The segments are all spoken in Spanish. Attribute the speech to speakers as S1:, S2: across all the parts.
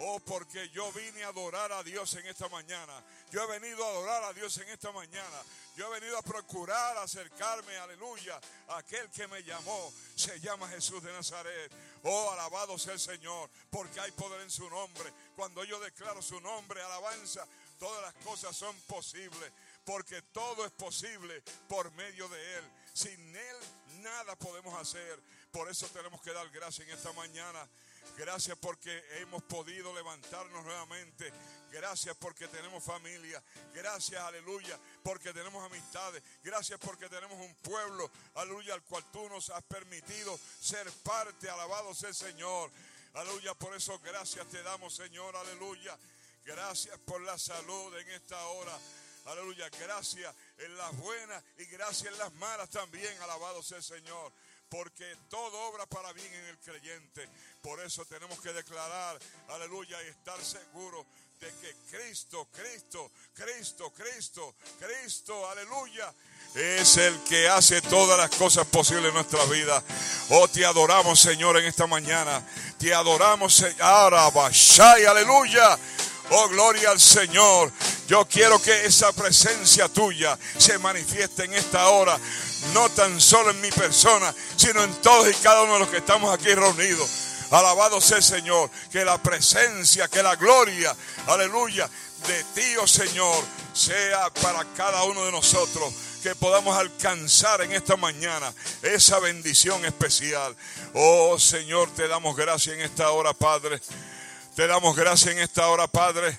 S1: Oh, porque yo vine a adorar a Dios en esta mañana. Yo he venido a adorar a Dios en esta mañana. Yo he venido a procurar acercarme, aleluya, aquel que me llamó. Se llama Jesús de Nazaret. Oh, alabado sea el Señor, porque hay poder en su nombre. Cuando yo declaro su nombre, alabanza, todas las cosas son posibles, porque todo es posible por medio de Él. Sin Él nada podemos hacer. Por eso tenemos que dar gracias en esta mañana. Gracias porque hemos podido levantarnos nuevamente. Gracias porque tenemos familia. Gracias, aleluya, porque tenemos amistades. Gracias porque tenemos un pueblo, aleluya, al cual tú nos has permitido ser parte. Alabado sea el Señor. Aleluya, por eso gracias te damos, Señor, aleluya. Gracias por la salud en esta hora. Aleluya, gracias en las buenas y gracias en las malas también. Alabado sea el Señor porque todo obra para bien en el creyente. Por eso tenemos que declarar, aleluya, y estar seguros de que Cristo, Cristo, Cristo, Cristo, Cristo, aleluya, es el que hace todas las cosas posibles en nuestra vida. Oh, te adoramos, Señor, en esta mañana. Te adoramos, Señor. Aleluya. Oh, gloria al Señor. Yo quiero que esa presencia tuya se manifieste en esta hora, no tan solo en mi persona, sino en todos y cada uno de los que estamos aquí reunidos. Alabado sea el Señor, que la presencia, que la gloria, aleluya, de ti, oh Señor, sea para cada uno de nosotros que podamos alcanzar en esta mañana esa bendición especial. Oh Señor, te damos gracias en esta hora, Padre. Te damos gracias en esta hora, Padre.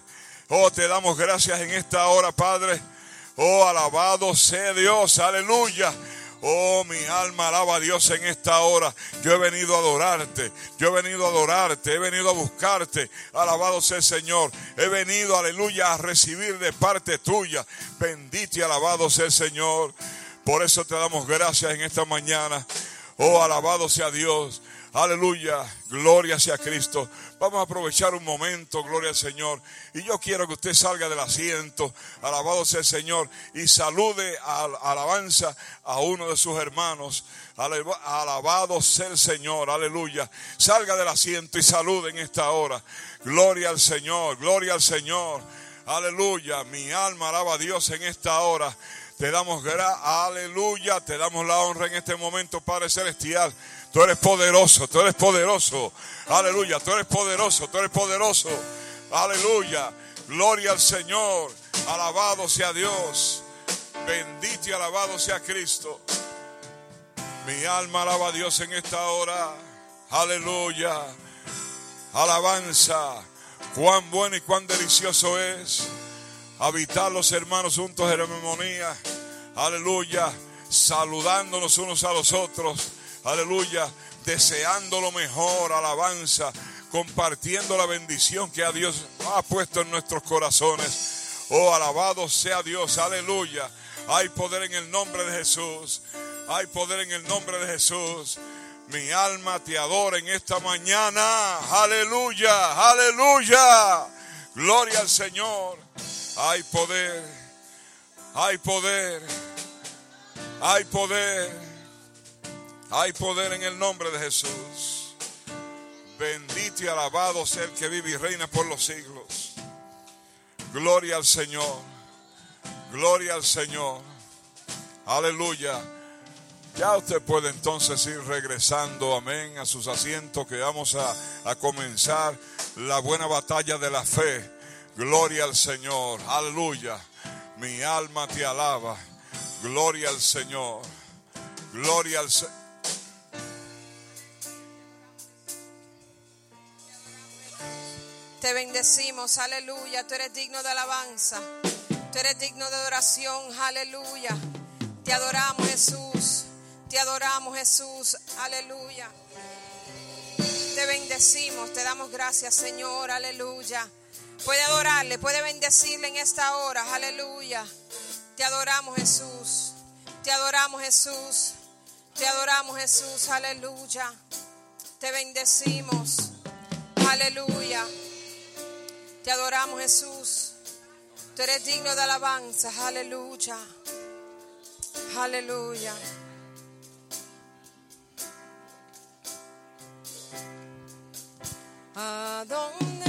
S1: Oh, te damos gracias en esta hora, Padre. Oh, alabado sea Dios, aleluya. Oh, mi alma alaba a Dios en esta hora. Yo he venido a adorarte. Yo he venido a adorarte. He venido a buscarte. Alabado sea el Señor. He venido, aleluya, a recibir de parte tuya. Bendito y alabado sea el Señor. Por eso te damos gracias en esta mañana. Oh, alabado sea Dios. Aleluya, gloria sea Cristo. Vamos a aprovechar un momento, gloria al Señor. Y yo quiero que usted salga del asiento, alabado sea el Señor, y salude al alabanza a uno de sus hermanos. Alabado sea el Señor, aleluya. Salga del asiento y salude en esta hora. Gloria al Señor, gloria al Señor. Aleluya, mi alma alaba a Dios en esta hora. Te damos gracias, aleluya, te damos la honra en este momento, Padre Celestial. Tú eres poderoso, tú eres poderoso. Aleluya, tú eres poderoso, tú eres poderoso. Aleluya. Gloria al Señor. Alabado sea Dios. Bendito y alabado sea Cristo. Mi alma alaba a Dios en esta hora. Aleluya. Alabanza. Cuán bueno y cuán delicioso es habitar los hermanos juntos en armonía. Aleluya. Saludándonos unos a los otros aleluya, deseando lo mejor, alabanza, compartiendo la bendición que a Dios ha puesto en nuestros corazones. Oh, alabado sea Dios, aleluya. Hay poder en el nombre de Jesús. Hay poder en el nombre de Jesús. Mi alma te adora en esta mañana. Aleluya, aleluya. Gloria al Señor. Hay poder. Hay poder. Hay poder. Hay poder en el nombre de Jesús. Bendito y alabado sea el que vive y reina por los siglos. Gloria al Señor. Gloria al Señor. Aleluya. Ya usted puede entonces ir regresando, amén, a sus asientos que vamos a, a comenzar la buena batalla de la fe. Gloria al Señor. Aleluya. Mi alma te alaba. Gloria al Señor. Gloria al Señor.
S2: Te bendecimos, aleluya. Tú eres digno de alabanza. Tú eres digno de adoración, aleluya. Te adoramos, Jesús. Te adoramos, Jesús, aleluya. Te bendecimos, te damos gracias, Señor, aleluya. Puede adorarle, puede bendecirle en esta hora, aleluya. Te adoramos, Jesús. Te adoramos, Jesús. Te adoramos, Jesús, aleluya. Te bendecimos, aleluya. Te adoramos, Jesús. Tú eres digno de alabanza. Aleluya. Aleluya. ¿A dónde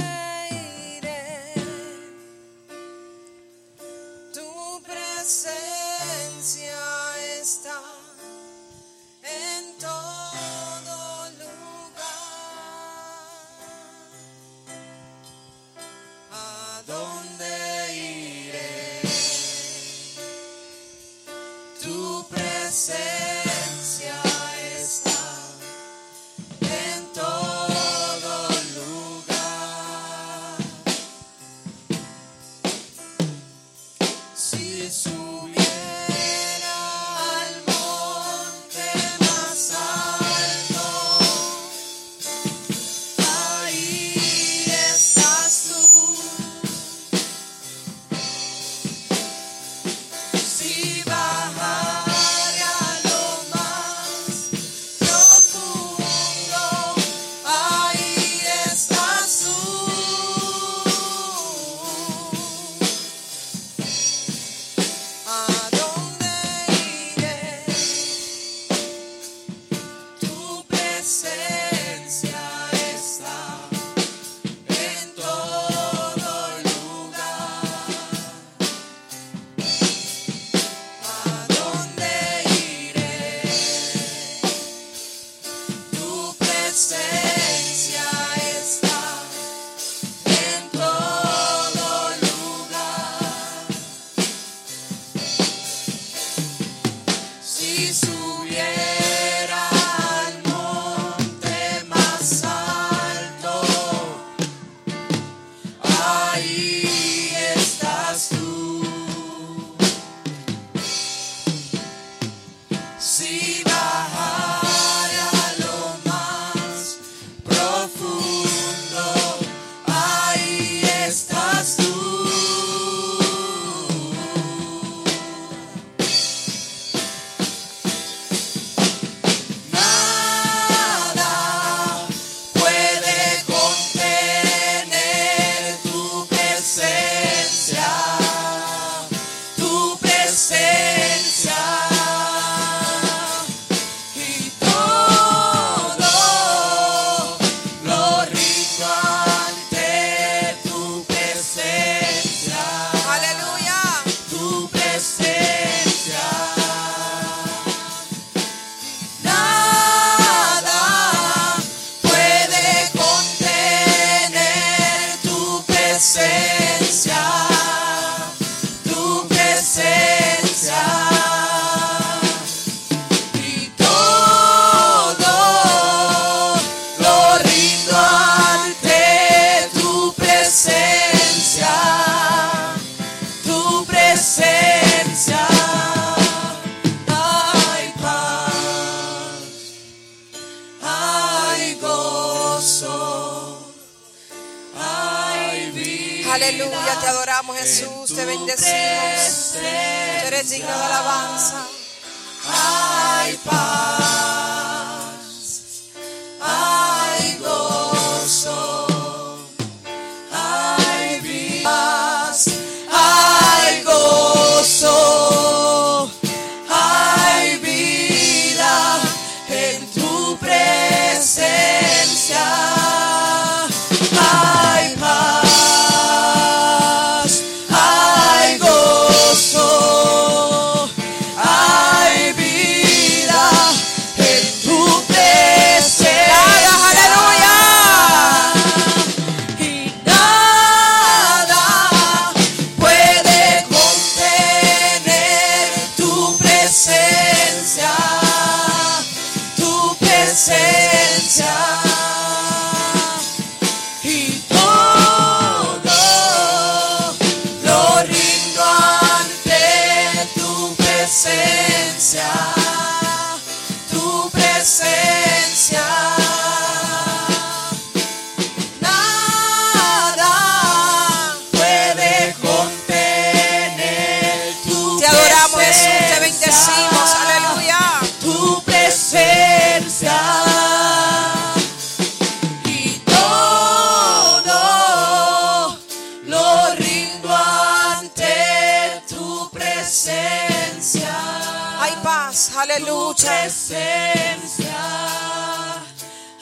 S3: Tu
S2: aleluya.
S3: presencia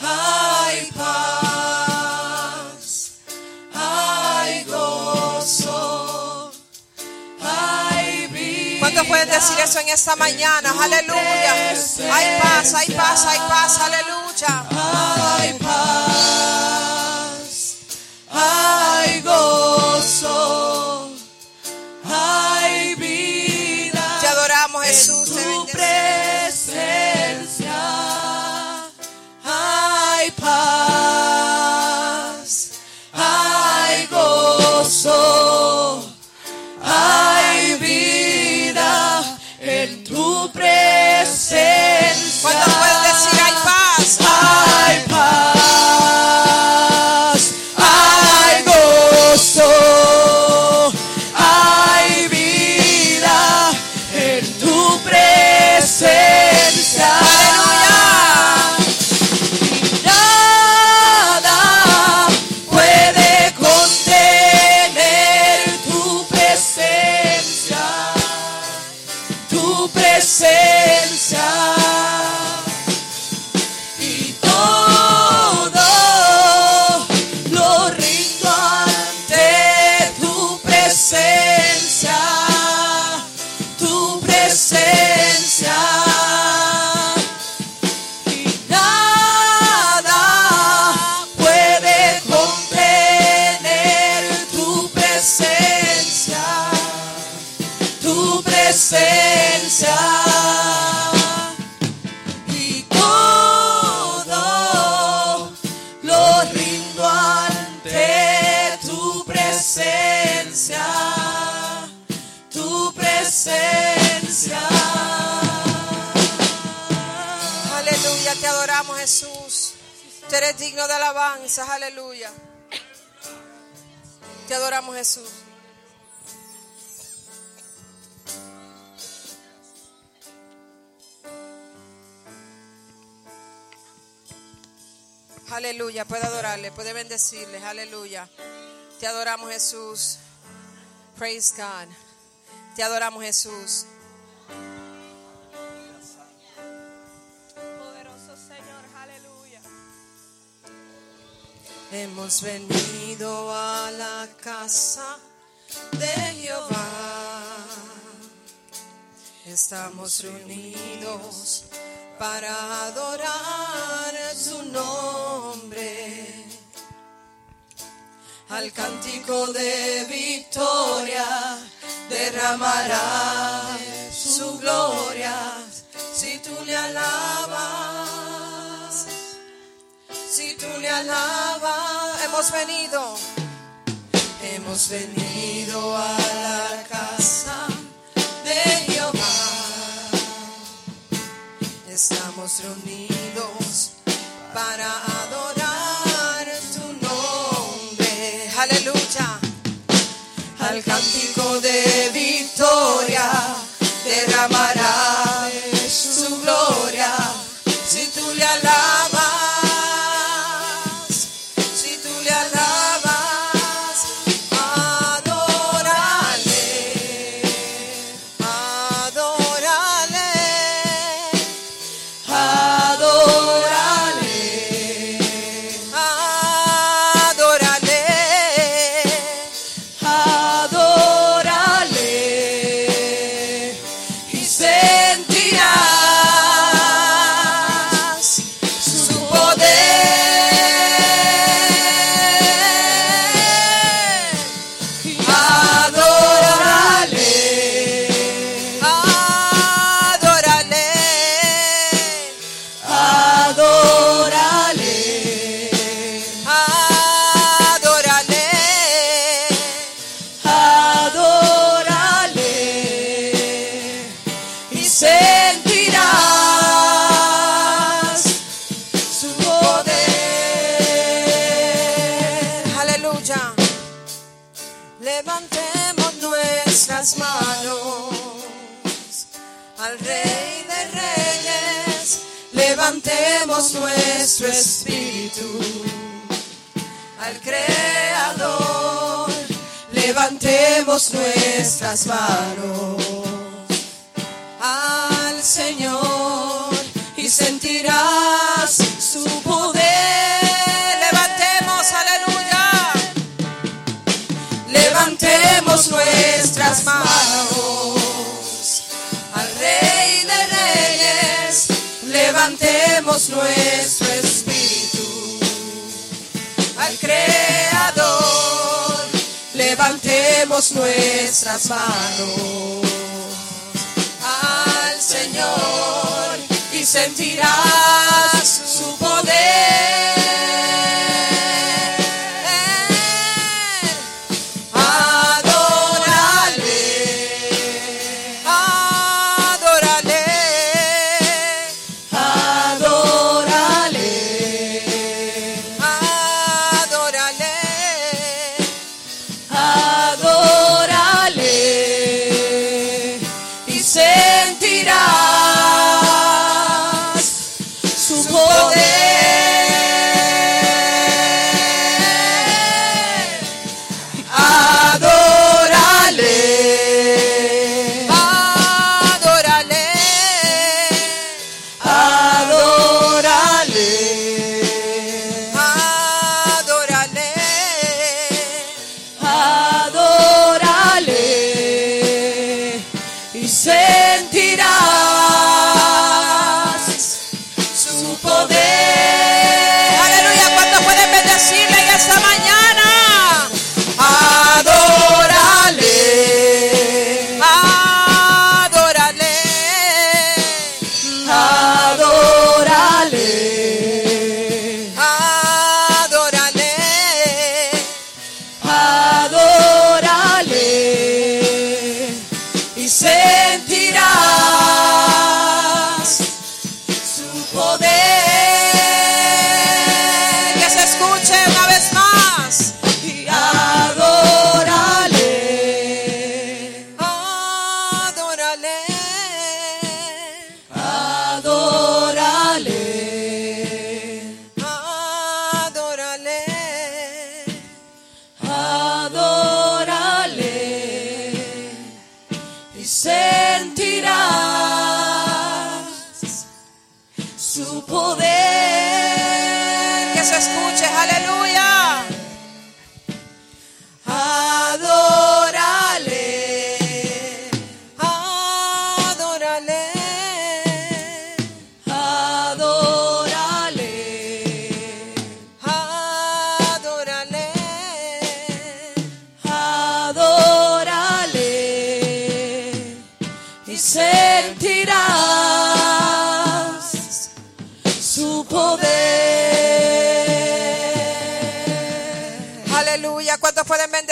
S2: hay paz,
S3: hay gozo, hay vida.
S2: ¿Cuántos pueden decir eso en esta mañana? Aleluya. Hay paz, hay paz, hay paz, aleluya.
S3: Hay paz, hay gozo,
S2: Aleluya, te adoramos Jesús. Tú eres digno de alabanza, aleluya. Te adoramos Jesús. Aleluya, puede adorarle, puede bendecirle, aleluya. Te adoramos Jesús. Praise God. Te adoramos Jesús.
S4: Poderoso Señor, aleluya.
S2: Hemos venido a la casa de Jehová. Estamos reunidos para adorar su nombre. Al cántico de victoria derramará su gloria si tú le alabas. Si tú le alabas, hemos venido, hemos venido a la casa de Jehová. Estamos reunidos para adorar
S3: al cántico de victoria, derramará
S2: nuestras manos al Rey de Reyes.
S3: Levantemos nuestro espíritu al Creador. Levantemos nuestras manos al Señor y sentirás nuestras manos al Rey de Reyes. Levantemos nuestro espíritu al Creador. Levantemos nuestras manos al Señor y sentirás su poder.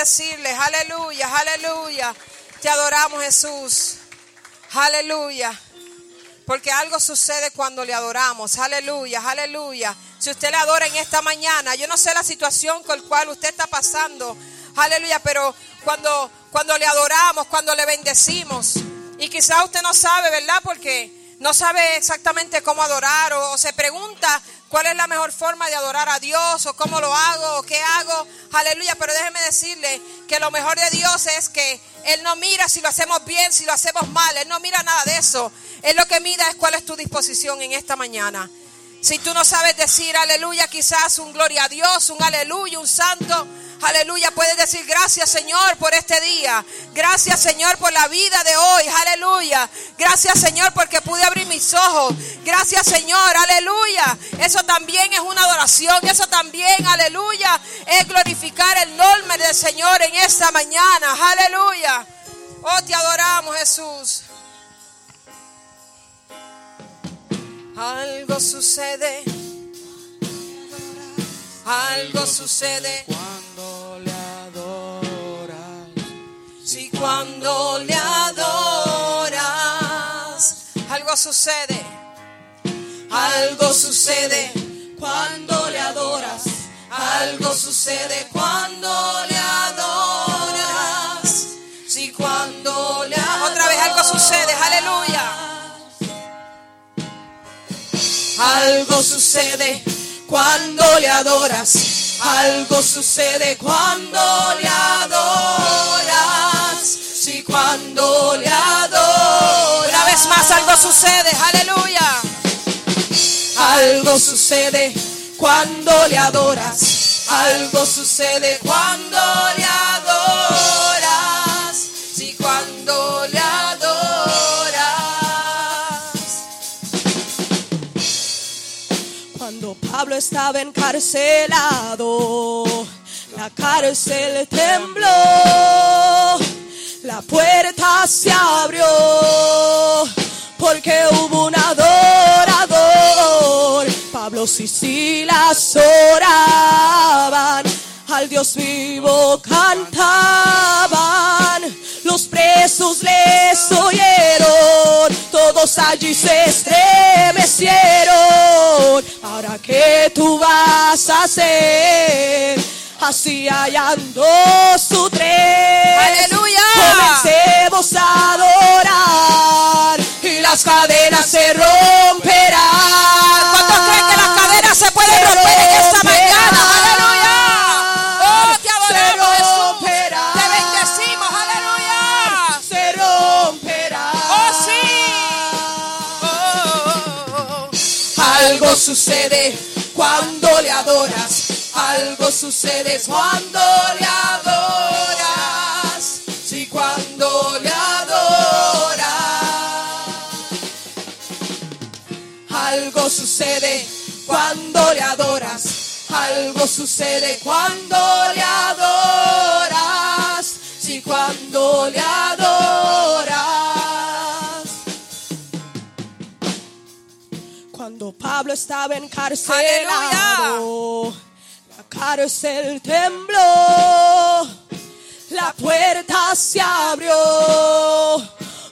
S2: Bendecirles? Aleluya, aleluya. Te adoramos, Jesús. Aleluya. Porque algo sucede cuando le adoramos. Aleluya, aleluya. Si usted le adora en esta mañana, yo no sé la situación con la cual usted está pasando. Aleluya, pero cuando, cuando le adoramos, cuando le bendecimos, y quizás usted no sabe, ¿verdad? Porque no sabe exactamente cómo adorar o, se pregunta cuál es la mejor forma de adorar a Dios o cómo lo hago o qué hago. Aleluya, pero déjeme decirle que lo mejor de Dios es que Él no mira si lo hacemos bien, si lo hacemos mal. Él no mira nada de eso. Él lo que mira es cuál es tu disposición en esta mañana. Si tú no sabes decir aleluya, quizás un gloria a Dios, un aleluya, un santo. Aleluya, puedes decir gracias Señor por este día. Gracias Señor por la vida de hoy. Aleluya. Gracias Señor porque pude abrir mis ojos. Gracias Señor. Aleluya. Eso también es una adoración. Eso también, aleluya, es glorificar el nombre del Señor en esta mañana. Aleluya. Oh, te adoramos Jesús. Algo sucede. Algo sucede.
S3: Cuando le adoras,
S2: Si cuando le adoras, algo sucede. Algo sucede
S3: cuando le adoras,
S2: Algo sucede cuando le algo sucede
S3: cuando le adoras, algo sucede cuando le adoras, si cuando le adoras,
S2: Una vez más algo sucede. Aleluya.
S3: algo sucede cuando le adoras, algo sucede cuando le adoras, Pablo estaba encarcelado, la cárcel tembló, la puerta se abrió, porque hubo un adorador. Pablo y Silas oraban, al Dios vivo cantaban, los presos les oyeron, todos allí se estremecieron. Ahora que tú vas a hacer, así hallando su tres.
S2: Aleluya.
S3: Comencemos a adorar y las cadenas se romperán. Sucede cuando le adoras. Algo sucede cuando le adoras. Sí, cuando le adoras. Algo sucede cuando le adoras. Algo sucede cuando le adoras. Sí, cuando le adoras. Cuando Pablo estaba encarcelado, la cárcel tembló, la puerta se abrió,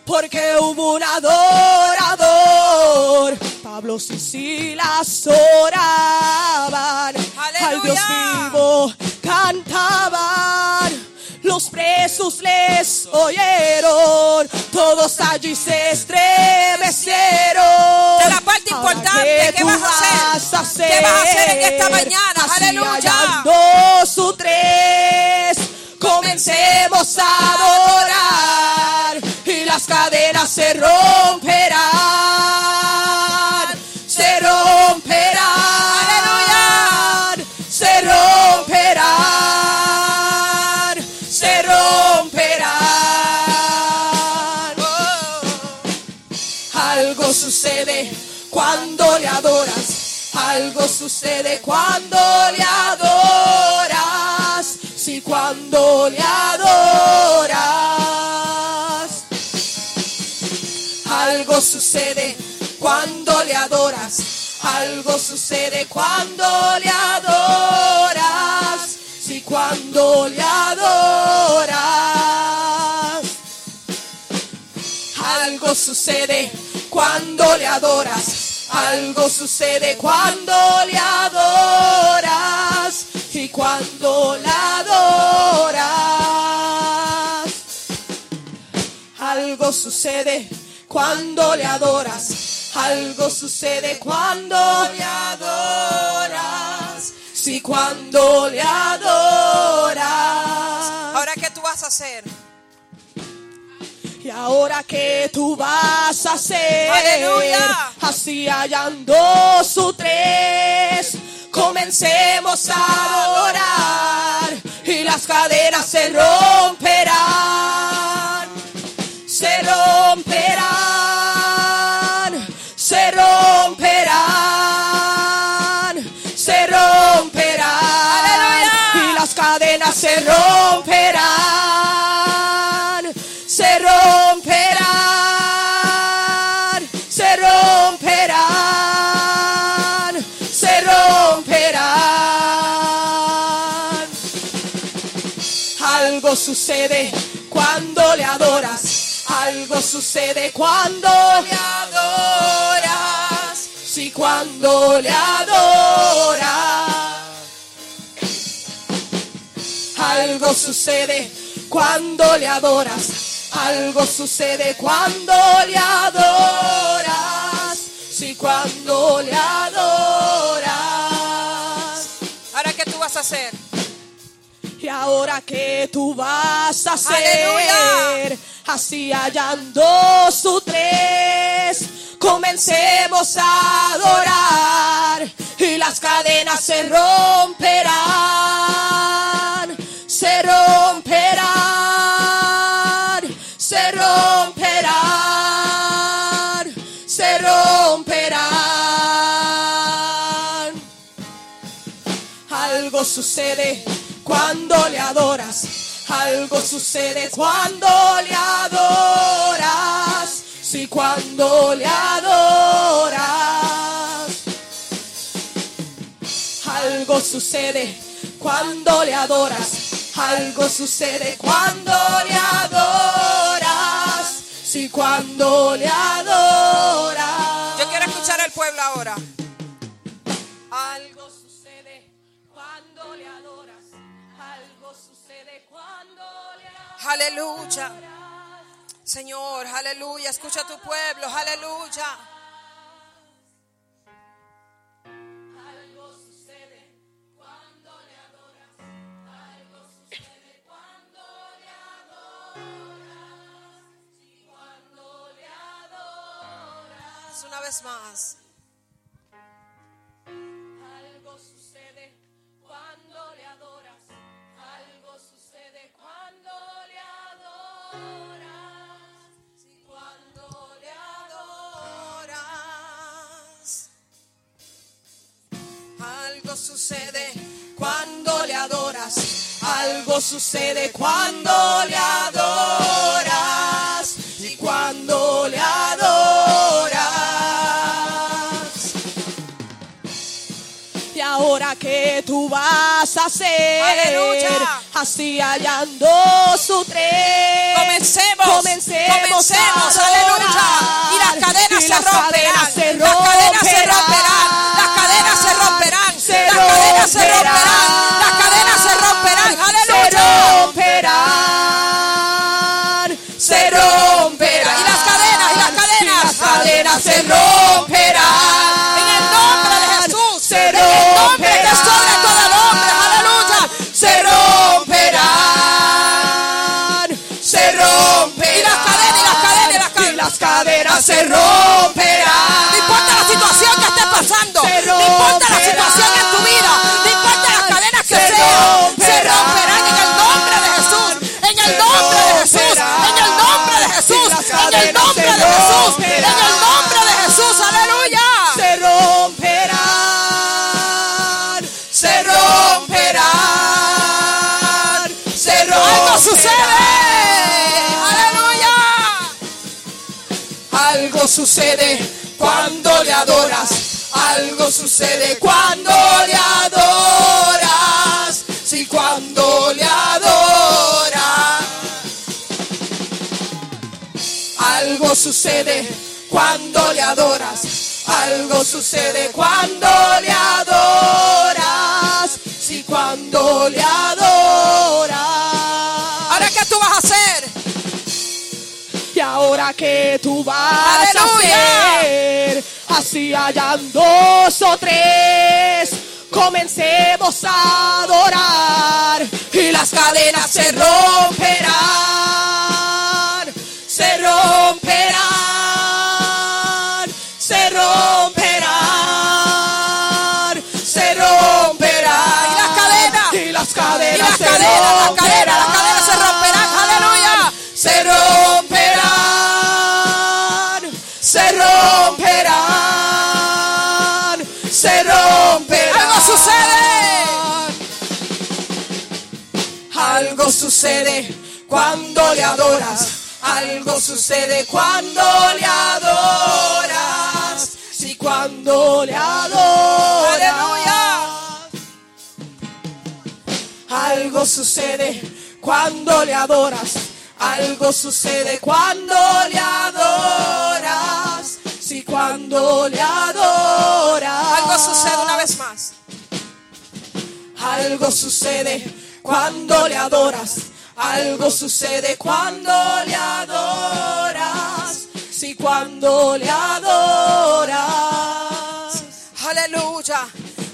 S3: porque hubo un adorador. Pablo y Silas oraban, al Dios
S2: Aleluya.
S3: vivo cantaban. Los presos les oyeron, todos allí se estremecieron.
S2: Importante, ¿qué vas a hacer?
S3: vas
S2: ¿Qué vas a hacer en esta mañana? Aleluya.
S3: hallando su tres, comencemos a adorar y las cadenas se romperán, cuando le adoras. Algo sucede cuando le adoras. Sí, cuando le adoras. Algo sucede cuando le adoras. Algo sucede cuando le adoras. Sí, cuando le adoras. Algo sucede cuando le adoras. Algo sucede cuando le adoras y cuando la adoras. Algo sucede cuando le adoras. Algo sucede cuando le adoras. Sí, cuando le adoras.
S2: Ahora, ¿qué tú vas a hacer?
S3: Y ahora que tú vas a hacer,
S2: Aleluya.
S3: así hayan dos o tres, comencemos a adorar y las cadenas se romperán, se romperán, Algo sucede cuando le adoras, algo sucede cuando le adoras, sí, cuando le adoras. Algo sucede cuando le adoras. Algo sucede cuando le adoras. Sí, cuando le adoras.
S2: Ahora, ¿qué tú vas a hacer?
S3: Y ahora que tú vas a hacer, así hayan dos o tres, comencemos a adorar y las cadenas se romperán, se romperán, se romperán, se romperán. Algo sucede cuando le adoras. Algo sucede cuando le adoras. Sí, cuando le adoras. Algo sucede cuando le adoras. Algo sucede cuando le adoras. Sí, cuando le adoras.
S2: Yo quiero escuchar al pueblo ahora.
S3: Algo sucede cuando le adoras. Algo sucede cuando le adoras.
S2: Aleluya. Señor, aleluya. Escucha a tu pueblo, aleluya.
S3: Algo sucede cuando le adoras. Algo sucede cuando le adoras. Sí, cuando le adoras.
S2: Una vez más.
S3: Algo sucede cuando le adoras. Algo sucede cuando le adoras. Y cuando le adoras. Y ahora que tú vas a hacer,
S2: Aleluya.
S3: así hayan dos o tres.
S2: Comencemos,
S3: comencemos,
S2: comencemos,
S3: a
S2: aleluya. Y las cadenas
S3: Y
S2: se romperán.
S3: cadenas se
S2: Las cadenas se romperán. Cadenas se romperán. Sucede
S3: cuando le adoras. Algo sucede cuando le adoras. Sí, cuando le adoras. Algo sucede cuando le adoras. Algo sucede cuando le adoras. Sí, cuando le adoras. Obra que tú vas
S2: Aleluya.
S3: a hacer. Así hayan dos o tres. Comencemos a adorar y las cadenas se romperán, se romperán, se romperán, se romperán.
S2: Y las cadenas.
S3: y las
S2: Y
S3: cadenas, se
S2: cadenas, las cadenas, las cadenas sucede.
S3: Algo sucede cuando le adoras. Algo sucede cuando le adoras. Sí, cuando le adoras.
S2: Aleluya.
S3: Algo sucede cuando le adoras. Algo sucede cuando le adoras. Sí, cuando le adoras.
S2: Algo sucede una vez más.
S3: Algo sucede cuando le adoras. Algo sucede cuando le adoras. Sí, cuando le adoras.
S2: Aleluya.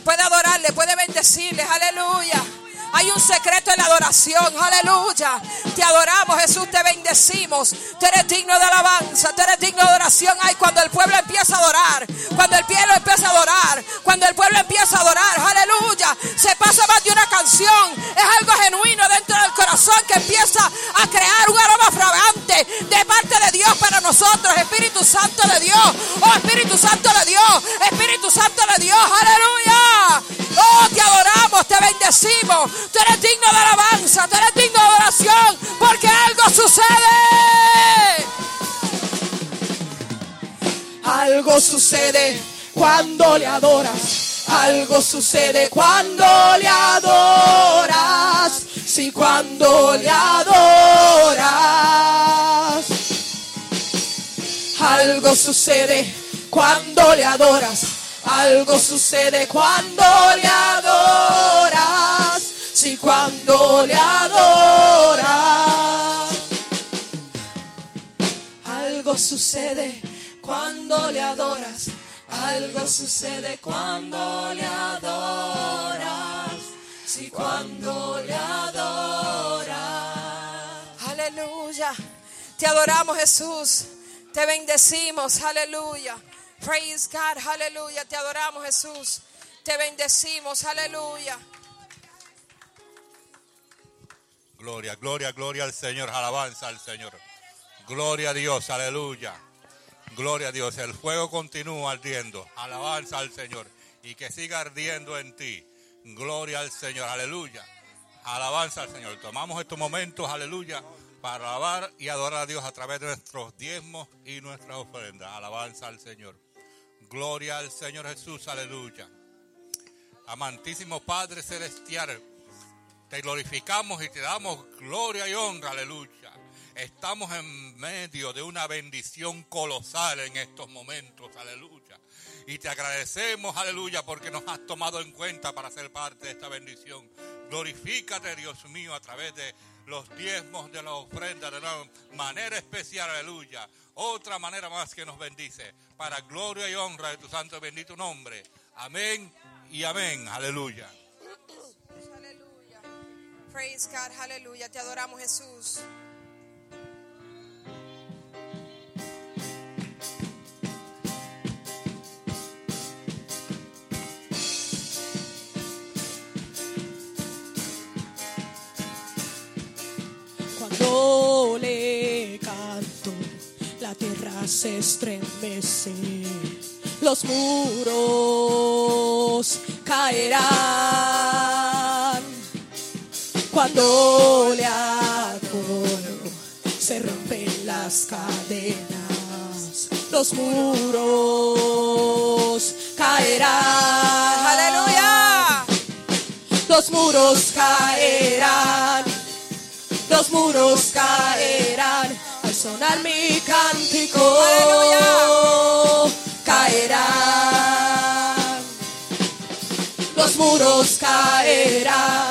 S2: Puede adorarle, puede bendecirle. Aleluya. Hay un secreto en la adoración. Aleluya. Te adoramos, Jesús. Te bendecimos. Tú eres digno de alabanza. Tú eres digno de adoración. Ay, cuando el pueblo empieza a adorar. Cuando el pueblo empieza a adorar. Cuando el pueblo empieza a adorar. Aleluya. Se pasa más de una canción. Es algo genuino dentro del corazón que empieza a crear un aroma fragante de parte de Dios para nosotros. Espíritu Santo de Dios. Oh, Espíritu Santo de Dios. Espíritu Santo de Dios. Aleluya. Oh, te adoramos, te bendecimos. Tú eres digno de alabanza. Tú eres digno de adoración. Porque algo sucede.
S3: Algo sucede cuando le adoras. Algo sucede cuando le adoras. Sí, cuando le adoras. Algo sucede cuando le adoras. Algo sucede cuando le adoras. Sí, cuando le adoras. Algo sucede cuando le adoras. Algo sucede cuando le adoras. Sí, cuando le adoras.
S2: Aleluya. Te adoramos, Jesús. Te bendecimos. Aleluya. Praise God. Aleluya. Te adoramos, Jesús. Te bendecimos. Aleluya.
S5: Gloria, gloria, gloria al Señor, alabanza al Señor. Gloria a Dios, aleluya. Gloria a Dios, el fuego continúa ardiendo. Alabanza al Señor y que siga ardiendo en ti. Gloria al Señor, aleluya. Alabanza al Señor. Tomamos estos momentos, aleluya, para alabar y adorar a Dios a través de nuestros diezmos y nuestras ofrendas. Alabanza al Señor. Gloria al Señor Jesús, aleluya. Amantísimo Padre Celestial, te glorificamos y te damos gloria y honra, aleluya. Estamos en medio de una bendición colosal en estos momentos, aleluya. Y te agradecemos, aleluya, porque nos has tomado en cuenta para ser parte de esta bendición. Glorifícate, Dios mío, a través de los diezmos de la ofrenda de una manera especial, aleluya. Otra manera más que nos bendice, para gloria y honra de tu santo y bendito nombre. Amén y amén, aleluya.
S2: Praise God. Aleluya. Te adoramos, Jesús.
S3: Cuando le canto, la tierra se estremece, los muros caerán. Cuando le adoro, se rompen las cadenas, los muros caerán.
S2: Aleluya.
S3: Los muros caerán, los muros caerán al sonar mi cántico.
S2: Aleluya.
S3: Caerán, los muros caerán,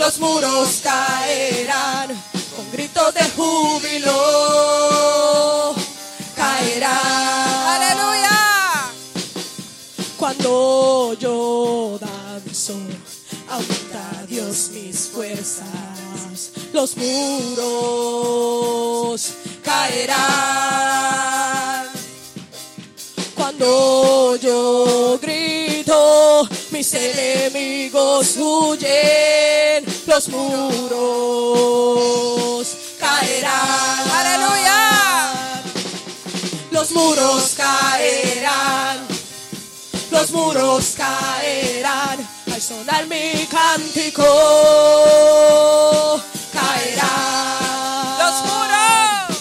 S3: los muros caerán con gritos de júbilo caerán.
S2: Aleluya.
S3: Cuando yo danzo, aumenta Dios mis fuerzas. Los muros caerán. Cuando yo grito, mis enemigos huyen. Los muros caerán.
S2: Aleluya.
S3: Los muros caerán los muros caerán al sonar mi cántico. Caerán
S2: Los muros.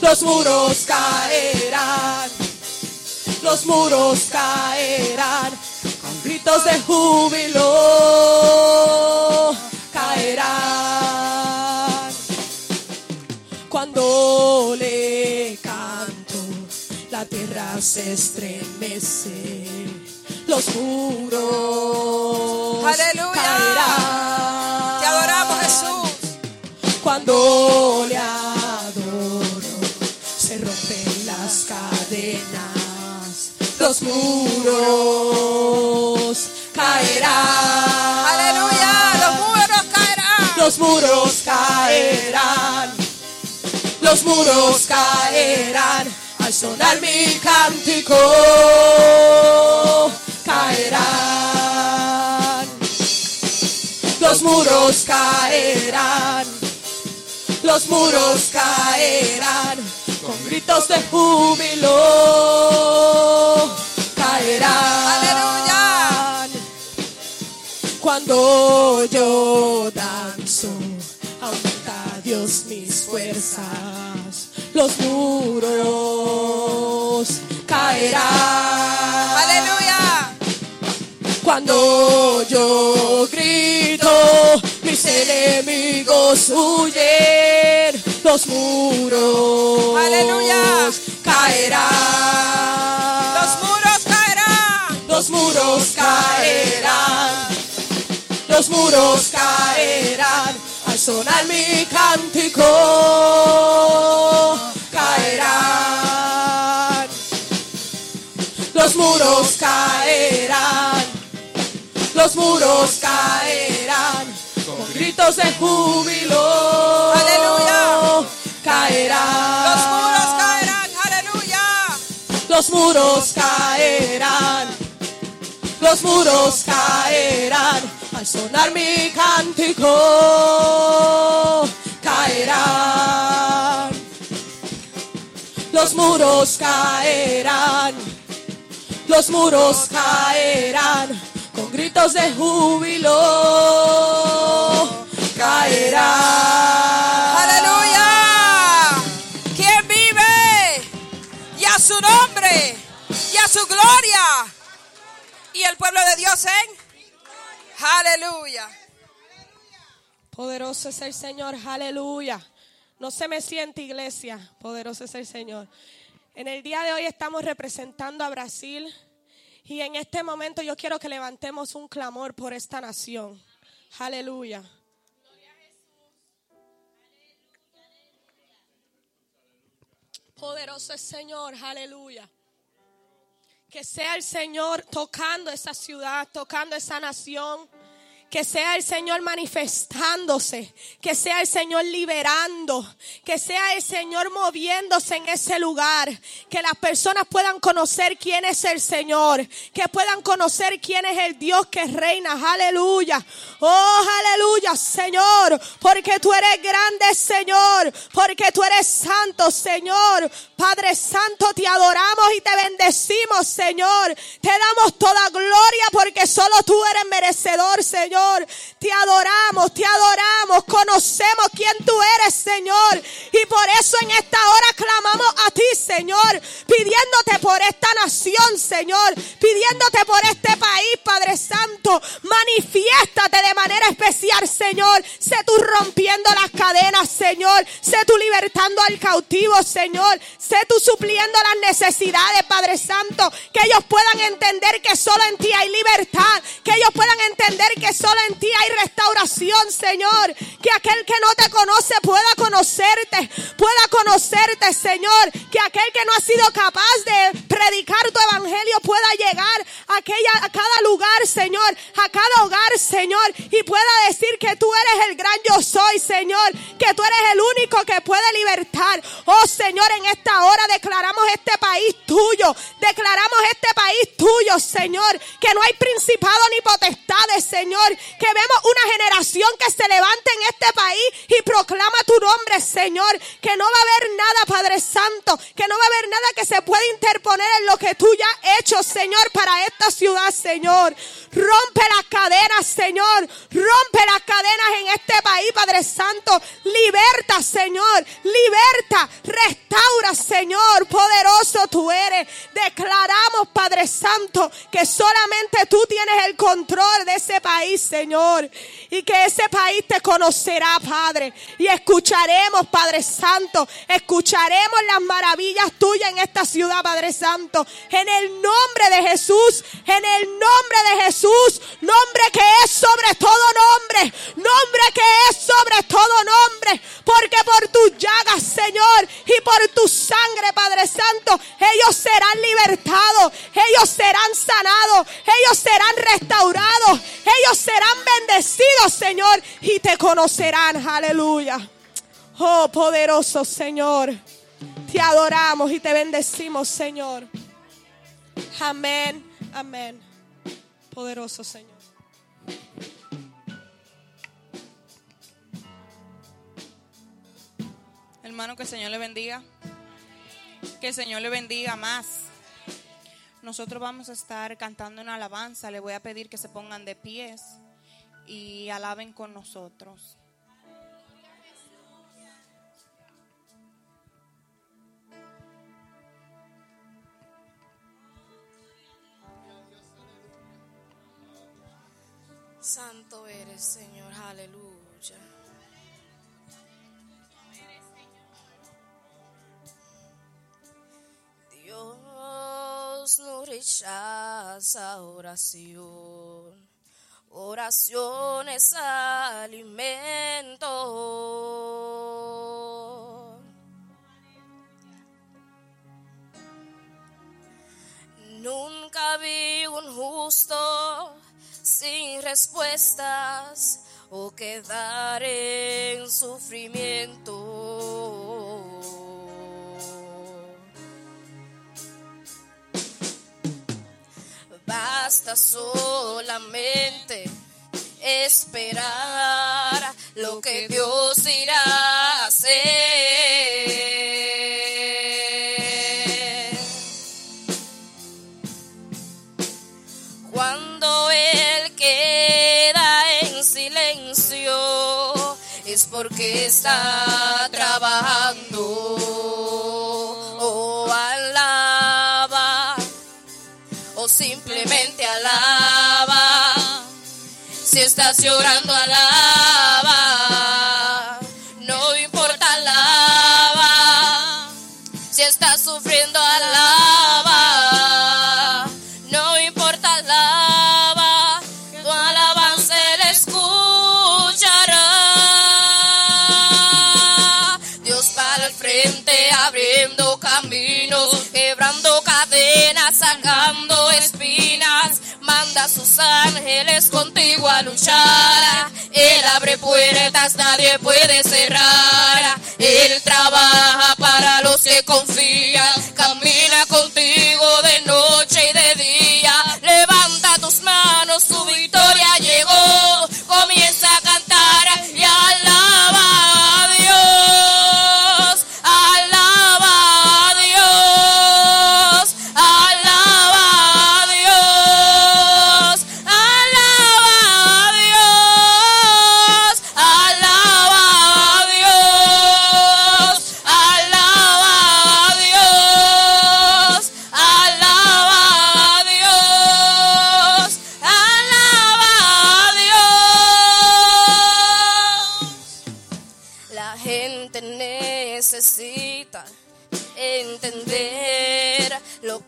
S3: los muros caerán, los muros caerán con gritos de júbilo. Tierra se estremece. Los muros
S2: Aleluya.
S3: caerán.
S2: Te adoramos, Jesús.
S3: Cuando le adoro, se rompen las cadenas, los muros caerán.
S2: Aleluya. Los muros caerán.
S3: Los muros caerán. Los muros caerán sonar mi cántico. Caerán. Los muros caerán. Los muros caerán con gritos de júbilo. Caerán. Cuando yo danzo, aumenta Dios mis fuerzas. Los muros caerán.
S2: Aleluya.
S3: Cuando yo grito, mis enemigos huyen. Los muros
S2: Aleluya.
S3: caerán.
S2: Los muros caerán.
S3: Los muros caerán. Los muros caerán sonar mi cántico. Caerán. Los muros caerán. Los muros caerán con gritos de júbilo.
S2: Aleluya.
S3: Caerán.
S2: Los muros caerán. Aleluya.
S3: Los muros caerán, los muros caerán al sonar mi cántico. Caerán, los muros caerán, los muros caerán con gritos de júbilo. Caerán.
S2: Aleluya. ¿Quién vive? Y a su nombre. Y a su gloria. Y el pueblo de Dios en. Aleluya.
S3: Poderoso es el Señor, aleluya. No se me siente iglesia, poderoso es el Señor. En el día de hoy estamos representando a Brasil y en este momento yo quiero que levantemos un clamor por esta nación. Aleluya. Poderoso es Señor, aleluya. Que sea el Señor tocando esa ciudad, tocando esa nación. Que sea el Señor manifestándose, que sea el Señor liberando, que sea el Señor moviéndose en ese lugar, que las personas puedan conocer quién es el Señor, que puedan conocer quién es el Dios que reina, aleluya, oh aleluya Señor, porque tú eres grande Señor, porque tú eres santo Señor, Padre Santo te adoramos y te bendecimos Señor, te damos toda gloria porque solo tú eres merecedor Señor. Te adoramos, te adoramos, conocemos quién tú eres, Señor. Y por eso en esta hora clamamos a ti, Señor, pidiéndote por esta nación, Señor, pidiéndote por este país, Padre Santo. Manifiéstate de manera especial, Señor. Sé tú rompiendo las cadenas, Señor. Sé tú libertando al cautivo, Señor. Sé tú supliendo las necesidades, Padre Santo. Que ellos puedan entender que solo en ti hay libertad. Que ellos puedan entender que solo en ti hay restauración, Señor. Que aquel que no te conoce pueda conocerte. Pueda conocerte, Señor. Que aquel que no ha sido capaz de predicar tu evangelio pueda llegar a, aquella, a cada lugar, Señor. A cada hogar, Señor. Y pueda decir que tú eres el gran yo soy, Señor. Que tú eres el único que puede libertar. Oh, Señor, en esta hora declaramos este país tuyo. Declaramos este país tuyo, Señor. Que no hay principado ni potestades, Señor. Que vemos una generación que se levante en este país y proclama tu nombre, Señor. Que no va a haber nada, Padre Santo. Que no va a haber nada que se pueda interponer en lo que tú ya has hecho, Señor, para esta ciudad, Señor. Rompe las cadenas, Señor. Rompe las cadenas en este país, Padre Santo. Liberta, Señor. Liberta. Restaura, Señor. Poderoso tú eres. Declaramos, Padre Santo, que solamente tú tienes el control de ese país, Señor. Y que ese país te conocerá, Padre. Y escucharemos, Padre Santo. Escucharemos las maravillas tuyas en esta ciudad, Padre Santo. En el nombre de Jesús. En el nombre de Jesús. Nombre que es sobre todo nombre. Nombre que es sobre todo nombre. Porque por tus llagas, Señor, y por tu sangre, Padre Santo, ellos serán libertados. Ellos serán sanados. Ellos serán restaurados. Ellos serán bendecidos, Señor. Y te conocerán. Aleluya. Oh, poderoso Señor. Te adoramos y te bendecimos, Señor. Amén. Amén. Poderoso Señor.
S6: Hermano, que el Señor le bendiga. Que el Señor le bendiga más. Nosotros vamos a estar cantando una alabanza. Le voy a pedir que se pongan de pies y alaben con nosotros.
S7: Santo eres, Señor, aleluya. Dios no rechaza oración. Oración es alimento. Nunca vi un justo sin respuestas o quedar en sufrimiento. Basta solamente esperar lo que Dios irá a hacer. Cuando Él queda en silencio es porque está trabajando. Si estás llorando, alaba. No importa, alaba. Si estás sufriendo, alaba. No importa, alaba. Tu alabanza Él escuchará. Dios para el frente, abriendo caminos, quebrando cadenas, sacando. Manda sus ángeles contigo a luchar. Él abre puertas, nadie puede cerrar. Él trabaja para los que confían.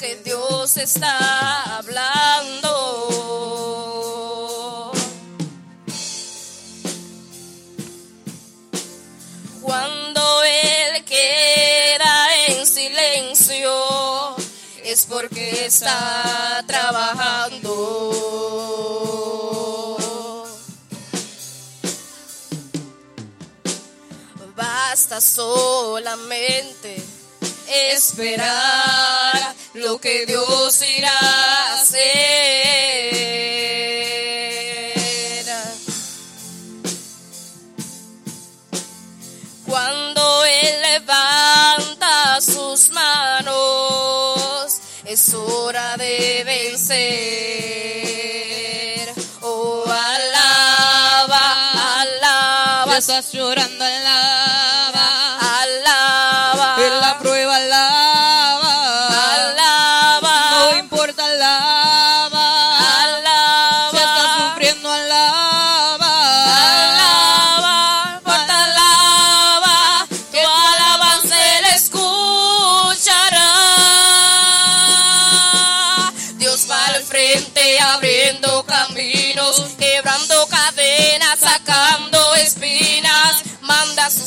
S7: Que Dios está hablando. Cuando Él queda en silencio es porque está trabajando. Basta solamente esperar lo que Dios irá a hacer. Cuando Él levanta sus manos, es hora de vencer. Oh, alaba, alaba,
S8: estás llorando, alaba.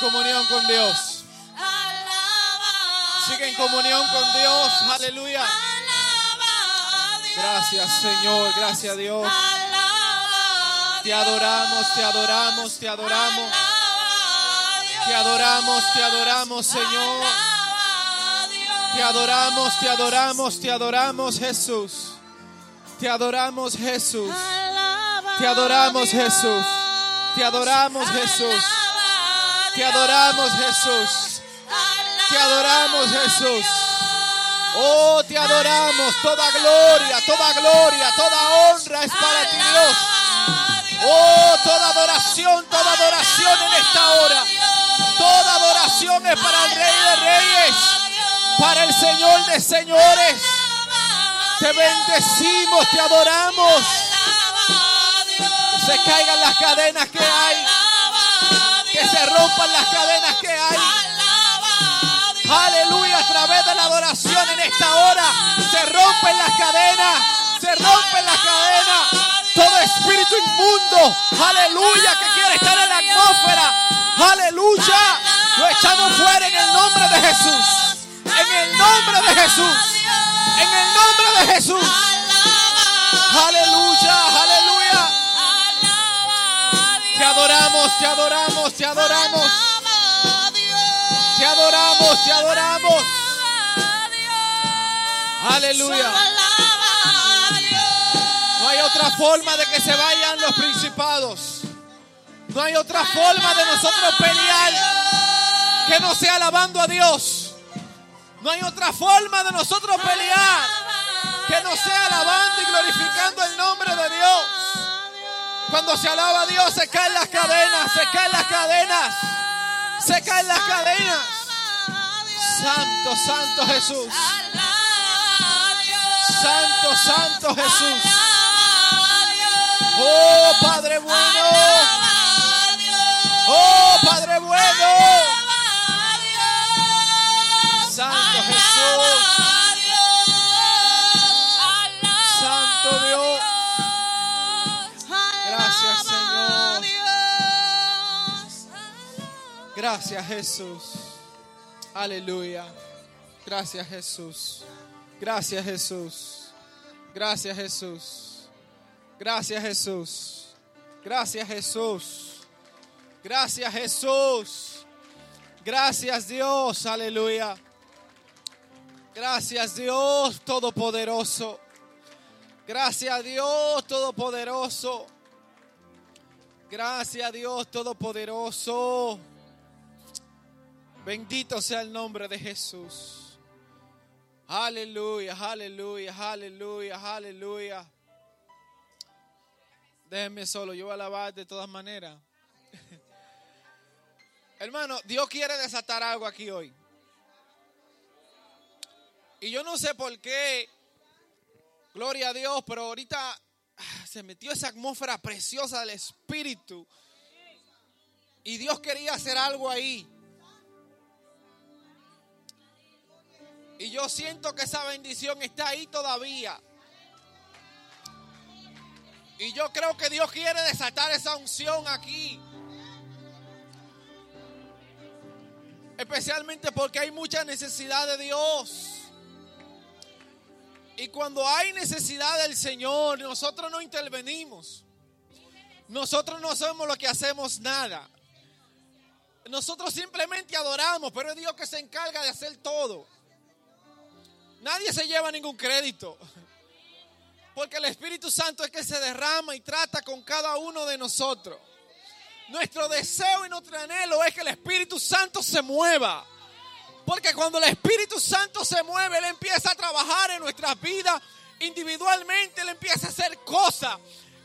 S9: comunión con Dios. Sigue en comunión con Dios. Aleluya. Gracias Señor. Gracias Dios. Te adoramos, te adoramos, te adoramos. Te adoramos, te adoramos Señor. Te adoramos, te adoramos, te adoramos Jesús. Te adoramos Jesús. Te adoramos Jesús. Te adoramos Jesús. Te adoramos Jesús. Te adoramos Jesús. Oh, te adoramos. Toda gloria, toda gloria, toda honra es para ti Dios. Oh, toda adoración, toda adoración en esta hora. Toda adoración es para el Rey de Reyes, para el Señor de Señores.
S10: Te bendecimos, te adoramos. Se caigan las cadenas que hay. Se rompan las cadenas que hay. Aleluya, a través de la adoración en esta hora se rompen las cadenas, se rompen las cadenas. Todo espíritu inmundo, aleluya, que quiere estar en la atmósfera, aleluya, lo echamos fuera en el nombre de Jesús. En el nombre de Jesús. En el nombre de Jesús. Aleluya, adoramos, te adoramos, te adoramos. Te adoramos, te adoramos. Aleluya. No hay otra forma de que se vayan los principados. No hay otra forma de nosotros pelear que no sea alabando a Dios. No hay otra forma de nosotros pelear que no sea alabando y glorificando el nombre de Dios. Cuando se alaba a Dios se caen las cadenas, se caen las cadenas, se caen las cadenas. Santo, santo Jesús. Santo, santo Jesús. Oh Padre bueno. Oh Padre bueno. Gracias Jesús. Aleluya. Gracias Jesús. Gracias Jesús. Gracias Jesús. Gracias Jesús. Gracias Jesús. Gracias Jesús. Gracias Dios. Aleluya. Gracias Dios Todopoderoso. Gracias Dios Todopoderoso. Gracias Dios Todopoderoso. Bendito sea el nombre de Jesús. Aleluya, aleluya, aleluya, aleluya. Déjenme solo, yo voy a alabar de todas maneras. Hermano, Dios quiere desatar algo aquí hoy. Y yo no sé por qué, gloria a Dios, pero ahorita ah, se metió esa atmósfera preciosa del Espíritu. Y Dios quería hacer algo ahí. Y yo siento que esa bendición está ahí todavía. Y yo creo que Dios quiere desatar esa unción aquí. Especialmente porque hay mucha necesidad de Dios. Y cuando hay necesidad del Señor, nosotros no intervenimos. Nosotros no hacemos lo que hacemos nada. Nosotros simplemente adoramos, pero es Dios que se encarga de hacer todo. Nadie se lleva ningún crédito. Porque el Espíritu Santo es que se derrama y trata con cada uno de nosotros. Nuestro deseo y nuestro anhelo es que el Espíritu Santo se mueva. Porque cuando el Espíritu Santo se mueve, Él empieza a trabajar en nuestras vidas individualmente, Él empieza a hacer cosas.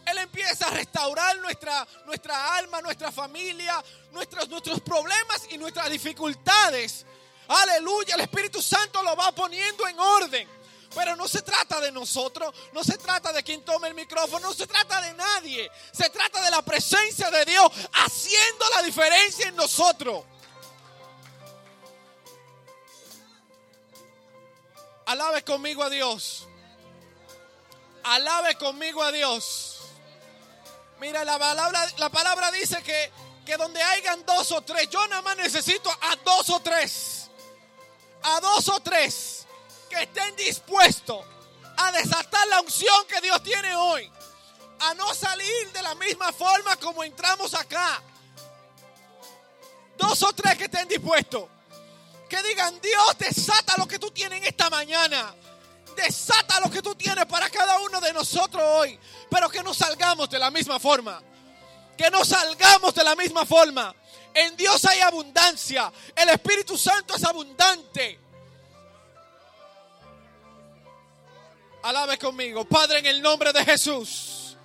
S10: Él empieza a restaurar nuestra, nuestra alma, nuestra familia, nuestros, nuestros problemas y nuestras dificultades. Aleluya, el Espíritu Santo lo va poniendo en orden. Pero no se trata de nosotros, no se trata de quien tome el micrófono, no se trata de nadie. Se trata de la presencia de Dios haciendo la diferencia en nosotros. Alabe conmigo a Dios. Alabe conmigo a Dios. Mira, la palabra, la palabra dice que, que donde hayan dos o tres, yo nada más necesito a dos o tres. A dos o tres que estén dispuestos a desatar la unción que Dios tiene hoy. A no salir de la misma forma como entramos acá. Dos o tres que estén dispuestos. Que digan, Dios, desata lo que tú tienes en esta mañana. Desata lo que tú tienes para cada uno de nosotros hoy. Pero que no salgamos de la misma forma. Que no salgamos de la misma forma. En Dios hay abundancia. El Espíritu Santo es abundante. Alabe conmigo. Padre, en el nombre de Jesús.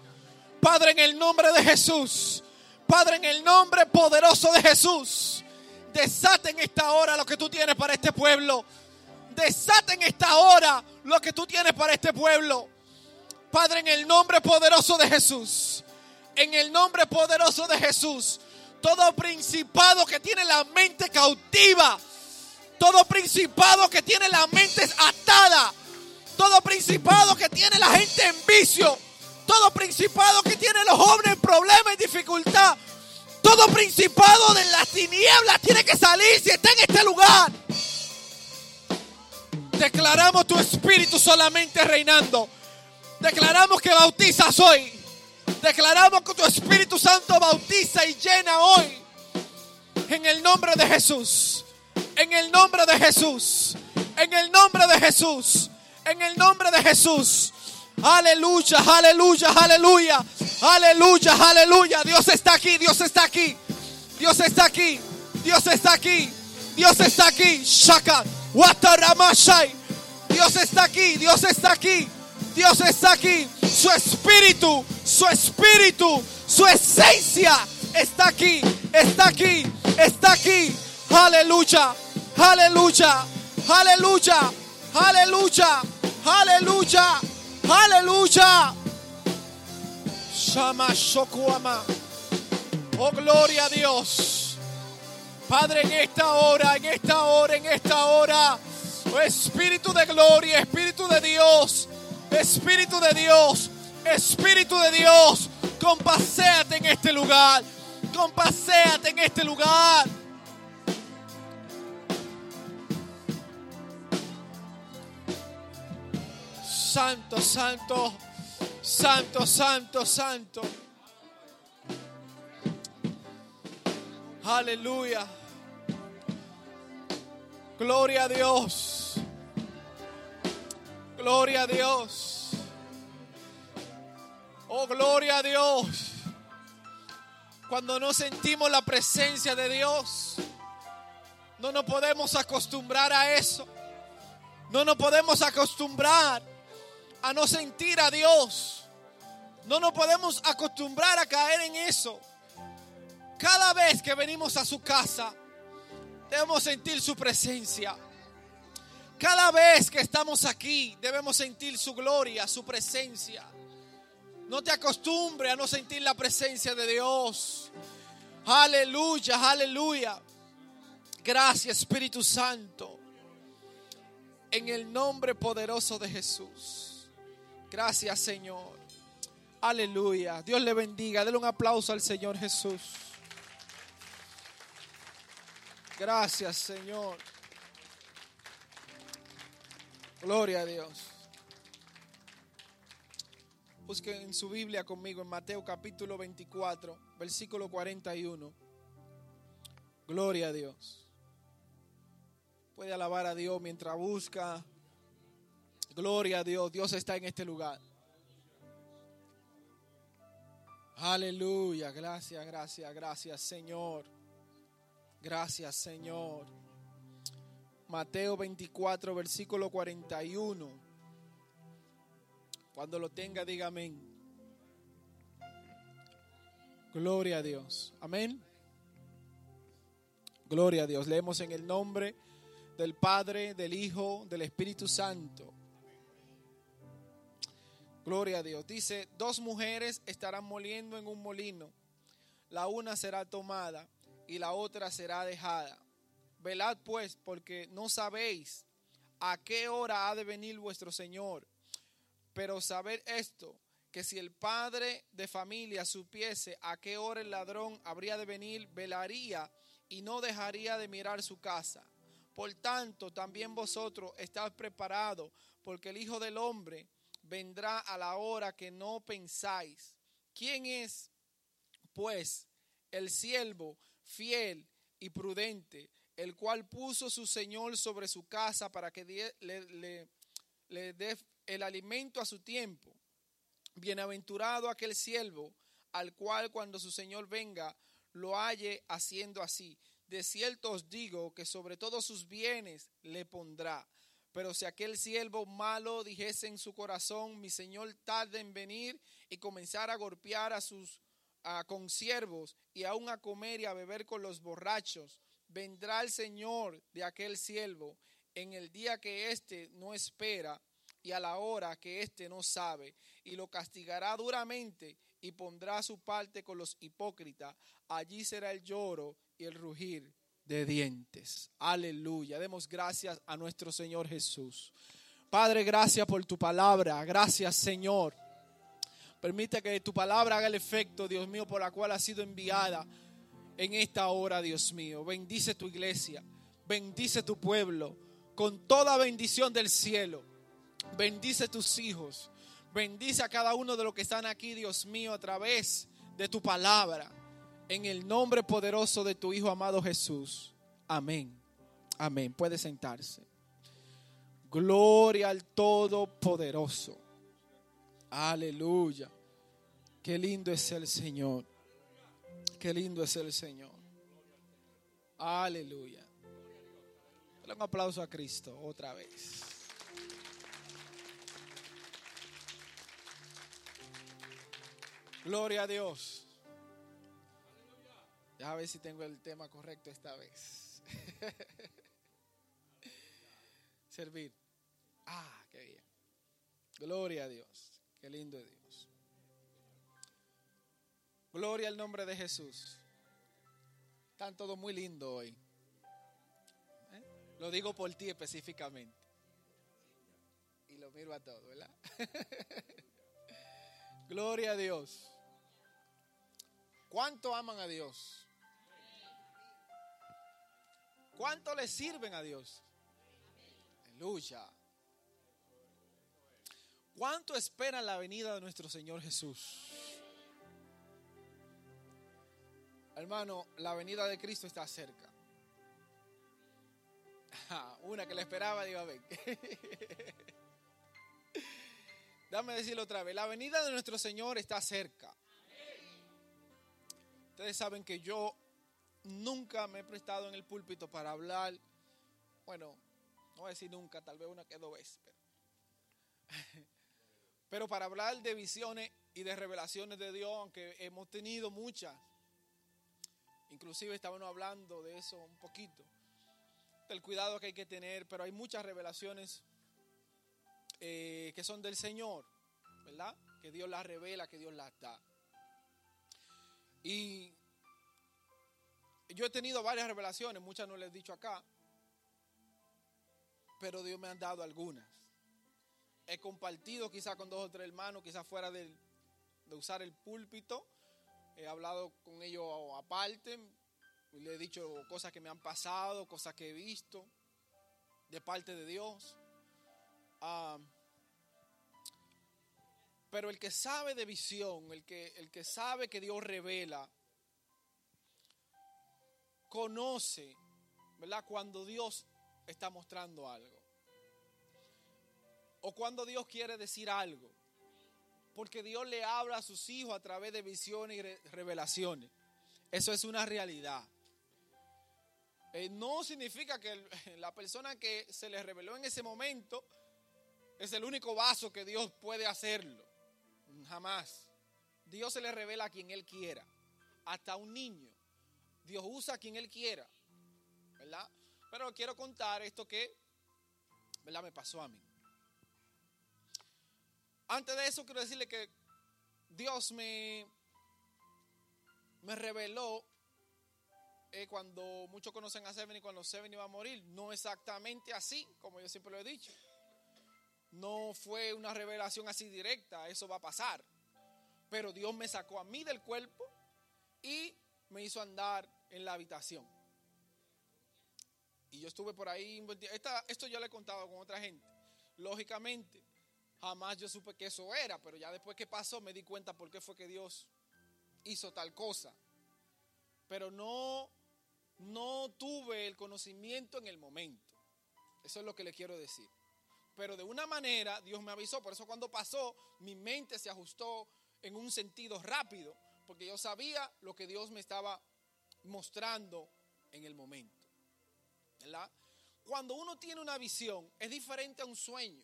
S10: Padre, en el nombre de Jesús. Padre, en el nombre poderoso de Jesús. Desate en esta hora lo que tú tienes para este pueblo. Desata en esta hora lo que tú tienes para este pueblo. Padre, en el nombre poderoso de Jesús. En el nombre poderoso de Jesús. Todo principado que tiene la mente cautiva. Todo principado que tiene la mente atada. Todo principado que tiene la gente en vicio. Todo principado que tiene los jóvenes en problemas y dificultad. Todo principado de las tinieblas tiene que salir si está en este lugar. Declaramos tu espíritu solamente reinando. Declaramos que bautizas hoy. Declaramos que tu Espíritu Santo bautiza y llena hoy. En el nombre de Jesús. En el nombre de Jesús. En el nombre de Jesús. En el nombre de Jesús. Aleluya, aleluya, aleluya. Aleluya, aleluya. Dios está aquí, Dios está aquí. Dios está aquí. Dios está aquí. Dios está aquí. Shaka. Wataramashai. Dios está aquí, Dios está aquí. Dios está aquí. Su espíritu, su espíritu, su esencia está aquí, está aquí, está aquí. Aleluya, aleluya, aleluya, aleluya, aleluya, aleluya. Shama Shokuama. Oh, gloria a Dios. Padre, en esta hora, en esta hora, en esta hora. Oh, Espíritu de gloria, Espíritu de Dios. Espíritu de Dios, Espíritu de Dios, compaséate en este lugar, compaséate en este lugar. Santo, santo, santo, santo, santo. Aleluya. Gloria a Dios. Gloria a Dios. Oh, gloria a Dios. Cuando no sentimos la presencia de Dios, no nos podemos acostumbrar a eso. No nos podemos acostumbrar a no sentir a Dios. No nos podemos acostumbrar a caer en eso. Cada vez que venimos a su casa, debemos sentir su presencia. Cada vez que estamos aquí debemos sentir su gloria, su presencia. No te acostumbres a no sentir la presencia de Dios. Aleluya, aleluya. Gracias Espíritu Santo. En el nombre poderoso de Jesús. Gracias Señor. Aleluya. Dios le bendiga. Dele un aplauso al Señor Jesús. Gracias Señor. Gloria a Dios. Busquen en su Biblia conmigo en Mateo capítulo 24, versículo 41. Gloria a Dios. Puede alabar a Dios mientras busca. Gloria a Dios. Dios está en este lugar. Aleluya. Gracias, gracias, gracias Señor. Gracias Señor. Mateo 24, versículo 41. Cuando lo tenga, diga amén. Gloria a Dios. Amén. Gloria a Dios. Leemos en el nombre del Padre, del Hijo, del Espíritu Santo. Gloria a Dios. Dice, dos mujeres estarán moliendo en un molino. La una será tomada y la otra será dejada. Velad pues, porque no sabéis a qué hora ha de venir vuestro Señor. Pero saber esto, que si el padre de familia supiese a qué hora el ladrón habría de venir, velaría y no dejaría de mirar su casa. Por tanto, también vosotros estad preparados, porque el Hijo del Hombre vendrá a la hora que no pensáis. ¿Quién es, pues, el siervo fiel y prudente? El cual puso su Señor sobre su casa para que le, dé el alimento a su tiempo. Bienaventurado aquel siervo al cual cuando su Señor venga lo halle haciendo así. De cierto os digo que sobre todos sus bienes le pondrá. Pero si aquel siervo malo dijese en su corazón, mi Señor tarde en venir y comenzar a golpear a sus a consiervos y aún a comer y a beber con los borrachos, vendrá el Señor de aquel siervo en el día que éste no espera y a la hora que éste no sabe, y lo castigará duramente y pondrá su parte con los hipócritas. Allí será el lloro y el rugir de dientes. Aleluya. Demos gracias a nuestro Señor Jesús. Padre, gracias por tu palabra. Gracias, Señor. Permite que tu palabra haga el efecto, Dios mío, por la cual ha sido enviada en esta hora, Dios mío. Bendice tu iglesia. Bendice tu pueblo con toda bendición del cielo. Bendice tus hijos. Bendice a cada uno de los que están aquí, Dios mío, a través de tu palabra. En el nombre poderoso de tu Hijo amado Jesús. Amén. Amén. Puede sentarse. Gloria al Todopoderoso. Aleluya. Qué lindo es el Señor. Qué lindo es el Señor. Aleluya. Dale un aplauso a Cristo otra vez. Gloria a Dios. Déjame ver si tengo el tema correcto esta vez. Servir. Ah, qué bien. Gloria a Dios. Qué lindo es Dios. Gloria al nombre de Jesús. Están todos muy lindos hoy. ¿Eh? Lo digo por ti específicamente. Y lo miro a todos, ¿verdad? Gloria a Dios. ¿Cuánto aman a Dios? ¿Cuánto le sirven a Dios? Aleluya. ¿Cuánto esperan la venida de nuestro Señor Jesús? Hermano, la venida de Cristo está cerca. Una que le esperaba, digo, a ver. Dame decirlo otra vez. La venida de nuestro Señor está cerca. Ustedes saben que yo nunca me he prestado en el púlpito para hablar. Bueno, no voy a decir nunca, tal vez una que dos veces. Pero, pero para hablar de visiones y de revelaciones de Dios, aunque hemos tenido muchas. Inclusive estábamos hablando de eso un poquito. Del cuidado que hay que tener, pero hay muchas revelaciones eh, que son del Señor, ¿verdad? Que Dios las revela, que Dios las da. Y yo he tenido varias revelaciones, muchas no les he dicho acá, pero Dios me ha dado algunas. He compartido quizás con dos o tres hermanos, quizás fuera de usar el púlpito. He hablado con ellos aparte, le he dicho cosas que me han pasado, cosas que he visto de parte de Dios. Ah, pero el que sabe de visión, el que, el que sabe que Dios revela, conoce, ¿verdad? Cuando Dios está mostrando algo. O cuando Dios quiere decir algo. Porque Dios le habla a sus hijos a través de visiones y revelaciones. Eso es una realidad. Eh, no significa que la persona que se le reveló en ese momento es el único vaso que Dios puede hacerlo. Jamás. Dios se le revela a quien Él quiera. Hasta un niño. Dios usa a quien Él quiera. ¿Verdad? Pero quiero contar esto que, ¿verdad? Me pasó a mí. Antes de eso quiero decirle que Dios me, me reveló eh, cuando muchos conocen a Seven y cuando Seven iba a morir. No exactamente así, como yo siempre lo he dicho. No fue una revelación así directa, eso va a pasar. Pero Dios me sacó a mí del cuerpo y me hizo andar en la habitación. Y yo estuve por ahí. esto ya lo he contado con otra gente. Lógicamente, jamás yo supe que eso era, pero ya después que pasó me di cuenta por qué fue que Dios hizo tal cosa. Pero no, no tuve el conocimiento en el momento. Eso es lo que le quiero decir pero de una manera Dios me avisó. Por eso cuando pasó, mi mente se ajustó en un sentido rápido, porque yo sabía lo que Dios me estaba mostrando en el momento. ¿Verdad? Cuando uno tiene una visión, es diferente a un sueño,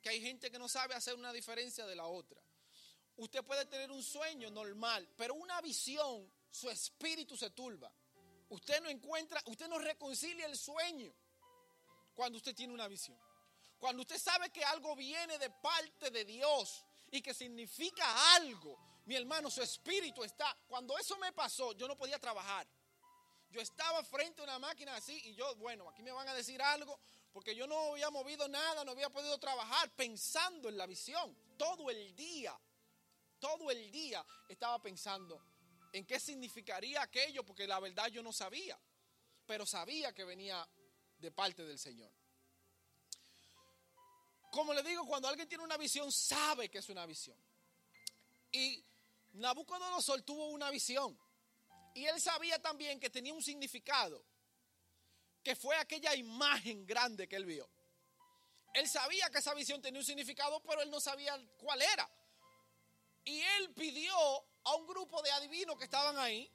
S10: que hay gente que no sabe hacer una diferencia de la otra. Usted puede tener un sueño normal, pero una visión, su espíritu se turba. Usted no encuentra, usted no reconcilia el sueño. cuando usted tiene una visión. Cuando usted sabe que algo viene de parte de Dios y que significa algo, mi hermano, su espíritu está. Cuando eso me pasó, yo no podía trabajar. Yo estaba frente a una máquina así y yo, bueno, aquí me van a decir algo, porque yo no había movido nada, no había podido trabajar pensando en la visión. Todo el día, todo el día estaba pensando en qué significaría aquello, porque la verdad yo no sabía, pero sabía que venía de parte del Señor. Como le digo, cuando alguien tiene una visión, sabe que es una visión. Y Nabucodonosor tuvo una visión. Y él sabía también que tenía un significado, que fue aquella imagen grande que él vio. Él sabía que esa visión tenía un significado, pero él no sabía cuál era. Y él pidió a un grupo de adivinos que estaban ahí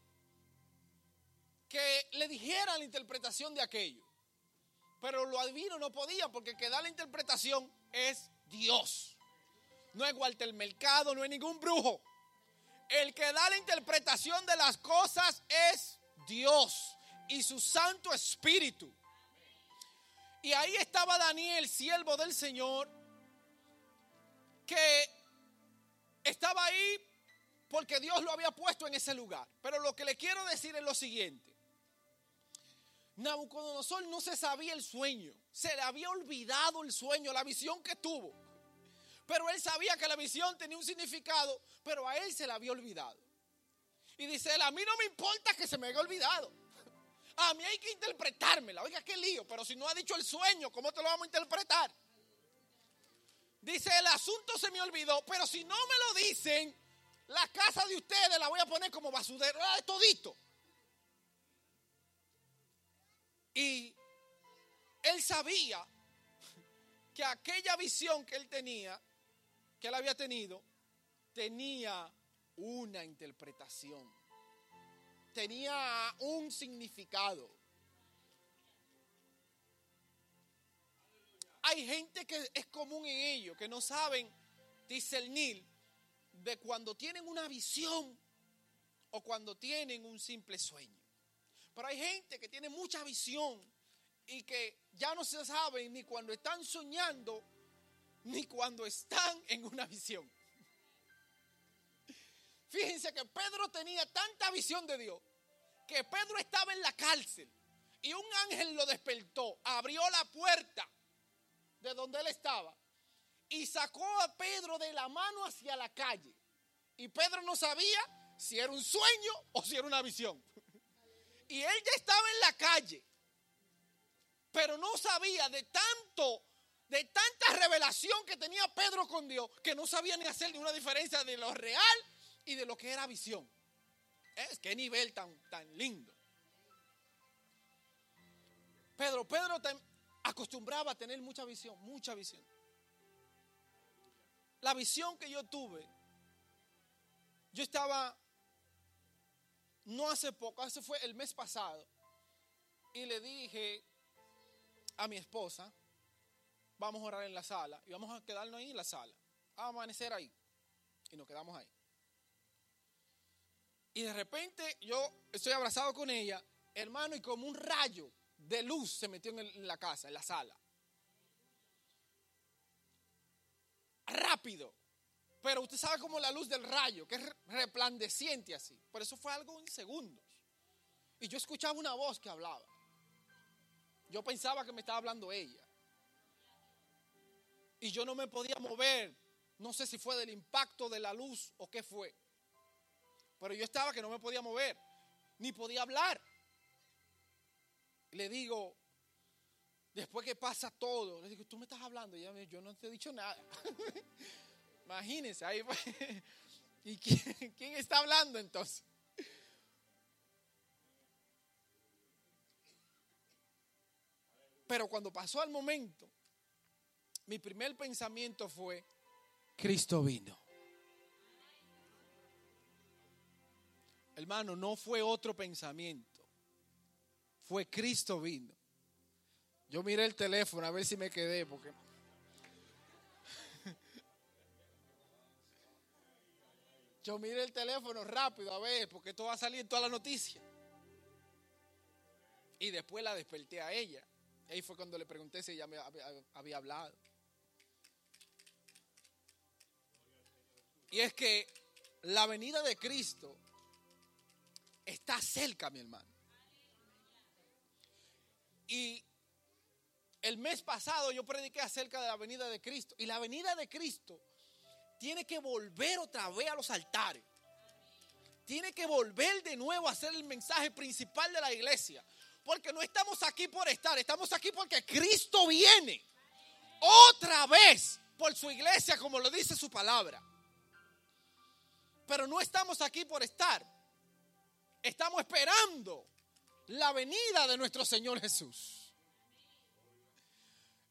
S10: que le dijeran la interpretación de aquello. Pero los adivinos no podían porque el que da la interpretación es Dios. No es Walter Mercado, no es ningún brujo. El que da la interpretación de las cosas es Dios y su Santo Espíritu. Y ahí estaba Daniel, siervo del Señor, que estaba ahí porque Dios lo había puesto en ese lugar. Pero lo que le quiero decir es lo siguiente. Nabucodonosor no se sabía el sueño, se le había olvidado el sueño, la visión que tuvo. Pero él sabía que la visión tenía un significado, pero a él se la había olvidado. Y dice a mí no me importa que se me haya olvidado. A mí hay que interpretármela. Oiga, qué lío, pero si no ha dicho el sueño, ¿cómo te lo vamos a interpretar? Dice, el asunto se me olvidó, pero si no me lo dicen, la casa de ustedes la voy a poner como basudero, de todito. Y él sabía que aquella visión que él tenía, que él había tenido, tenía una interpretación, tenía un significado. Hay gente que es común en ello, que no saben discernir de cuando tienen una visión o cuando tienen un simple sueño. Pero hay gente que tiene mucha visión y que ya no se sabe ni cuando están soñando ni cuando están en una visión. Fíjense que Pedro tenía tanta visión de Dios que Pedro estaba en la cárcel y un ángel lo despertó, abrió la puerta de donde él estaba y sacó a Pedro de la mano hacia la calle. Y Pedro no sabía si era un sueño o si era una visión. Y él ya estaba en la calle, pero no sabía de tanto, de tanta revelación que tenía Pedro con Dios, que no sabía ni hacer ni una diferencia de lo real y de lo que era visión. Es qué nivel tan, tan lindo. Pedro, Pedro acostumbraba a tener mucha visión, mucha visión. La visión que yo tuve, yo estaba no hace poco, ese fue el mes pasado, y le dije a mi esposa, vamos a orar en la sala, y vamos a quedarnos ahí en la sala, a amanecer ahí, y nos quedamos ahí. Y de repente yo estoy abrazado con ella, hermano, y como un rayo de luz se metió en, la casa, en la sala. Rápido. Pero usted sabe como la luz del rayo, que es resplandeciente así. Por eso fue algo en segundos. Y yo escuchaba una voz que hablaba. Yo pensaba que me estaba hablando ella. Y yo no me podía mover. No sé si fue del impacto de la luz o qué fue. Pero yo estaba que no me podía mover. Ni podía hablar. Le digo, después que pasa todo, le digo, tú me estás hablando. Yo no te he dicho nada. Imagínense, ahí ¿Y quién, está hablando entonces? Pero cuando pasó el momento, mi primer pensamiento fue, Cristo vino. Hermano, no fue otro pensamiento, fue Cristo vino. Yo miré el teléfono a ver si me quedé, porque Yo miré el teléfono rápido a ver, porque esto va a salir en toda la noticia. Y después la desperté a ella. Ahí fue cuando le pregunté si ella me había, había hablado. Y es que la venida de Cristo está cerca, mi hermano. Y el mes pasado yo prediqué acerca de la venida de Cristo. Y la venida de Cristo tiene que volver otra vez a los altares. Tiene que volver de nuevo a ser el mensaje principal de la iglesia. Porque no estamos aquí por estar, estamos aquí porque Cristo viene otra vez por su iglesia, como lo dice su palabra. Pero no estamos aquí por estar. Estamos esperando la venida de nuestro Señor Jesús.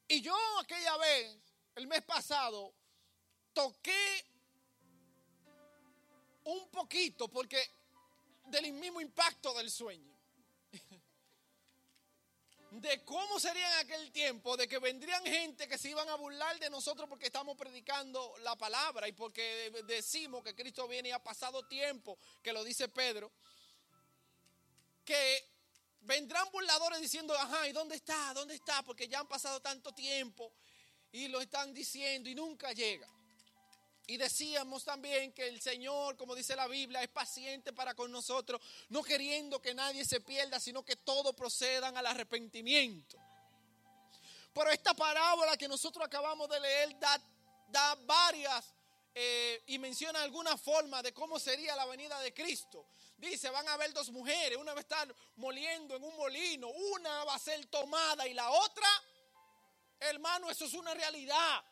S10: Y yo aquella vez, el mes pasado, toqué un poquito porque del mismo impacto del sueño. De cómo sería en aquel tiempo, de que vendrían gente que se iban a burlar de nosotros porque estamos predicando la palabra y porque decimos que Cristo viene y ha pasado tiempo, que lo dice Pedro, que vendrán burladores diciendo, ajá, ¿y dónde está? ¿Dónde está? Porque ya han pasado tanto tiempo y lo están diciendo y nunca llega. Y decíamos también que el Señor, como dice la Biblia, es paciente para con nosotros, no queriendo que nadie se pierda, sino que todos procedan al arrepentimiento. Pero esta parábola que nosotros acabamos de leer da, varias eh, y menciona alguna forma de cómo sería la venida de Cristo. Dice, van a haber dos mujeres, una va a estar moliendo en un molino, una va a ser tomada y la otra, hermano, eso es una realidad.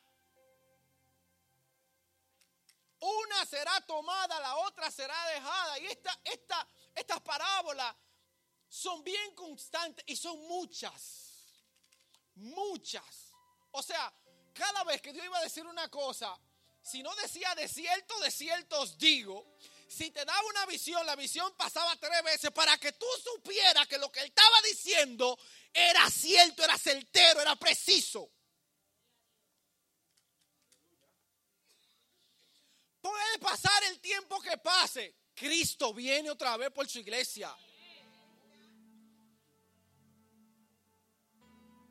S10: Una será tomada, la otra será dejada. Y esta, esta, estas parábolas son bien constantes y son muchas. Muchas. O sea, cada vez que Dios iba a decir una cosa, si no decía de cierto, de cierto os digo, si te daba una visión, la visión pasaba tres veces para que tú supieras que lo que él estaba diciendo era cierto, era certero, era preciso. Puede pasar el tiempo que pase. Cristo viene otra vez por su iglesia.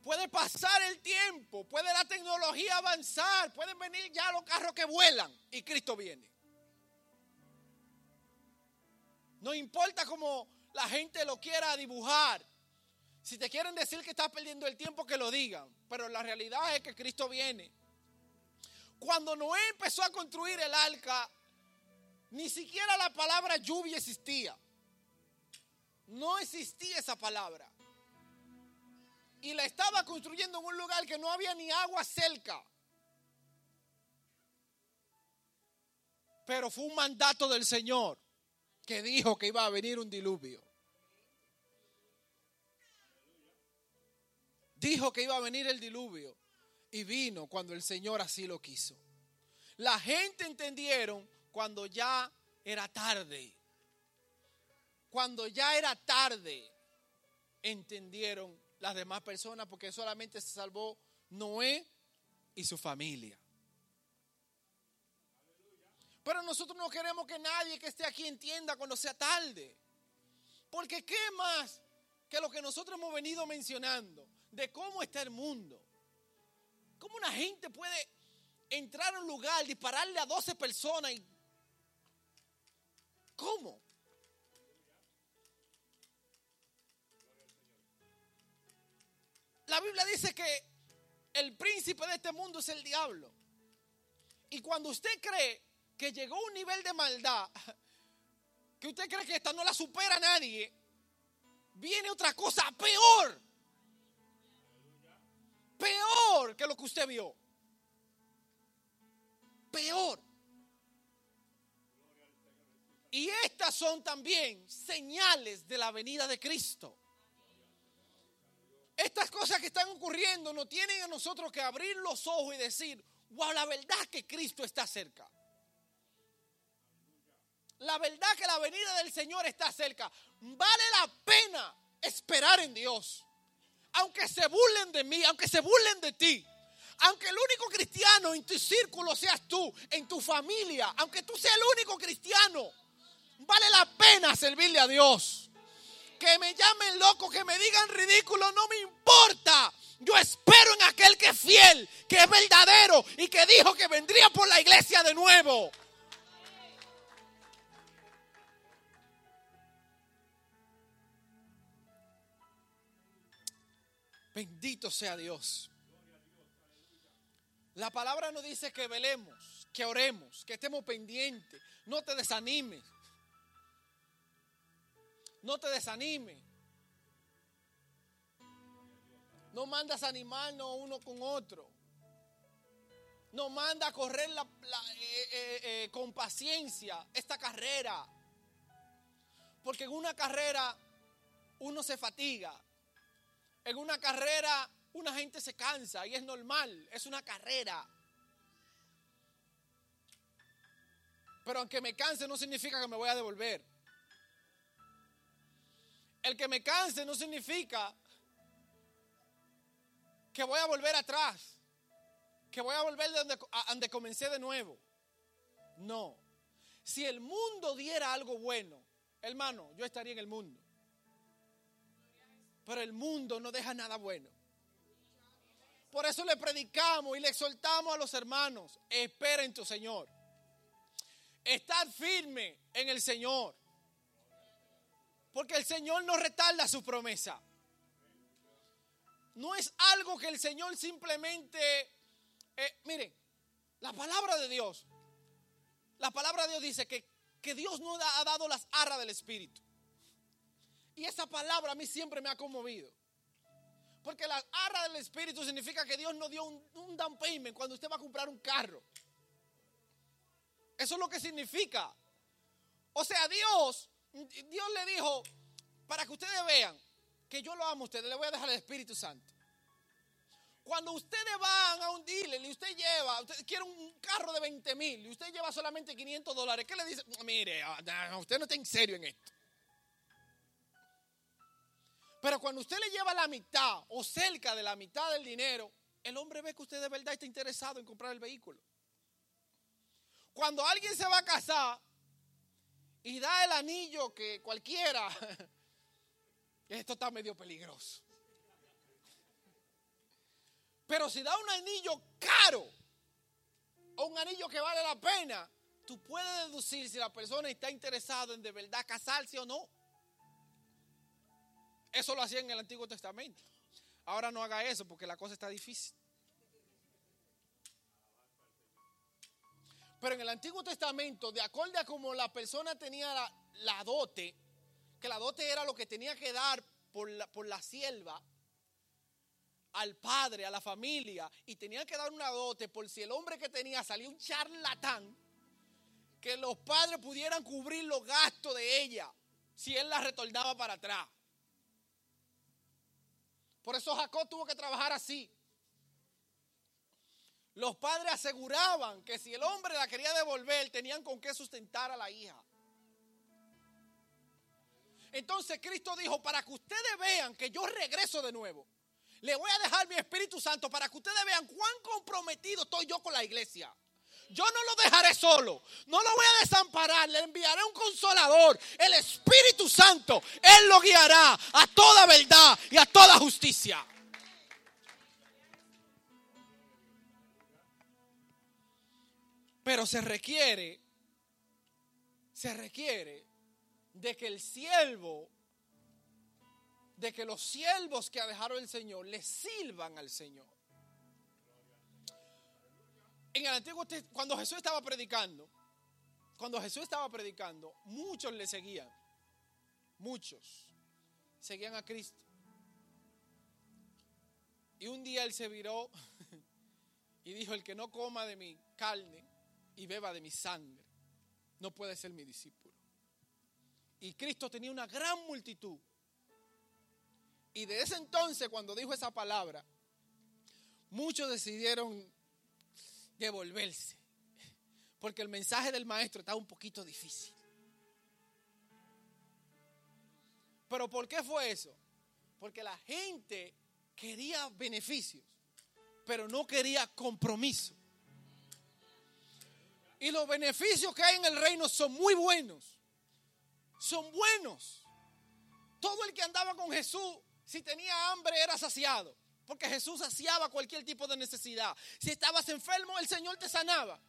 S10: Puede pasar el tiempo, puede la tecnología avanzar, pueden venir ya los carros que vuelan y Cristo viene. No importa cómo la gente lo quiera dibujar. Si te quieren decir que estás perdiendo el tiempo, que lo digan. Pero la realidad es que Cristo viene. Cuando Noé empezó a construir el arca, ni siquiera la palabra lluvia existía. No existía esa palabra. Y la estaba construyendo en un lugar que no había ni agua cerca. Pero fue un mandato del Señor que dijo que iba a venir un diluvio. Dijo que iba a venir el diluvio y vino cuando el Señor así lo quiso. La gente entendieron cuando ya era tarde. Cuando ya era tarde, entendieron las demás personas porque solamente se salvó Noé y su familia. Pero nosotros no queremos que nadie que esté aquí entienda cuando sea tarde. Porque ¿qué más que lo que nosotros hemos venido mencionando de cómo está el mundo? ¿Cómo una gente puede entrar a un lugar, dispararle a 12 personas y... ¿Cómo? La Biblia dice que el príncipe de este mundo es el diablo. Y cuando usted cree que llegó a un nivel de maldad, que usted cree que esta no la supera nadie, viene otra cosa peor peor que lo que usted vio. Peor. Y estas son también señales de la venida de Cristo. Estas cosas que están ocurriendo no tienen a nosotros que abrir los ojos y decir, wow, la verdad que Cristo está cerca. La verdad que la venida del Señor está cerca. Vale la pena esperar en Dios aunque se burlen de mí, aunque se burlen de ti, aunque el único cristiano en tu círculo seas tú, en tu familia, aunque tú seas el único cristiano, vale la pena servirle a Dios. Que me llamen loco, que me digan ridículo, no me importa. Yo espero en aquel que es fiel, que es verdadero y que dijo que vendría por la iglesia de nuevo. Bendito sea Dios. La palabra nos dice que velemos, que oremos, que estemos pendientes. No te desanimes. No te desanimes. No mandas animarnos uno con otro. No manda a correr eh, eh, eh, con paciencia esta carrera. Porque en una carrera uno se fatiga. En una carrera una gente se cansa y es normal, es una carrera. Pero aunque me canse no significa que me voy a devolver. El que me canse no significa que voy a volver atrás, que voy a volver de donde, donde comencé de nuevo. No. Si el mundo diera algo bueno, hermano, yo estaría en el mundo. Pero el mundo no deja nada bueno. Por eso le predicamos y le exhortamos a los hermanos, esperen tu Señor. Estad firme en el Señor. Porque el Señor no retarda su promesa. No es algo que el Señor simplemente... Eh, miren, la palabra de Dios, la palabra de Dios dice que, que Dios no ha dado las arras del Espíritu. Y esa palabra a mí siempre me ha conmovido. Porque la arra del Espíritu significa que Dios no dio un, down payment cuando usted va a comprar un carro. Eso es lo que significa. O sea, Dios, Dios le dijo, para que ustedes vean que yo lo amo a ustedes, le voy a dejar el Espíritu Santo. Cuando ustedes van a un dealer y usted lleva, usted quiere un carro de 20 mil y usted lleva solamente 500 dólares, ¿qué le dice? Mire, usted no está en serio en esto. Pero cuando usted le lleva la mitad o cerca de la mitad del dinero, el hombre ve que usted de verdad está interesado en comprar el vehículo. Cuando alguien se va a casar y da el anillo que cualquiera, esto está medio peligroso. Pero si da un anillo caro o un anillo que vale la pena, tú puedes deducir si la persona está interesada en de verdad casarse o no. Eso lo hacía en el Antiguo Testamento. Ahora no haga eso porque la cosa está difícil. Pero en el Antiguo Testamento, de acuerdo a como la persona tenía la, dote, que la dote era lo que tenía que dar por la, por la sierva al padre, a la familia, y tenía que dar una dote por si el hombre que tenía salía un charlatán, que los padres pudieran cubrir los gastos de ella si él la retornaba para atrás. Por eso Jacob tuvo que trabajar así. Los padres aseguraban que si el hombre la quería devolver, tenían con qué sustentar a la hija. Entonces Cristo dijo, para que ustedes vean que yo regreso de nuevo, le voy a dejar mi Espíritu Santo para que ustedes vean cuán comprometido estoy yo con la iglesia. Yo no lo dejaré solo, no lo voy a desamparar, le enviaré un consolador, el Espíritu Santo. Él lo guiará a toda verdad y a toda justicia. Pero se requiere, se requiere de que el siervo, de que los siervos que ha dejado el Señor le sirvan al Señor. En el Antiguo cuando Jesús estaba predicando, cuando Jesús estaba predicando, muchos le seguían. Muchos seguían a Cristo. Y un día él se viró y dijo, el que no coma de mi carne y beba de mi sangre, no puede ser mi discípulo. Y Cristo tenía una gran multitud. Y de ese entonces, cuando dijo esa palabra, muchos decidieron devolverse. Porque el mensaje del maestro está un poquito difícil. Pero ¿por qué fue eso? Porque la gente quería beneficios, pero no quería compromiso. Y los beneficios que hay en el reino son muy buenos. Son buenos. Todo el que andaba con Jesús, si tenía hambre, era saciado. Porque Jesús saciaba cualquier tipo de necesidad. Si estabas enfermo, el Señor te sanaba.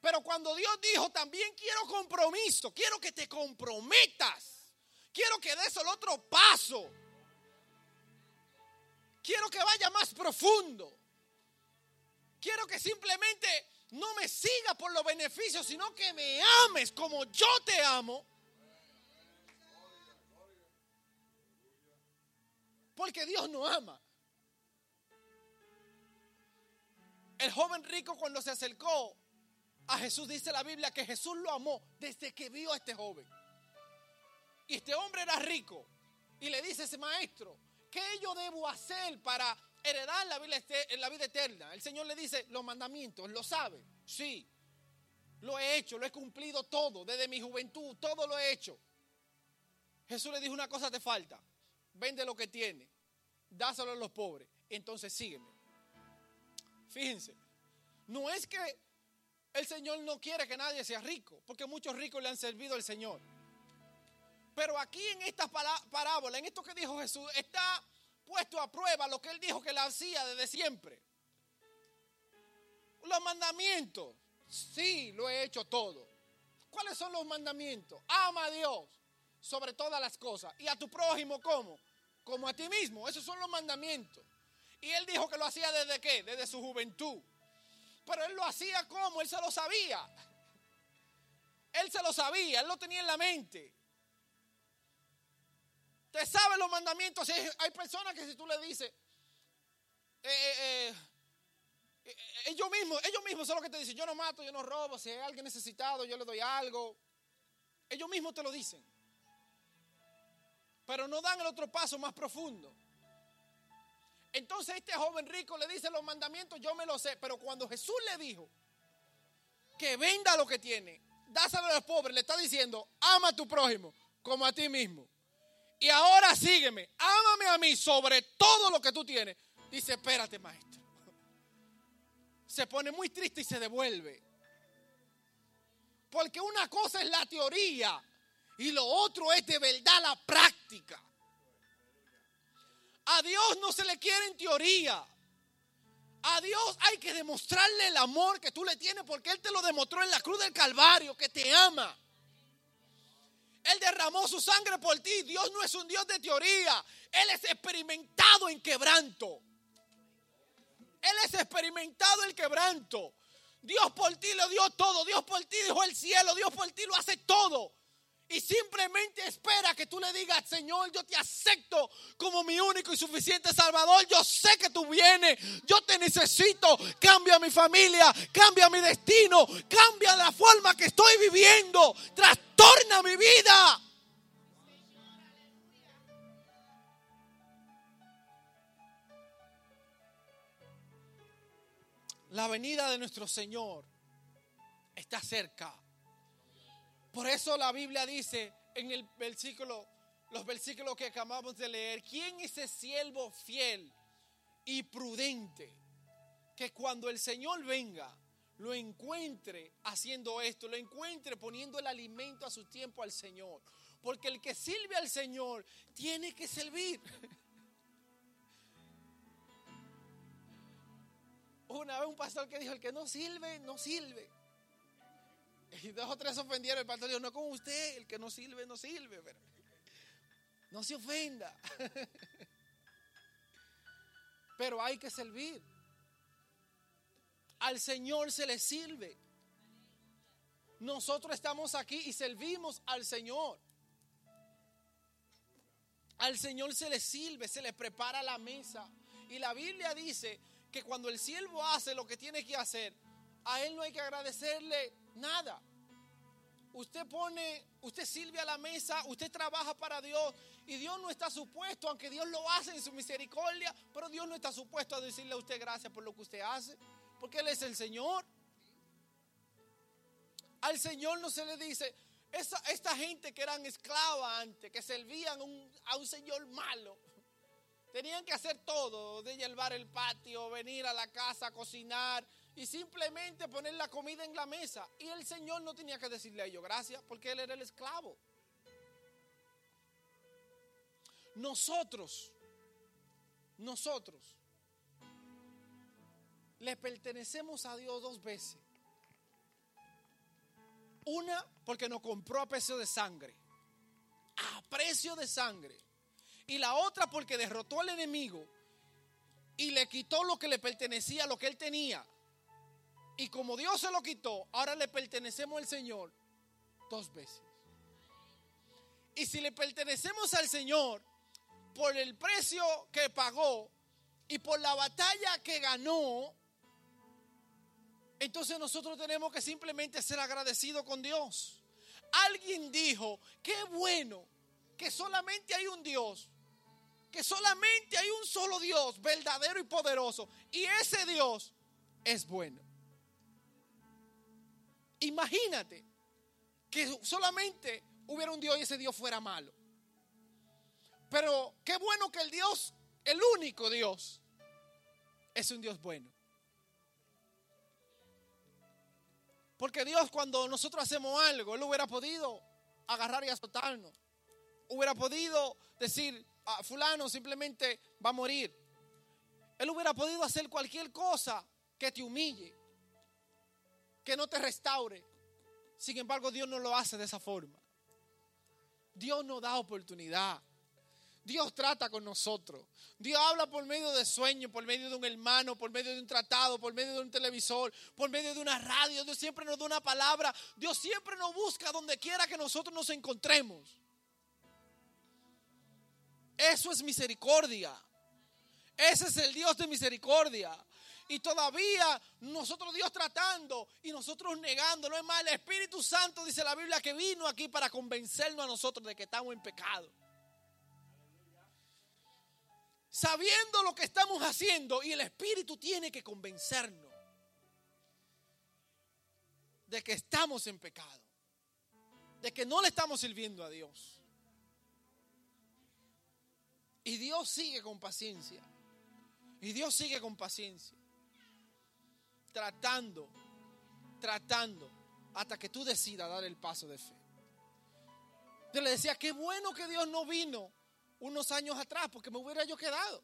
S10: Pero cuando Dios dijo, también quiero compromiso, quiero que te comprometas, quiero que des el otro paso, quiero que vaya más profundo, quiero que simplemente no me sigas por los beneficios, sino que me ames como yo te amo. Porque Dios no ama. El joven rico cuando se acercó a Jesús dice la Biblia que Jesús lo amó desde que vio a este joven. Y este hombre era rico. Y le dice ese maestro, ¿qué yo debo hacer para heredar la vida, la vida eterna? El Señor le dice, los mandamientos, ¿lo sabe? Sí, lo he hecho, lo he cumplido todo, desde mi juventud, todo lo he hecho. Jesús le dijo una cosa te falta, vende lo que tiene, dáselo a los pobres, entonces sígueme. Fíjense, no es que el Señor no quiere que nadie sea rico, porque muchos ricos le han servido al Señor. Pero aquí en esta parábola, en esto que dijo Jesús, está puesto a prueba lo que él dijo que la hacía desde siempre. Los mandamientos, sí, lo he hecho todo. ¿Cuáles son los mandamientos? Ama a Dios sobre todas las cosas y a tu prójimo como, como a ti mismo. Esos son los mandamientos. Y él dijo que lo hacía desde qué? Desde su juventud. Pero él lo hacía como, él se lo sabía. Él se lo sabía, él lo tenía en la mente. Te sabe los mandamientos. Hay personas que si tú le dices, eh, eh, eh, ellos mismos, ellos mismos son los que te dicen, yo no mato, yo no robo, si hay alguien necesitado, yo le doy algo. Ellos mismos te lo dicen. Pero no dan el otro paso más profundo. Entonces este joven rico le dice los mandamientos, yo me lo sé, pero cuando Jesús le dijo que venda lo que tiene, dáselo a los pobres, le está diciendo, ama a tu prójimo como a ti mismo. Y ahora sígueme, ámame a mí sobre todo lo que tú tienes. Dice, espérate maestro. Se pone muy triste y se devuelve. Porque una cosa es la teoría y lo otro es de verdad la práctica. A Dios no se le quiere en teoría. A Dios hay que demostrarle el amor que tú le tienes porque Él te lo demostró en la cruz del Calvario, que te ama. Él derramó su sangre por ti. Dios no es un Dios de teoría. Él es experimentado en quebranto. Él es experimentado en quebranto. Dios por ti lo dio todo. Dios por ti dejó el cielo. Dios por ti lo hace todo y simplemente espera que tú le digas, Señor, yo te acepto como mi único y suficiente Salvador. Yo sé que tú vienes, yo te necesito. Cambia mi familia, cambia mi destino, cambia la forma que estoy viviendo, trastorna mi vida. La venida de nuestro Señor está cerca. Por eso la Biblia dice en el versículo, los versículos que acabamos de leer, ¿quién es ese siervo fiel y prudente que cuando el Señor venga lo encuentre haciendo esto, lo encuentre poniendo el alimento a su tiempo al Señor? Porque el que sirve al Señor tiene que servir. Una vez un pastor que dijo, el que no sirve, no sirve. Y dos o tres ofendieron. El pastor dijo, no como usted, el que no sirve, no sirve. No se ofenda. Pero hay que servir. Al Señor se le sirve. Nosotros estamos aquí y servimos al Señor. Al Señor se le sirve, se le prepara la mesa. Y la Biblia dice que cuando el siervo hace lo que tiene que hacer, a él no hay que agradecerle nada. Usted pone, usted sirve a la mesa, usted trabaja para Dios y Dios no está supuesto, aunque Dios lo hace en su misericordia, pero Dios no está supuesto a decirle a usted gracias por lo que usted hace, porque Él es el Señor. Al Señor no se le dice, esta gente que eran esclavas antes, que servían a un Señor malo, tenían que hacer todo, de llevar el patio, venir a la casa, cocinar, y simplemente poner la comida en la mesa. Y el Señor no tenía que decirle a ellos gracias porque Él era el esclavo. Nosotros nosotros le pertenecemos a Dios dos veces. Una porque nos compró a precio de sangre. A precio de sangre. Y la otra porque derrotó al enemigo y le quitó lo que le pertenecía, lo que él tenía. Y como Dios se lo quitó, ahora le pertenecemos al Señor dos veces. Y si le pertenecemos al Señor por el precio que pagó y por la batalla que ganó, entonces nosotros tenemos que simplemente ser agradecidos con Dios. Alguien dijo, qué bueno que solamente hay un Dios, que solamente hay un solo Dios verdadero y poderoso, y ese Dios es bueno. Imagínate que solamente hubiera un Dios y ese Dios fuera malo. Pero qué bueno que el Dios, el único Dios, es un Dios bueno. Porque Dios cuando nosotros hacemos algo, Él hubiera podido agarrar y azotarnos. Hubiera podido decir, a fulano simplemente va a morir. Él hubiera podido hacer cualquier cosa que te humille, que no te restaure. Sin embargo, Dios no lo hace de esa forma. Dios nos da oportunidad. Dios trata con nosotros. Dios habla por medio de sueños, por medio de un hermano, por medio de un tratado, por medio de un televisor, por medio de una radio. Dios siempre nos da una palabra. Dios siempre nos busca donde quiera que nosotros nos encontremos. Eso es misericordia. Ese es el Dios de misericordia. Y todavía nosotros Dios tratando y nosotros negando. No es más, el Espíritu Santo dice la Biblia que vino aquí para convencernos a nosotros de que estamos en pecado. Sabiendo lo que estamos haciendo y el Espíritu tiene que convencernos de que estamos en pecado. De que no le estamos sirviendo a Dios. Y Dios sigue con paciencia. Y Dios sigue con paciencia tratando, tratando, hasta que tú decidas dar el paso de fe. Yo le decía, qué bueno que Dios no vino unos años atrás, porque me hubiera yo quedado.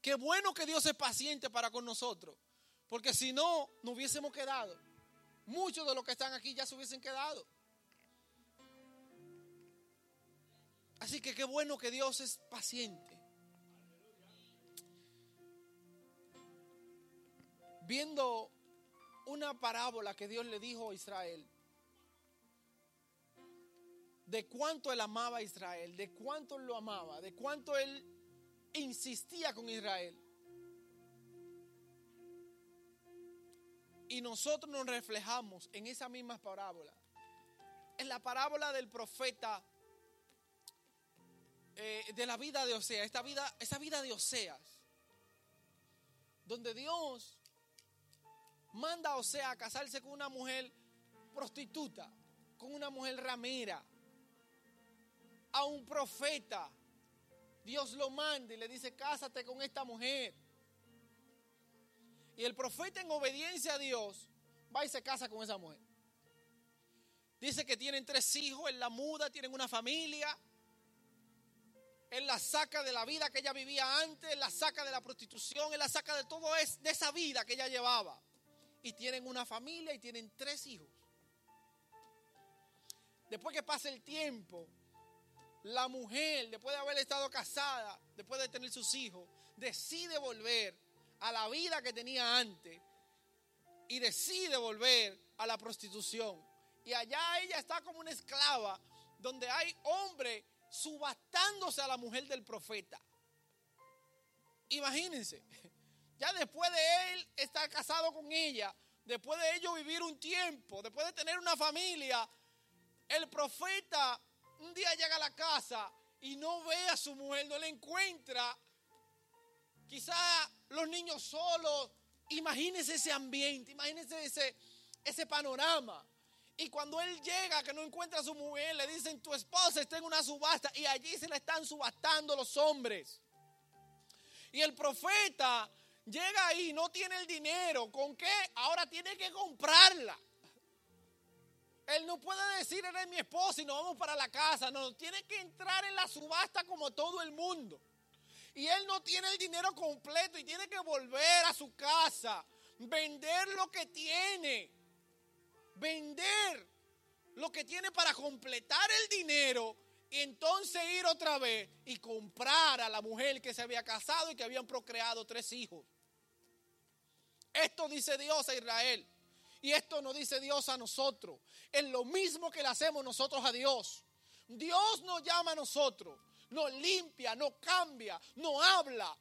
S10: Qué bueno que Dios es paciente para con nosotros, porque si no, no hubiésemos quedado. Muchos de los que están aquí ya se hubiesen quedado. Así que qué bueno que Dios es paciente. Viendo una parábola que Dios le dijo a Israel, de cuánto él amaba a Israel, de cuánto lo amaba, de cuánto él insistía con Israel. Y nosotros nos reflejamos en esa misma parábola. En la parábola del profeta eh, de la vida de Oseas, esta vida, esa vida de Oseas, donde Dios manda a Osea a casarse con una mujer prostituta, con una mujer ramera, a un profeta. Dios lo manda y le dice, cásate con esta mujer. Y el profeta en obediencia a Dios va y se casa con esa mujer. Dice que tienen tres hijos, él la muda, tienen una familia. Él la saca de la vida que ella vivía antes, él la saca de la prostitución, él la saca de todo es, de esa vida que ella llevaba y tienen una familia y tienen tres hijos. Después que pasa el tiempo, la mujer, después de haber estado casada, después de tener sus hijos, decide volver a la vida que tenía antes y decide volver a la prostitución. Y allá ella está como una esclava, donde hay hombres subastándose a la mujer del profeta. Imagínense, ya después de él estar casado con ella, después de ellos vivir un tiempo, después de tener una familia, el profeta un día llega a la casa y no ve a su mujer, no la encuentra. Quizá los niños solos, imagínense ese ambiente, imagínense ese, ese panorama. Y cuando él llega que no encuentra a su mujer, le dicen, tu esposa está en una subasta y allí se la están subastando los hombres. Y el profeta llega ahí, no tiene el dinero, ¿con qué? Ahora tiene que comprarla. Él no puede decir, eres mi esposa y nos vamos para la casa. No, tiene que entrar en la subasta como todo el mundo. y él no tiene el dinero completo y tiene que volver a su casa, vender lo que tiene, vender lo que tiene para completar el dinero y entonces ir otra vez y comprar a la mujer que se había casado y que habían procreado tres hijos. Esto dice Dios a Israel. Y esto nos dice Dios a nosotros. Es lo mismo que le hacemos nosotros a Dios. Dios nos llama a nosotros, nos limpia, nos cambia, nos habla.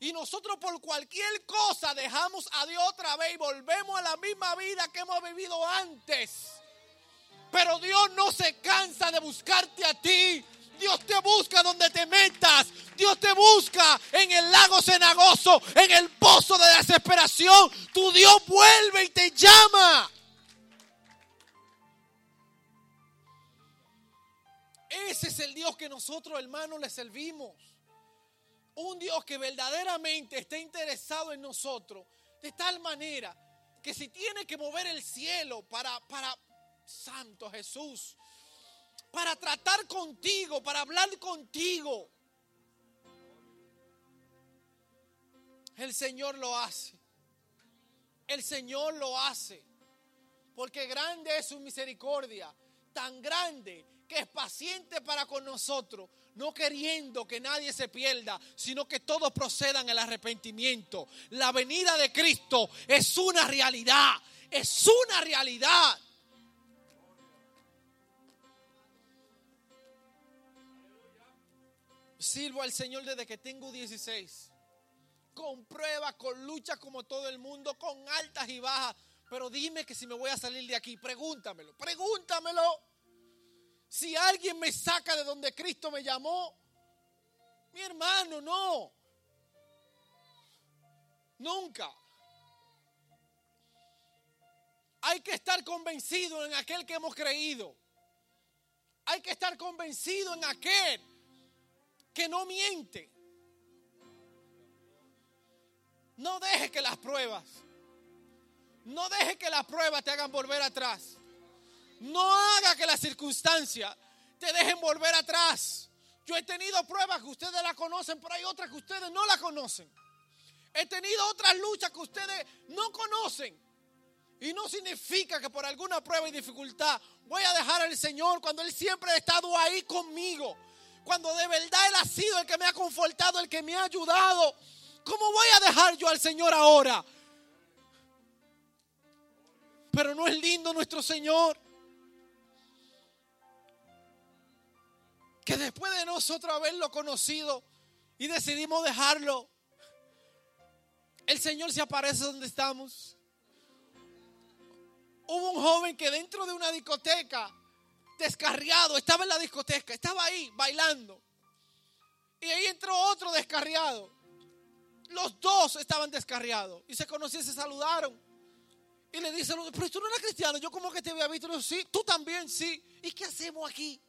S10: Y nosotros por cualquier cosa dejamos a Dios otra vez y volvemos a la misma vida que hemos vivido antes. Pero Dios no se cansa de buscarte a ti. Dios te busca donde te metas. Dios te busca en el lago cenagoso, en el pozo de desesperación. Tu Dios vuelve y te llama. Ese es el Dios que nosotros, hermanos, le servimos. Un Dios que verdaderamente está interesado en nosotros. De tal manera que si tiene que mover el cielo para, para Santo Jesús, para tratar contigo, para hablar contigo, el Señor lo hace. El Señor lo hace. Porque grande es su misericordia, tan grande que es paciente para con nosotros, no queriendo que nadie se pierda, sino que todos procedan al arrepentimiento. La venida de Cristo es una realidad, es una realidad. Sirvo al Señor desde que tengo 16. Con pruebas, con luchas como todo el mundo, con altas y bajas. Pero dime que si me voy a salir de aquí, pregúntamelo, pregúntamelo. Si alguien me saca de donde Cristo me llamó, mi hermano, no. Nunca. Hay que estar convencido en aquel que hemos creído. Hay que estar convencido en aquel que no miente. No deje que las pruebas, no deje que las pruebas te hagan volver atrás. No haga que las circunstancias te dejen volver atrás. Yo he tenido pruebas que ustedes la conocen, pero hay otras que ustedes no la conocen. He tenido otras luchas que ustedes no conocen. Y no significa que por alguna prueba y dificultad voy a dejar al Señor cuando Él siempre ha estado ahí conmigo. Cuando de verdad Él ha sido el que me ha confortado, el que me ha ayudado. ¿Cómo voy a dejar yo al Señor ahora? Pero no es lindo nuestro Señor. que después de nosotros haberlo conocido y decidimos dejarlo, el Señor se aparece donde estamos. Hubo un joven que dentro de una discoteca, descarriado, estaba en la discoteca, estaba ahí bailando. Y ahí entró otro descarriado. Los dos estaban descarriados y se conocían, se saludaron. Y le dice, pero tú no eres cristiano, yo como que te había visto. sí, tú también, sí. ¿Y qué hacemos aquí?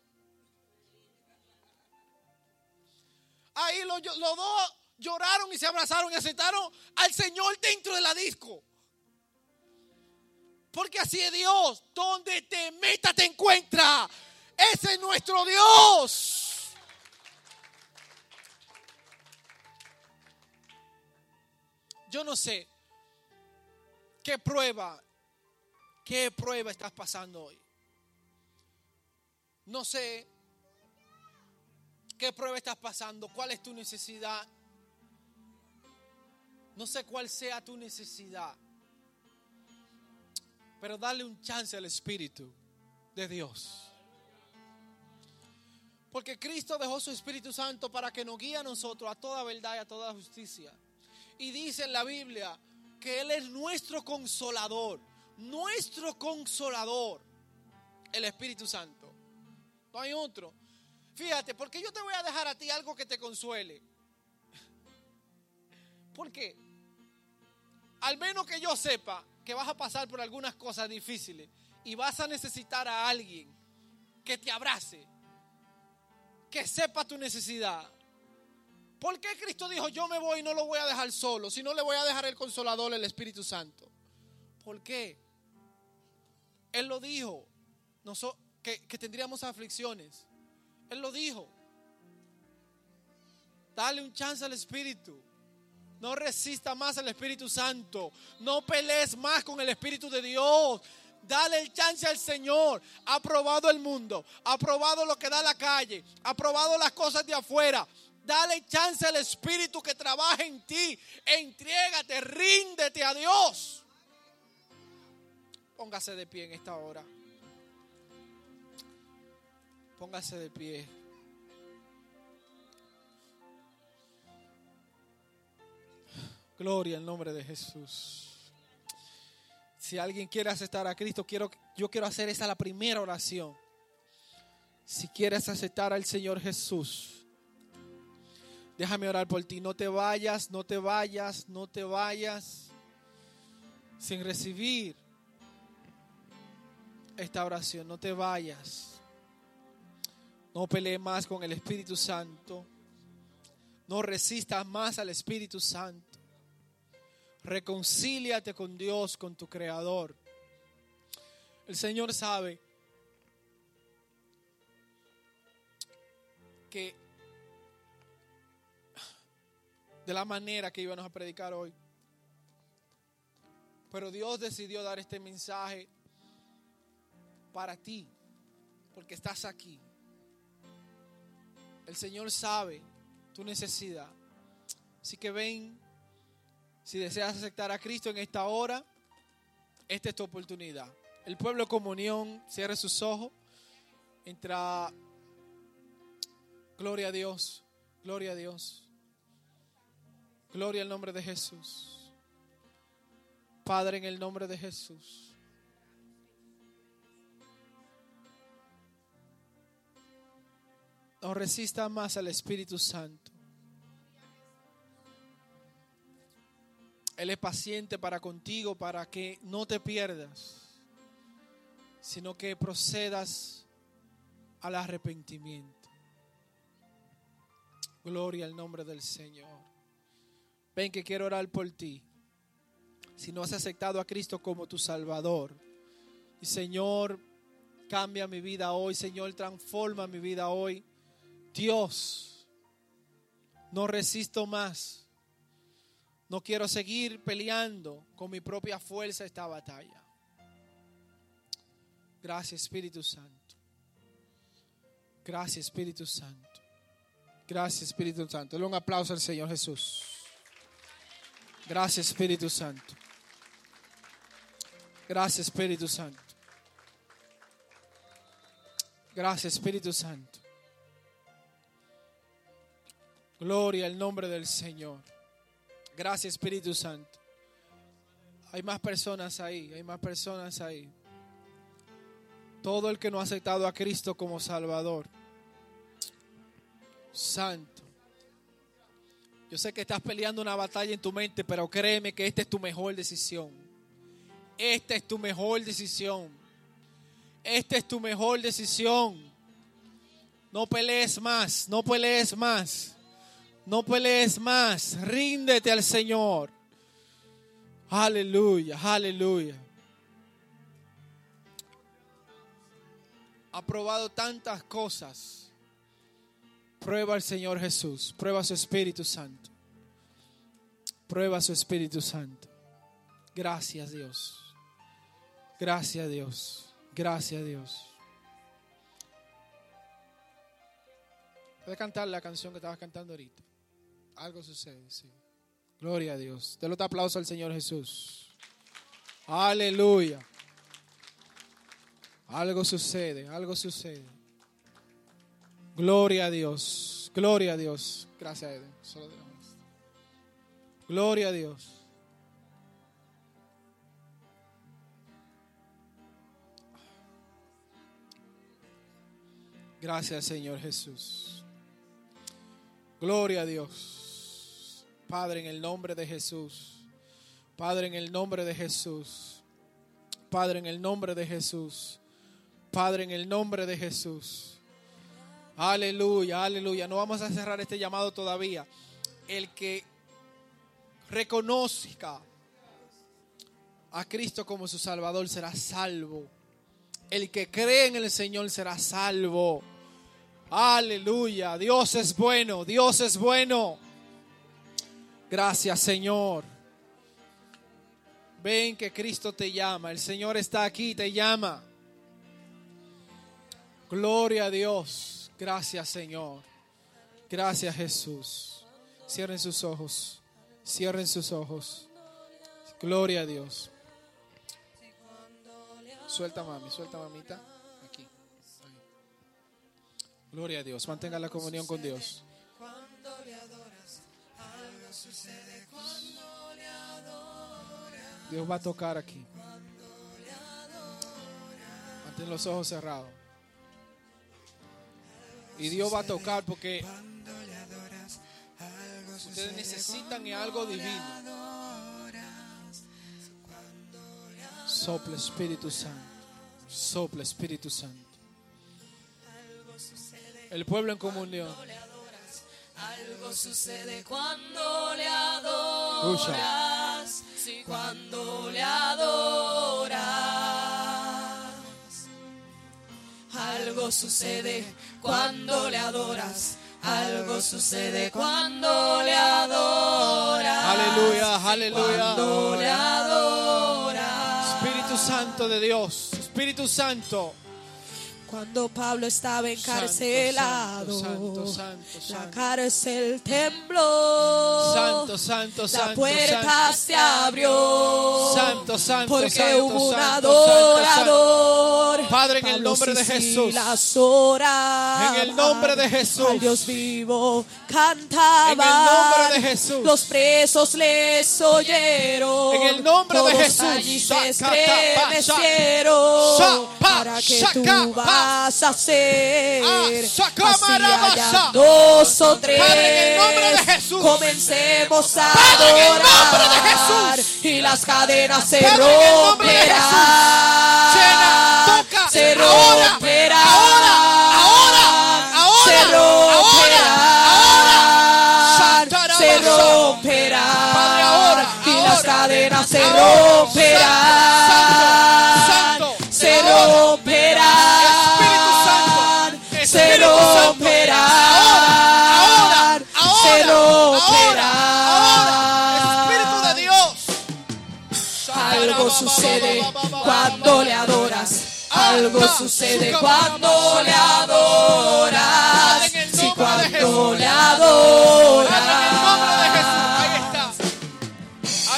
S10: Ahí los, dos lloraron y se abrazaron y aceptaron al Señor dentro de la disco. Porque así es Dios. Donde te meta te encuentra. Ese es nuestro Dios. Yo no sé qué prueba, qué prueba estás pasando hoy. No sé qué prueba estás pasando, cuál es tu necesidad. No sé cuál sea tu necesidad, pero dale un chance al Espíritu de Dios. Porque Cristo dejó su Espíritu Santo para que nos guíe a nosotros a toda verdad y a toda justicia. Y dice en la Biblia que Él es nuestro consolador, nuestro consolador, el Espíritu Santo. No hay otro. Fíjate, porque yo te voy a dejar a ti algo que te consuele. Porque al menos que yo sepa que vas a pasar por algunas cosas difíciles y vas a necesitar a alguien que te abrace, que sepa tu necesidad. ¿Por qué Cristo dijo, yo me voy y no lo voy a dejar solo, sino le voy a dejar el consolador, el Espíritu Santo? ¿Por qué? Él lo dijo, que, que tendríamos aflicciones. Él lo dijo. Dale un chance al Espíritu. No resista más al Espíritu Santo. No pelees más con el Espíritu de Dios. Dale el chance al Señor. Ha probado el mundo. Ha probado lo que da la calle. Ha probado las cosas de afuera. Dale chance al Espíritu que trabaje en ti. Entrégate, ríndete a Dios. Póngase de pie en esta hora. Póngase de pie. Gloria al nombre de Jesús. Si alguien quiere aceptar a Cristo, quiero, yo quiero hacer esa la primera oración. Si quieres aceptar al Señor Jesús, déjame orar por ti. No te vayas, no te vayas, no te vayas sin recibir esta oración. No te vayas. No pelees más con el Espíritu Santo. No resistas más al Espíritu Santo. Reconcíliate con Dios, con tu Creador. El Señor sabe que de la manera que íbamos a predicar hoy, pero Dios decidió dar este mensaje para ti, porque estás aquí. El Señor sabe tu necesidad. Así que ven, si deseas aceptar a Cristo en esta hora, esta es tu oportunidad. El pueblo comunión cierre sus ojos. Entra. Gloria a Dios. Gloria a Dios. Gloria al nombre de Jesús. Padre, en el nombre de Jesús. No resista más al Espíritu Santo. Él es paciente para contigo, para que no te pierdas, sino que procedas al arrepentimiento. Gloria al nombre del Señor. Ven que quiero orar por ti. Si no has aceptado a Cristo como tu Salvador. Y Señor, cambia mi vida hoy. Señor, transforma mi vida hoy. Dios, no resisto más. No quiero seguir peleando con mi propia fuerza esta batalla. Gracias Espíritu Santo. Gracias Espíritu Santo. Gracias Espíritu Santo. Dale un aplauso al Señor Jesús. Gracias Espíritu Santo. Gracias Espíritu Santo. Gracias Espíritu Santo. Gloria al nombre del Señor. Gracias Espíritu Santo. Hay más personas ahí, hay más personas ahí. Todo el que no ha aceptado a Cristo como Salvador. Santo. Yo sé que estás peleando una batalla en tu mente, pero créeme que esta es tu mejor decisión. Esta es tu mejor decisión. Esta es tu mejor decisión. No pelees más, no pelees más. No pelees más, ríndete al Señor. Aleluya, aleluya. Ha probado tantas cosas. Prueba al Señor Jesús, prueba su Espíritu Santo. Prueba su Espíritu Santo. Gracias Dios. Gracias Dios. Gracias Dios. Puedes cantar la canción que estabas cantando ahorita. Algo sucede, sí. Gloria a Dios. Dale otro aplauso al Señor Jesús. Aleluya. Algo sucede, algo sucede. Gloria a Dios. Gloria a Dios. Gracias, Eden. Solo de Gloria a Dios. Gracias, Señor Jesús. Gloria a Dios. Padre, en el nombre de Jesús. Padre, en el nombre de Jesús. Padre, en el nombre de Jesús. Padre, en el nombre de Jesús. Aleluya, aleluya. No vamos a cerrar este llamado todavía. El que reconozca a Cristo como su Salvador será salvo. El que cree en el Señor será salvo. Aleluya. Dios es bueno. Dios es bueno. Gracias, Señor. Ven que Cristo te llama. El Señor está aquí, te llama. Gloria a Dios. Gracias, Señor. Gracias, Jesús. Cierren sus ojos. Cierren sus ojos. Gloria a Dios. Suelta, mami. Suelta, mamita. Aquí. Gloria a Dios. Mantenga la comunión con Dios. Dios va a tocar aquí. Mantén los ojos cerrados. Y Dios va a tocar porque ustedes necesitan algo divino. Sopla Espíritu Santo. Sopla Espíritu Santo. El pueblo en comunión.
S11: Algo sucede cuando le adoras. Sí, cuando le adoras. Algo sucede cuando le adoras. Algo sucede cuando le adoras.
S10: Aleluya, aleluya.
S11: Cuando le adoras.
S10: Espíritu Santo de Dios. Espíritu Santo.
S3: Cuando Pablo estaba encarcelado,
S10: Santo, santo, santo,
S3: la cárcel tembló.
S10: Santo, santo,
S3: la
S10: santo,
S3: puerta
S10: santo.
S3: se abrió.
S10: Santo, santo,
S3: porque hubo un adorador.
S10: Padre, en el nombre de Jesús.
S3: las oraba.
S10: En el nombre de Jesús.
S3: Al Dios vivo cantaba.
S10: En el nombre de Jesús.
S3: Los presos les oyeron.
S10: En el nombre de
S3: Todos
S10: Jesús.
S3: allí se estremecieron. Para que tú vas a hacer.
S10: Ah,
S3: Así hayan dos o tres.
S10: Padre, en el nombre de Jesús.
S3: Comencemos a
S10: Padre,
S3: adorar.
S10: nombre de Jesús.
S3: Y las cadenas se
S10: Padre,
S3: romperán.
S10: Jesús. Llena, toca,
S3: Se romperán.
S10: ahora, ahora, ahora,
S3: Se romperán.
S10: ahora.
S3: Se romperán.
S10: Padre, ahora,
S3: Y las cadenas se sucede cuando le adoras. Algo sucede cuando le adoras. Sí, cuando le adoras.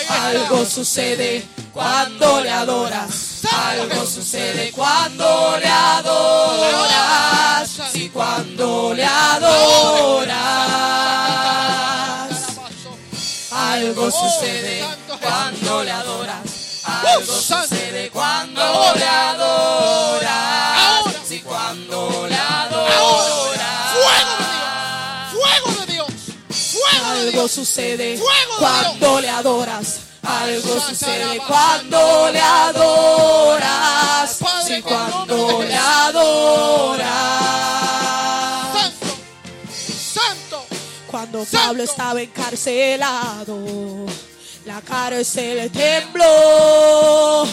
S3: Algo sucede cuando le adoras. Algo sucede cuando le adoras. Sí, cuando le adoras. Algo sucede cuando le adoras. Algo sucede cuando le adoras. Sí, cuando le adoras.
S10: Fuego de Dios. Fuego de
S3: Algo
S10: Dios.
S3: sucede
S10: Fuego de
S3: cuando le adoras. Algo sucede cuando le adoras. Sí, cuando le adoras.
S10: Santo. Santo.
S3: Cuando Pablo estaba encarcelado, la cárcel tembló,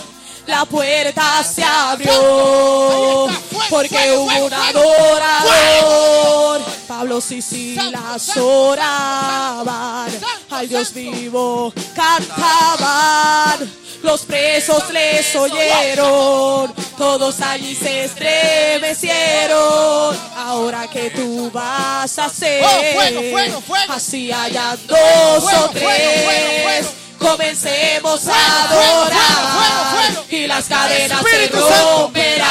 S3: la puerta se abrió, porque hubo un adorador. Pablo sí, sí, las oraban, al Dios vivo cantaban. Los presos les oyeron, todos allí se estremecieron. Ahora que tú vas a hacer,
S10: Oh, fuego.
S3: así hayan dos o tres. Comencemos a adorar y las cadenas se romperán.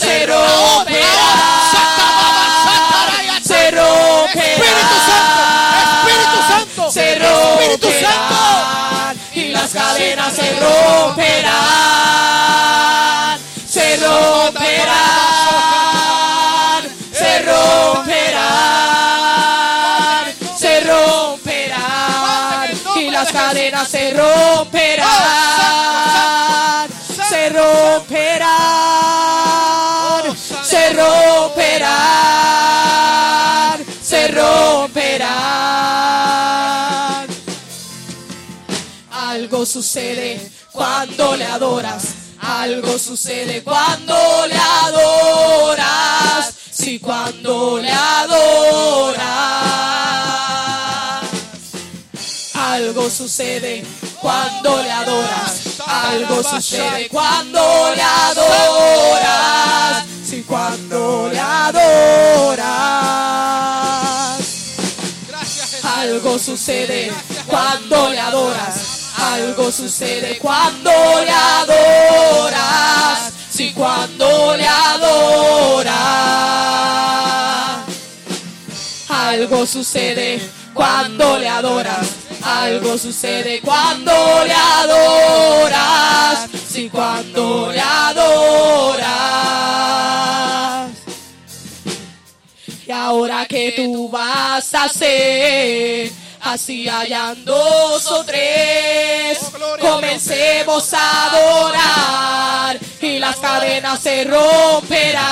S3: Se romperán. Se romperán. Se romperán. Y las cadenas se romperán. Se romperán. Las cadenas se romperán. Se romperán. Se romperán. Se romperán. Algo sucede cuando le adoras. Algo sucede cuando le adoras. si cuando le adoras, algo sucede cuando le adoras, algo sucede cuando le adoras, si cuando le adoras. Algo sucede cuando le adoras. Algo sucede cuando le adoras. Si cuando le adoras. Algo sucede cuando le adoras. Algo sucede cuando le adoras. Si cuando le adoras. Y ahora que tú vas a hacer, así hayan dos o tres, comencemos a adorar y las cadenas se romperán,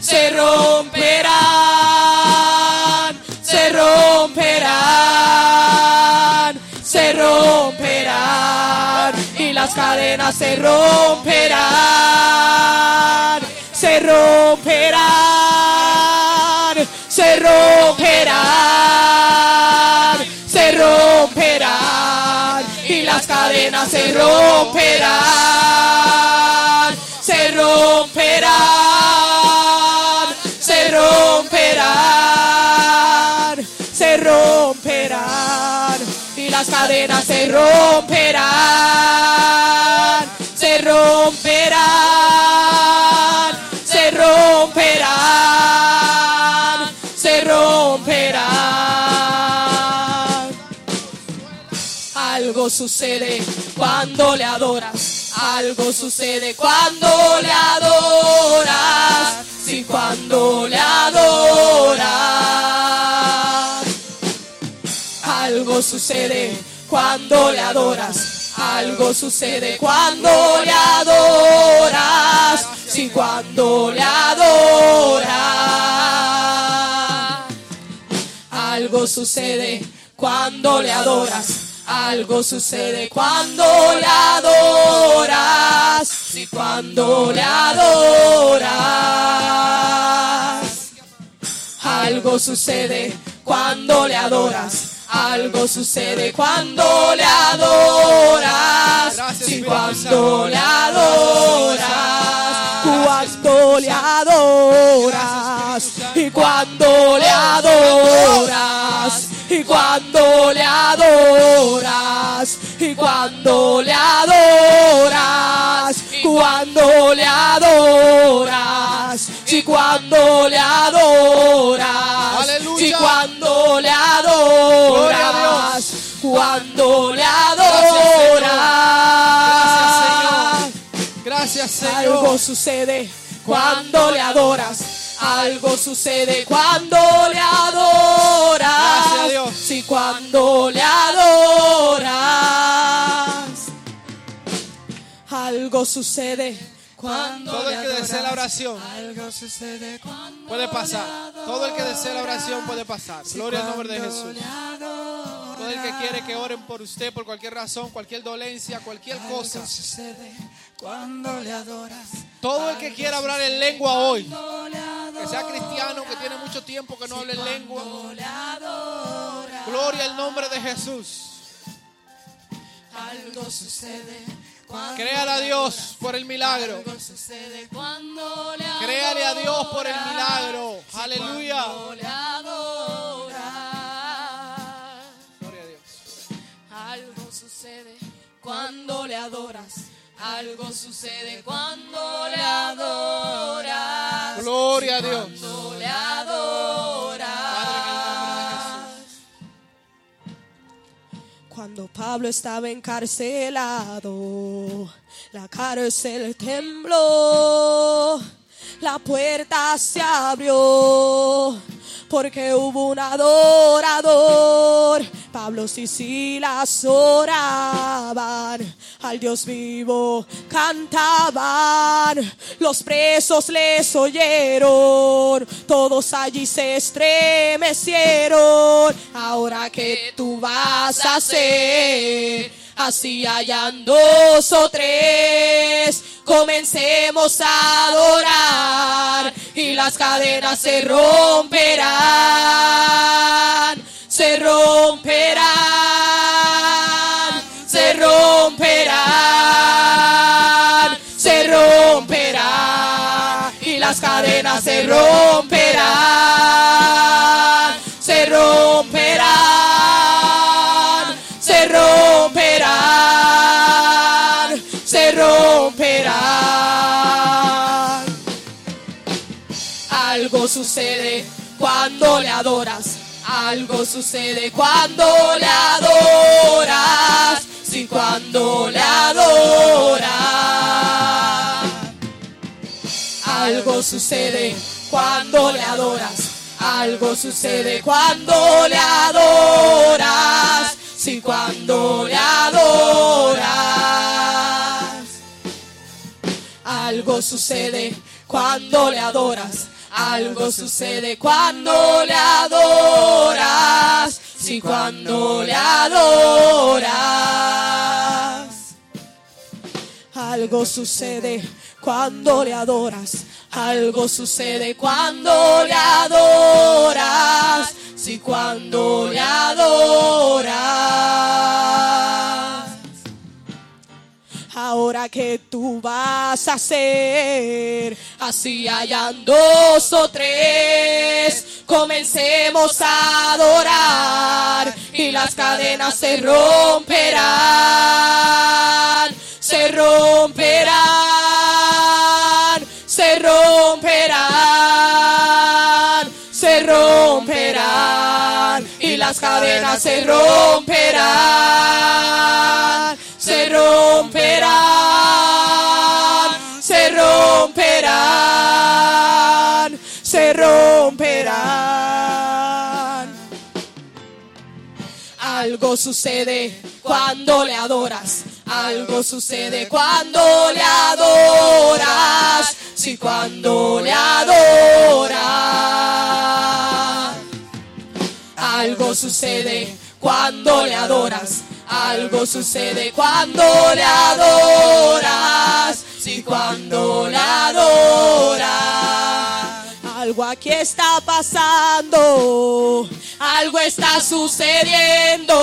S3: se romperán, romperán, se romperán y las cadenas se romperán, se romperán, se romperán, se romperán y las cadenas se romperán, las cadenas se romperán, se romperán, se romperán, se romperán. Algo sucede cuando le adoras, algo sucede cuando le adoras, si cuando le adoras. Algo sucede cuando le adoras. Algo sucede cuando le adoras. Si cuando le adoras. Algo sucede cuando le adoras. Algo sucede cuando le adoras. Si cuando le adoras. Algo sucede cuando le adoras. Algo sucede cuando le adoras. Si cuando le adoras. Cuando le adoras. Y cuando le adoras. Y cuando le adoras. Y cuando le adoras. Cuando le adoras. Y cuando le adoras. Cuando le adoras. Cuando le adoras.
S10: Gracias, Señor.
S3: Algo sucede cuando le adoras. Algo sucede cuando le adoras.
S10: Gracias, Dios.
S3: Si cuando le adoras. Algo sucede cuando
S10: Todo el que desee la oración
S3: Algo sucede cuando
S10: puede pasar. Todo el que desee la oración puede pasar. Gloria al nombre de Jesús. Todo el que quiere que oren por usted por cualquier razón, cualquier dolencia, cualquier cosa.
S3: cuando le adoras.
S10: Todo el que quiera hablar en lengua hoy, que sea cristiano, que tiene mucho tiempo que no hable en lengua. Gloria al nombre de Jesús.
S3: Algo sucede
S10: Créale a Dios por el milagro. Créale a Dios por el milagro. Aleluya. Gloria a Dios.
S3: Algo sucede cuando le adoras. Algo sucede cuando le adoras.
S10: Gloria a Dios.
S3: Cuando le adoras. Cuando Pablo estaba encarcelado, la cárcel tembló, la puerta se abrió, porque hubo un adorador. Pablo y Silas oraban, al Dios vivo cantaban, los presos les oyeron, todos allí se estremecieron. Ahora que tú vas a hacer, así hayan dos o tres, comencemos a adorar y las cadenas se romperán, se romperán, se romperán, se romperán y las cadenas se romperán, Algo sucede cuando le adoras. Sí, cuando le adoras. Algo sucede cuando le adoras. Algo sucede cuando le adoras. Sí, cuando le adoras. Algo sucede cuando le adoras. Algo sucede cuando le adoras. Sí, cuando le adoras. Algo sucede cuando le adoras. Algo sucede cuando le adoras. Sí, cuando le adoras. Ahora que tú vas a hacer, así hayan dos o tres, comencemos a adorar y las cadenas se romperán, se romperán, se romperán, se romperán y las cadenas se romperán, se romperán, se romperán, se romperán. Algo sucede cuando le adoras. Algo sucede cuando le adoras. Sí, cuando le adoras. Algo sucede cuando le adoras. Algo sucede cuando le adoras. Sí, cuando le adoras. Algo aquí está pasando. Algo está sucediendo.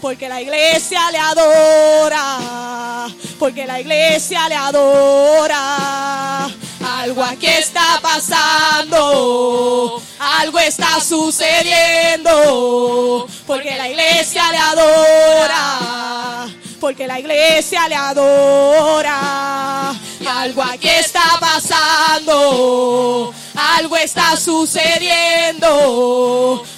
S3: Porque la iglesia le adora. Porque la iglesia le adora. Algo aquí está pasando. Algo está sucediendo. Porque la iglesia le adora. Porque la iglesia le adora. Algo aquí está pasando. Algo está sucediendo.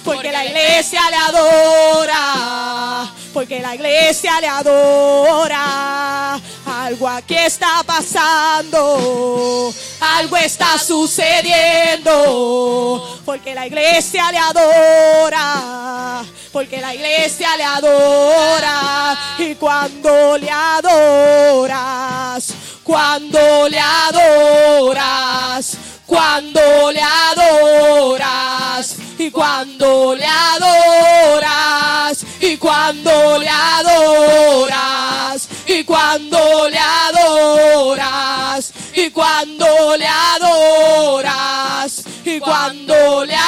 S3: Porque la iglesia le adora. Porque la iglesia le adora. Algo aquí está pasando. Algo está sucediendo. Porque la iglesia le adora. Porque la iglesia le adora. Y cuando le adoras. Cuando le adoras. Cuando le adoras. Y cuando le adoras. Y cuando le adoras. Y cuando le adoras. Y cuando le adoras. Y cuando le adoras.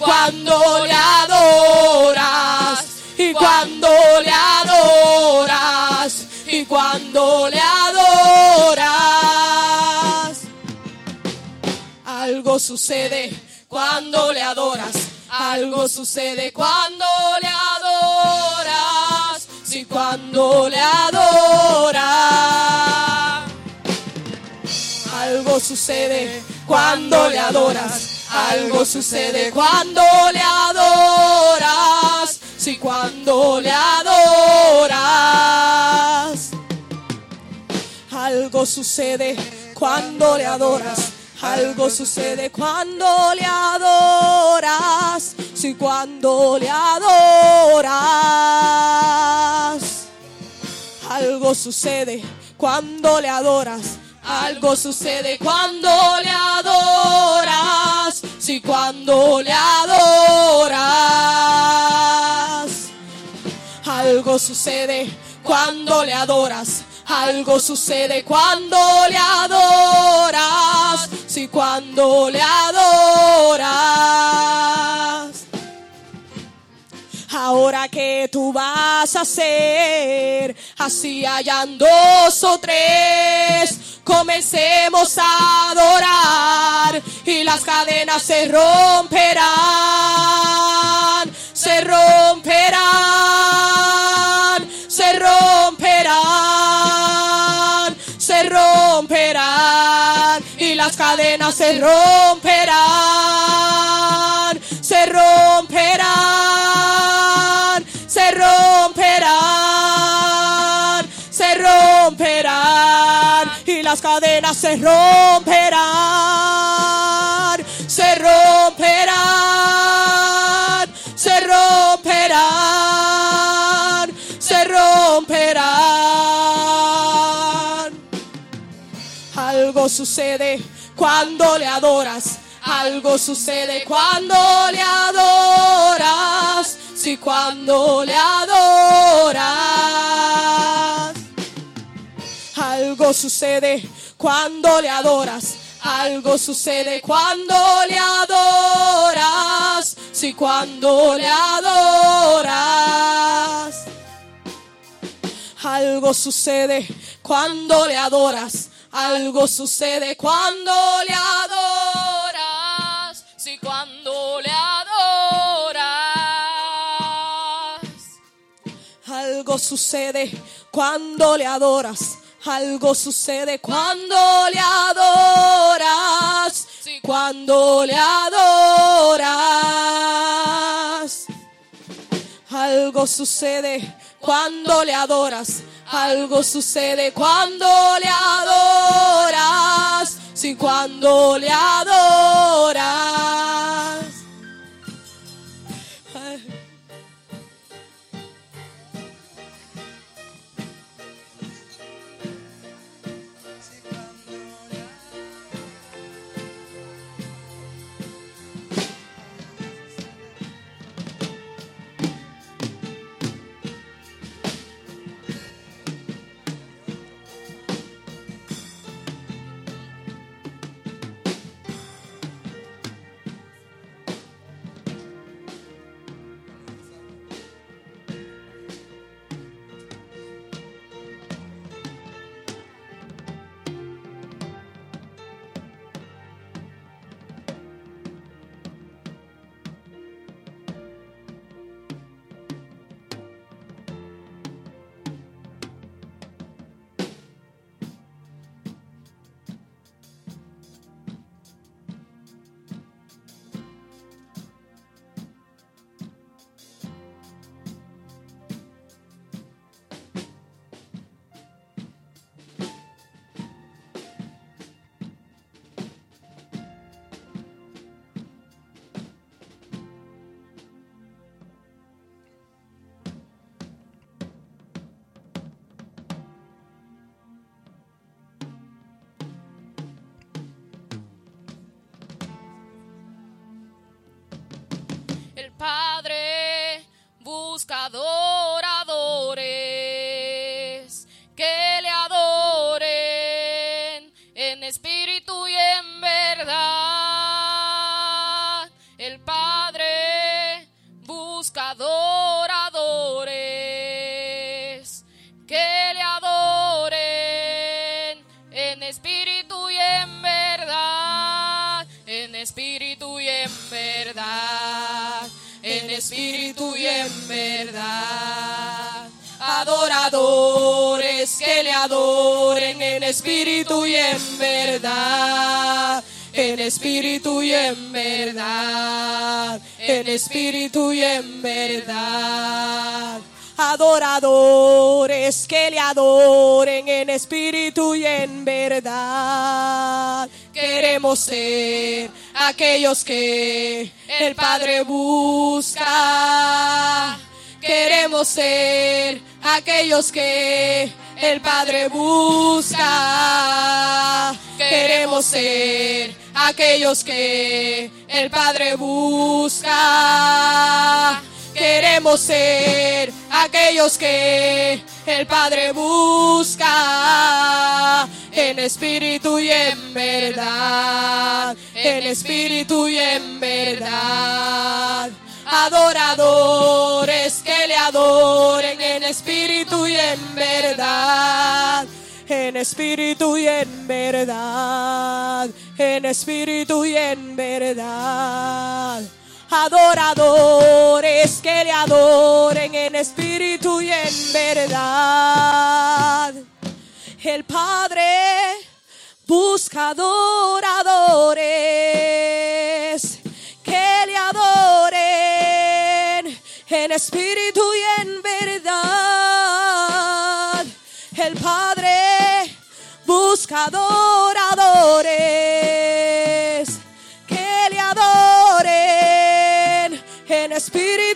S3: Cuando le adoras. Y cuando le adoras. Y cuando le adoras. Algo sucede cuando le adoras. Algo sucede cuando le adoras. Sí, cuando le adoras. Algo sucede cuando le adoras. Algo sucede cuando le adoras. Sí, cuando le adoras. Algo sucede cuando le adoras. Algo sucede cuando le adoras. Sí, cuando le adoras. Algo sucede cuando le adoras. Algo sucede cuando le adoras. Sí, cuando le adoras. Algo sucede cuando le adoras. Algo sucede cuando le adoras. Sí, cuando le adoras. Ahora que tú vas a hacer, así hayan dos o tres, comencemos a adorar y las cadenas se romperán, se romperán, se romperán, se romperán y las cadenas se romperán, las cadenas se romperán, se romperán, se romperán, se romperán. Algo sucede cuando le adoras. Algo sucede cuando le adoras. Sí, cuando le adoras. Algo sucede cuando le adoras. Algo sucede cuando le adoras. Sí, cuando le adoras. Algo sucede cuando le adoras. Algo sucede cuando le adoras. Sí, cuando le adoras. Algo sucede cuando le adoras. Algo sucede cuando le adoras. Cuando le adoras. Algo sucede cuando le adoras. Algo sucede cuando le adoras. Sí, cuando le adoras.
S7: Busca espíritu y en verdad.
S3: Adoradores que le adoren en espíritu y en verdad. En espíritu y en verdad. En espíritu y en verdad. Adoradores que le adoren en espíritu y en verdad. Queremos ser aquellos que el Padre busca. Queremos ser aquellos que el Padre busca. Queremos ser aquellos que el Padre busca. Queremos ser aquellos que el Padre busca en espíritu y en verdad, en espíritu y en verdad. Adoradores que le adoren en espíritu y en verdad. En espíritu y en verdad, en espíritu y en verdad adoradores que le adoren en espíritu y en verdad. El Padre busca adoradores que le adoren en espíritu y en verdad. El Padre busca adoradores que le adoren en espíritu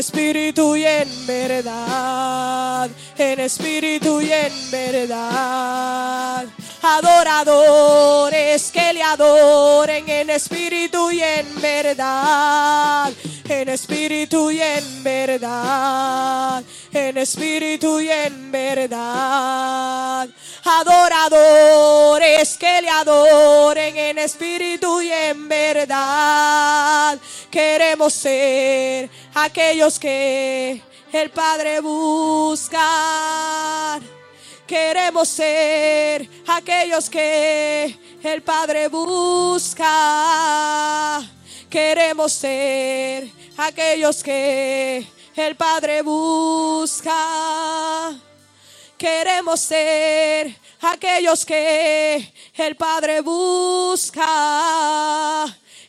S3: espíritu y en verdad, en espíritu y en verdad. Adoradores que le adoren en espíritu y en verdad, en espíritu y en verdad, en espíritu y en verdad. Adoradores que le adoren en espíritu y en verdad. Queremos ser aquellos que el Padre busca. Queremos ser aquellos que el Padre busca. Queremos ser aquellos que el Padre busca. Queremos ser aquellos que el Padre busca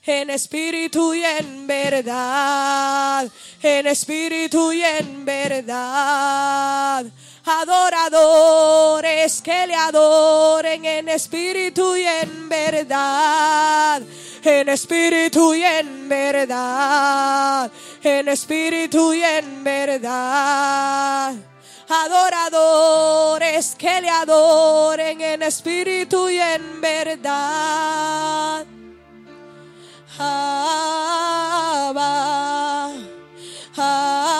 S3: en espíritu y en verdad, en espíritu y en verdad. Adoradores que le adoren en espíritu y en verdad, en espíritu y en verdad, en espíritu y en verdad. Adoradores que le adoren en espíritu y en verdad. Abba, Abba,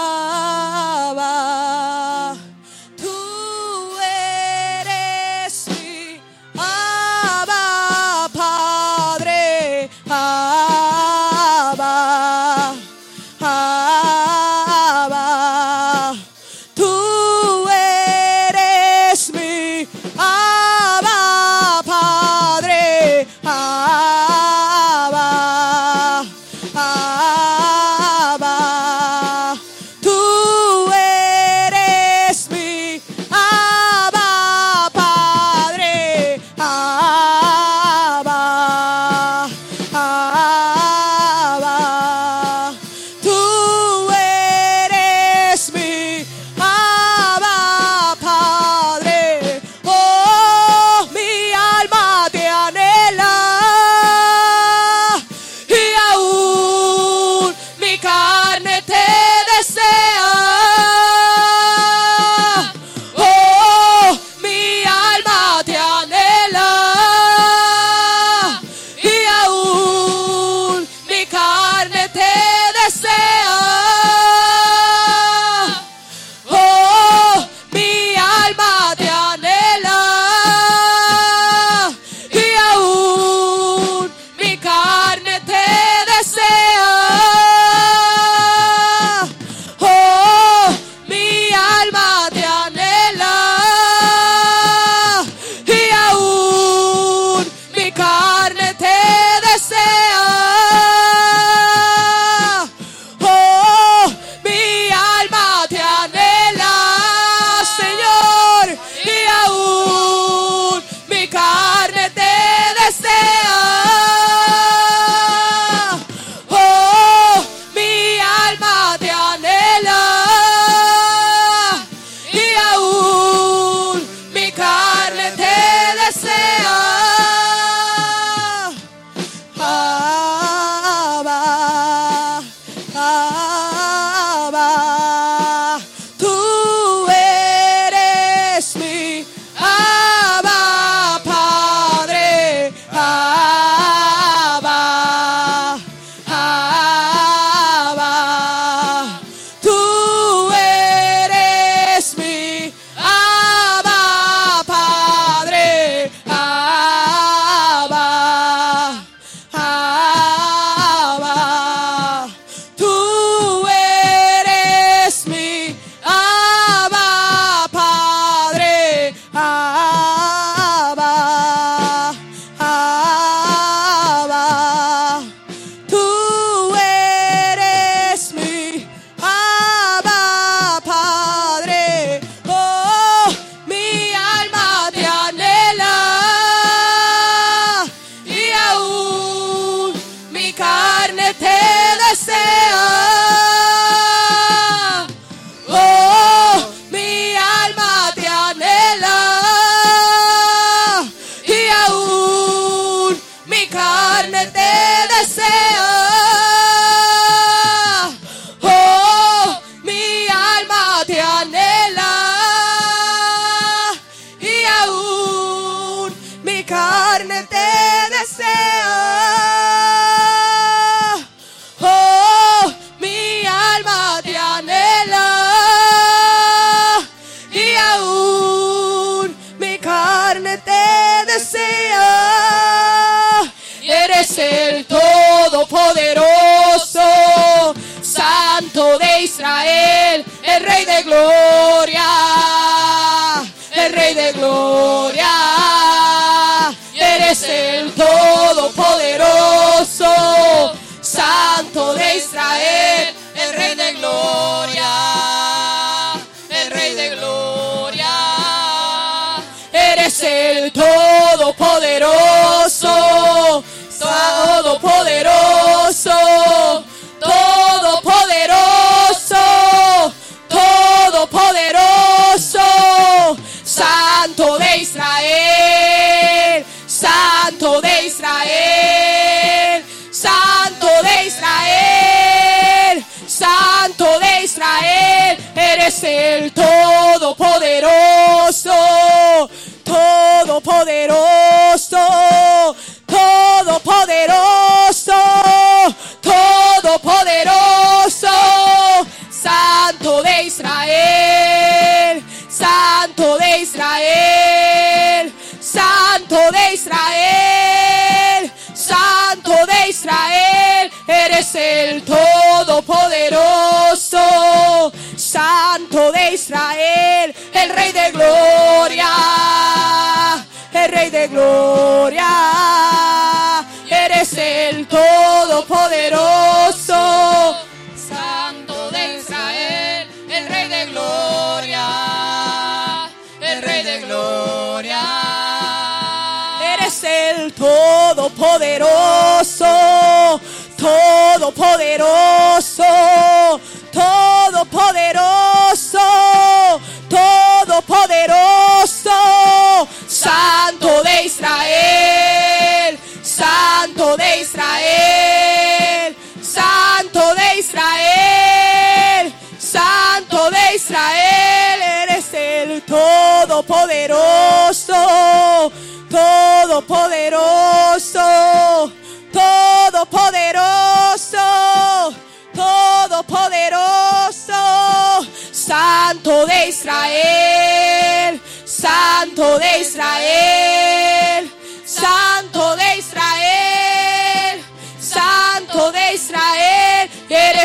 S3: Santo de Israel, Santo de Israel, Santo de Israel, eres el Todopoderoso, Todopoderoso, Todopoderoso, Todopoderoso, Santo de Israel, Santo de Israel.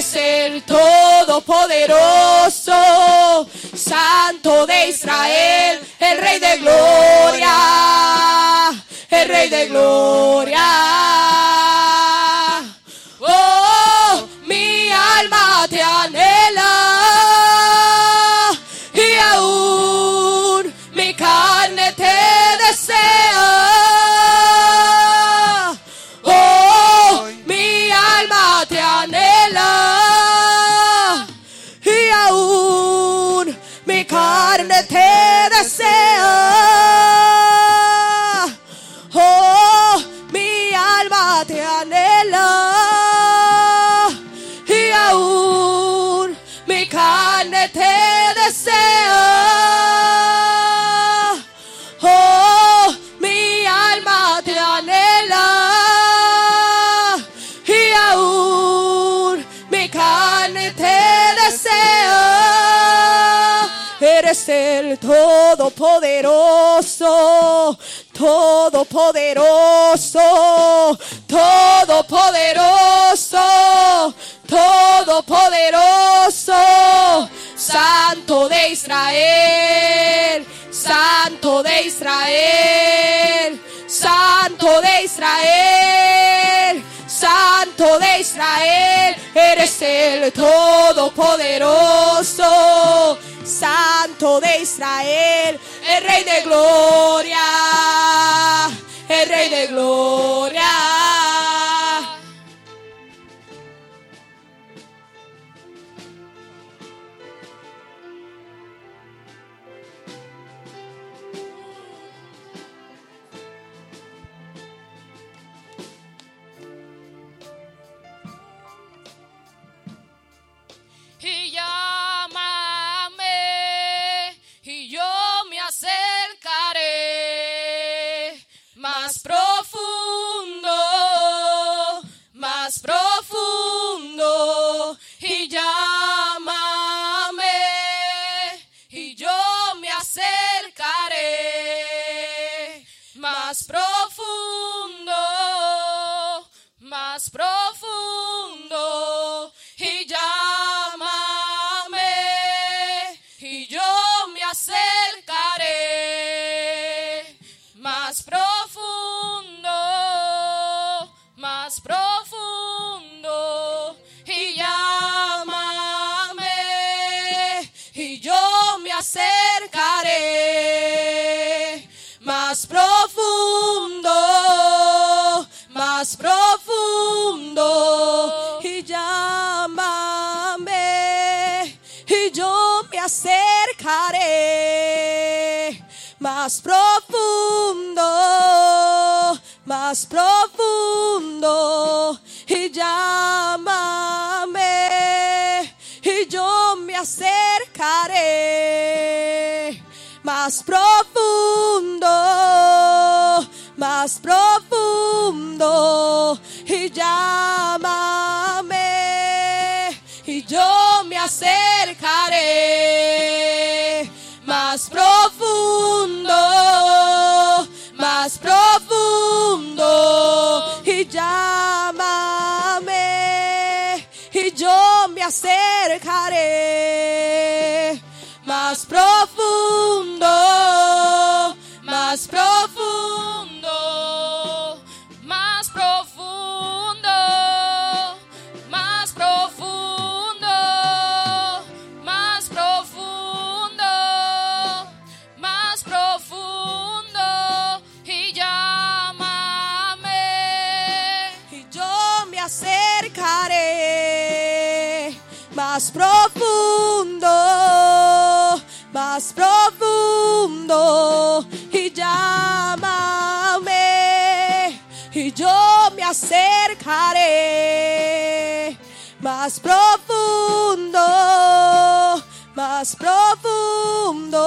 S3: es el Todopoderoso, Santo de Israel, el Rey de Gloria, el Rey de Gloria. eres el todopoderoso, todopoderoso, todopoderoso, todopoderoso, santo de Israel, santo de Israel, santo de Israel. Santo de Israel, eres el Todopoderoso. Santo de Israel, el Rey de Gloria, el Rey de Gloria.
S12: prósperos más profundo
S3: y llámame y yo me acercaré más profundo, más profundo y llámame y yo me acercaré más profundo más profundo y llámame y yo me acercaré más profundo, más profundo y llámame y yo me acercaré más profundo, más profundo
S13: Más profundo, más profundo y llámame
S3: y yo me acercaré. Más profundo, más profundo.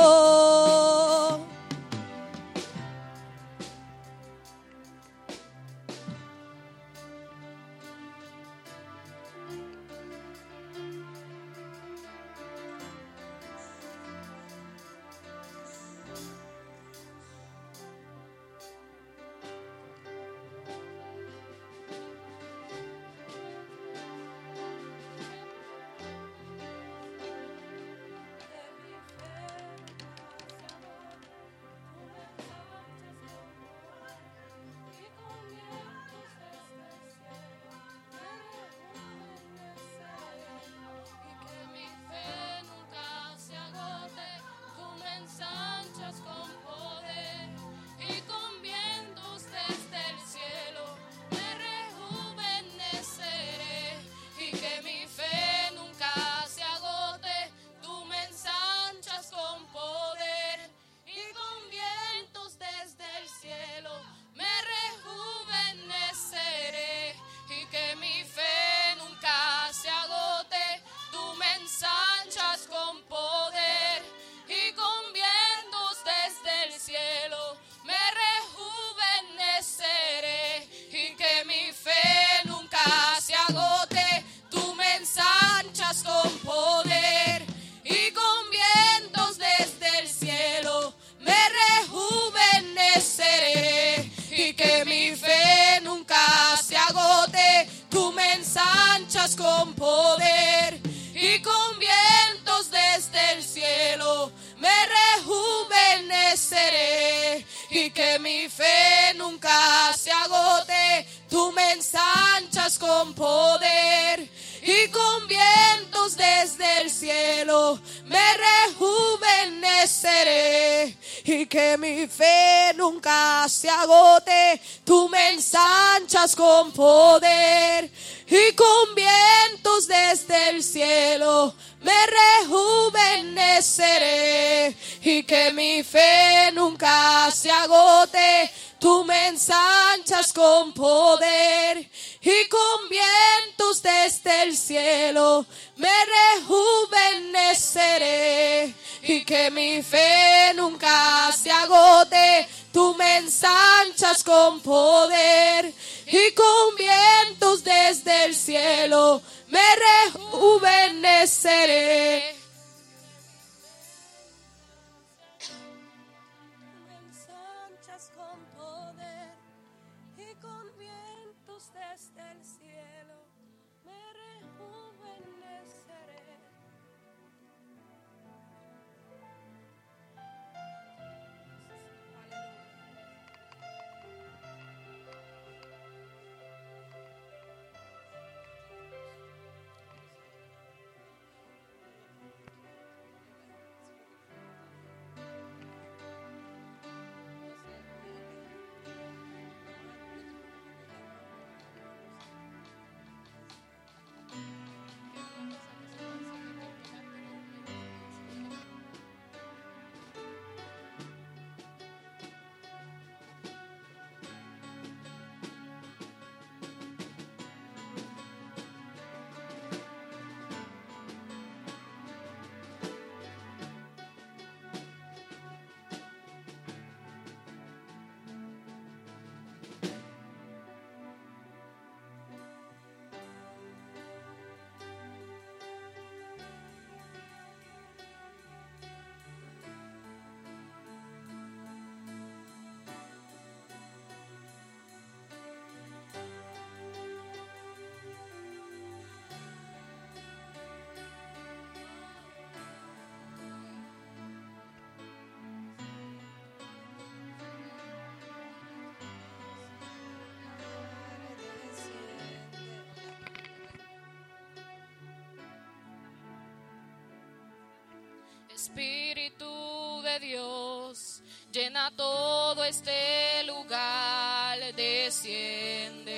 S7: Espíritu de Dios, llena todo este lugar, desciende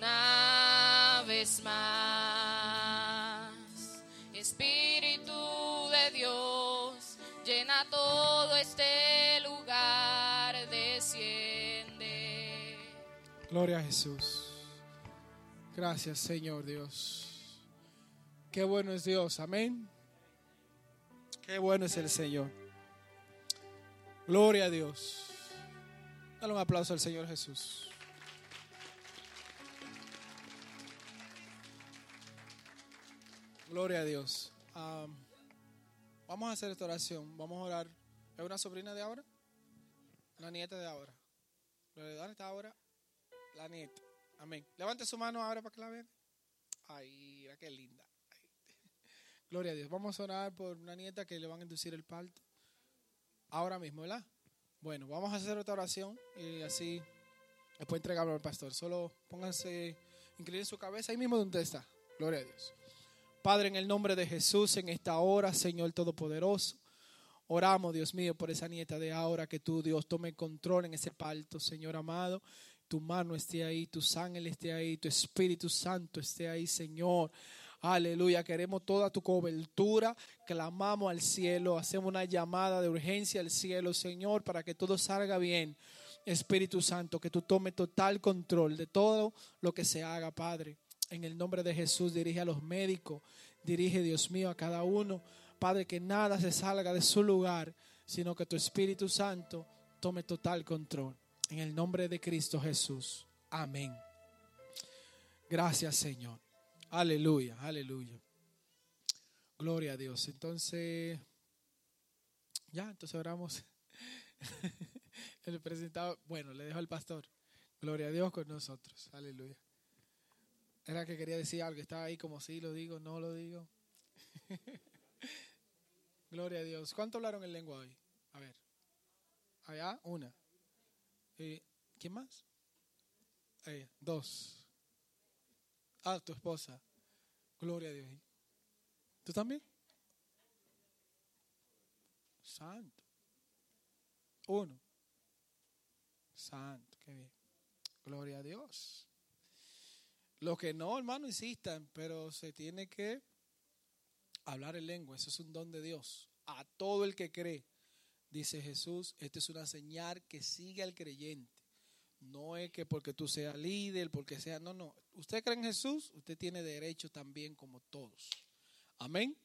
S7: una vez más. Espíritu de Dios, llena todo este lugar, desciende.
S10: Gloria a Jesús. Gracias, Señor Dios. Qué bueno es Dios, amén. Qué bueno es el Señor. Gloria a Dios. Dale un aplauso al Señor Jesús. Gloria a Dios. Am, vamos a hacer esta oración. Vamos a orar. ¿Es una sobrina de ahora? Una nieta de ahora. ¿Dónde está ahora? La nieta. Amén. Levante su mano ahora para que la vean. Ay, mira qué linda. Gloria a Dios. Vamos a orar por una nieta que le van a inducir el parto. Ahora mismo, ¿verdad? Bueno, vamos a hacer otra oración y así después entregarlo al pastor. Solo pónganse, inclinen su cabeza ahí mismo donde está. Gloria a Dios. Padre, en el nombre de Jesús, en esta hora, Señor Todopoderoso, oramos, Dios mío, por esa nieta de ahora, que tú, Dios, tome control en ese parto, Señor amado. Tu mano esté ahí, tu sangre esté ahí, tu Espíritu Santo esté ahí, Señor. Aleluya, queremos toda tu cobertura, clamamos al cielo, hacemos una llamada de urgencia al cielo, Señor, para que todo salga bien. Espíritu Santo, que tú tomes total control de todo lo que se haga, Padre. En el nombre de Jesús, dirige a los médicos, dirige, Dios mío, a cada uno. Padre, que nada se salga de su lugar, sino que tu Espíritu Santo tome total control. En el nombre de Cristo Jesús. Amén. Gracias, Señor. Aleluya, aleluya. Gloria a Dios. Entonces, ya, entonces oramos. El presentado, bueno, le dejo al pastor. Gloria a Dios con nosotros. Aleluya. Era que quería decir algo, estaba ahí como si lo digo, no lo digo. Gloria a Dios. ¿Cuánto hablaron en lengua hoy? A ver. Allá, una. Eh, ¿Quién más? Eh, dos. Ah, tu esposa. Gloria a Dios. ¿Tú también? Santo. Uno. Santo, qué bien. Gloria a Dios. Lo que no, hermano, insistan, pero se tiene que hablar en lengua. Eso es un don de Dios. A todo el que cree, dice Jesús, esta es una señal que sigue al creyente. No es que porque tú seas líder, porque sea, no, no. Usted cree en Jesús, usted tiene derecho también como todos. Amén.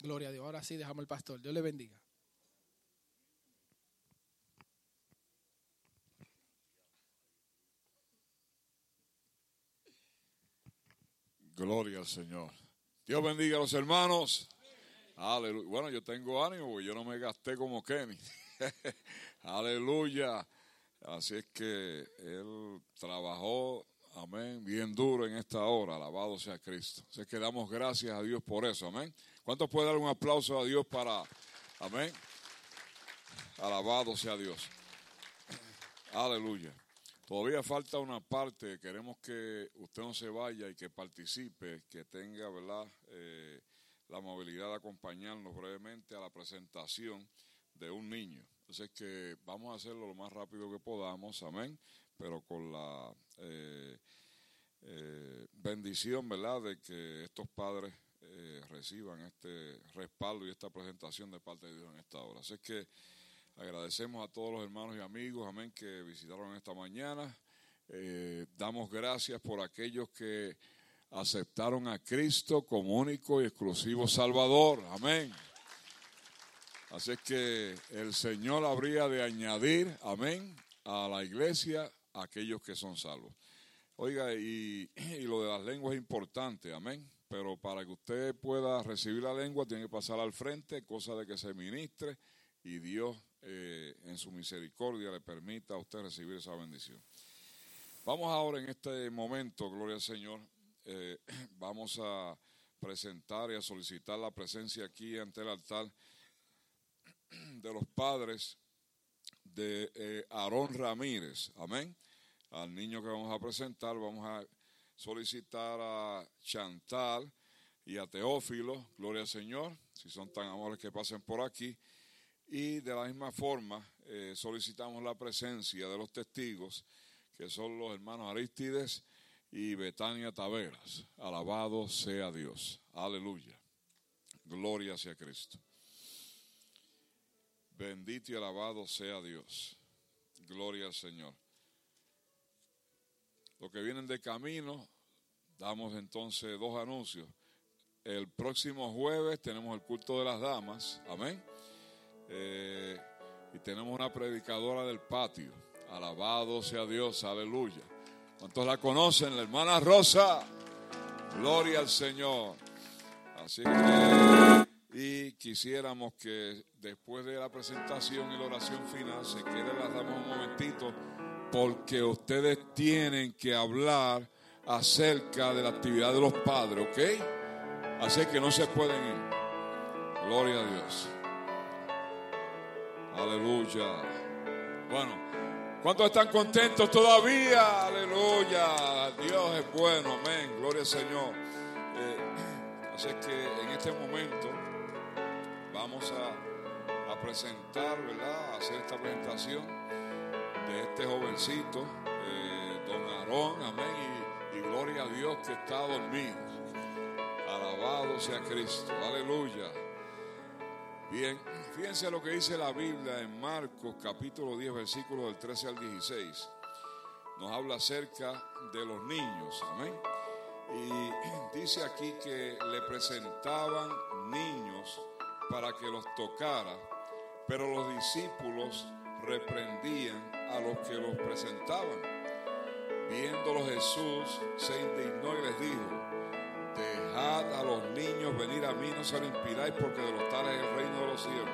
S10: Gloria a Dios. Ahora sí, dejamos el pastor. Dios le bendiga.
S1: Gloria al Señor. Dios bendiga a los hermanos. Aleluya. Bueno, yo tengo ánimo yo no me gasté como Kenny. Aleluya. Así es que él trabajó, amén, bien duro en esta hora. Alabado sea Cristo. Así que damos gracias a Dios por eso, amén. ¿Cuántos pueden dar un aplauso a Dios para, amén? Alabado sea Dios. Aleluya. Todavía falta una parte, queremos que usted no se vaya y que participe, que tenga, ¿verdad?, eh, la movilidad de acompañarnos brevemente a la presentación de un niño. Entonces que vamos a hacerlo lo más rápido que podamos, amén, pero con la eh, eh, bendición, ¿verdad?, de que estos padres eh, reciban este respaldo y esta presentación de parte de Dios en esta hora. Así que agradecemos a todos los hermanos y amigos, amén, que visitaron esta mañana. Eh, damos gracias por aquellos que aceptaron a Cristo como único y exclusivo Salvador. Amén. Así es que el Señor habría de añadir, amén, a la iglesia a aquellos que son salvos. Oiga, y, y lo de las lenguas es importante, amén. Pero para que usted pueda recibir la lengua, tiene que pasar al frente, cosa de que se ministre y Dios eh, en su misericordia le permita a usted recibir esa bendición. Vamos ahora en este momento, gloria al Señor, eh, vamos a presentar y a solicitar la presencia aquí ante el altar de los padres de eh, Aarón Ramírez. Amén. Al niño que vamos a presentar, vamos a solicitar a Chantal y a Teófilo, gloria al Señor, si son tan amables que pasen por aquí. Y de la misma forma eh, solicitamos la presencia de los testigos, que son los hermanos Aristides y Betania Taveras. Alabado sea Dios. Aleluya. Gloria sea Cristo. Bendito y alabado sea Dios. Gloria al Señor. Los que vienen de camino, damos entonces dos anuncios. El próximo jueves tenemos el culto de las damas. Amén. Eh, y tenemos una predicadora del patio. Alabado sea Dios. Aleluya. ¿Cuántos la conocen? La hermana Rosa. Gloria al Señor. Así que, y quisiéramos que después de la presentación y la oración final, se quiere las damos un momentito, porque ustedes tienen que hablar acerca de la actividad de los padres, ¿ok? Así que no se pueden ir. Gloria a Dios. Aleluya. Bueno. ¿Cuántos están contentos todavía? Aleluya. Dios es bueno. Amén. Gloria al Señor. Eh, así que en este momento vamos a, presentar, ¿verdad? A hacer esta presentación de este jovencito, eh, don Aarón. Amén. Y, y gloria a Dios que está dormido. Alabado sea Cristo. Aleluya. Bien, fíjense lo que dice la Biblia en Marcos capítulo 10, versículos del 13 al 16. Nos habla acerca de los niños, amén. Y dice aquí que le presentaban niños para que los tocara, pero los discípulos reprendían a los que los presentaban. Viéndolo Jesús se indignó y les dijo, Dejad a los niños venir a mí, no se lo inspiráis, porque de los tales es el reino de los cielos.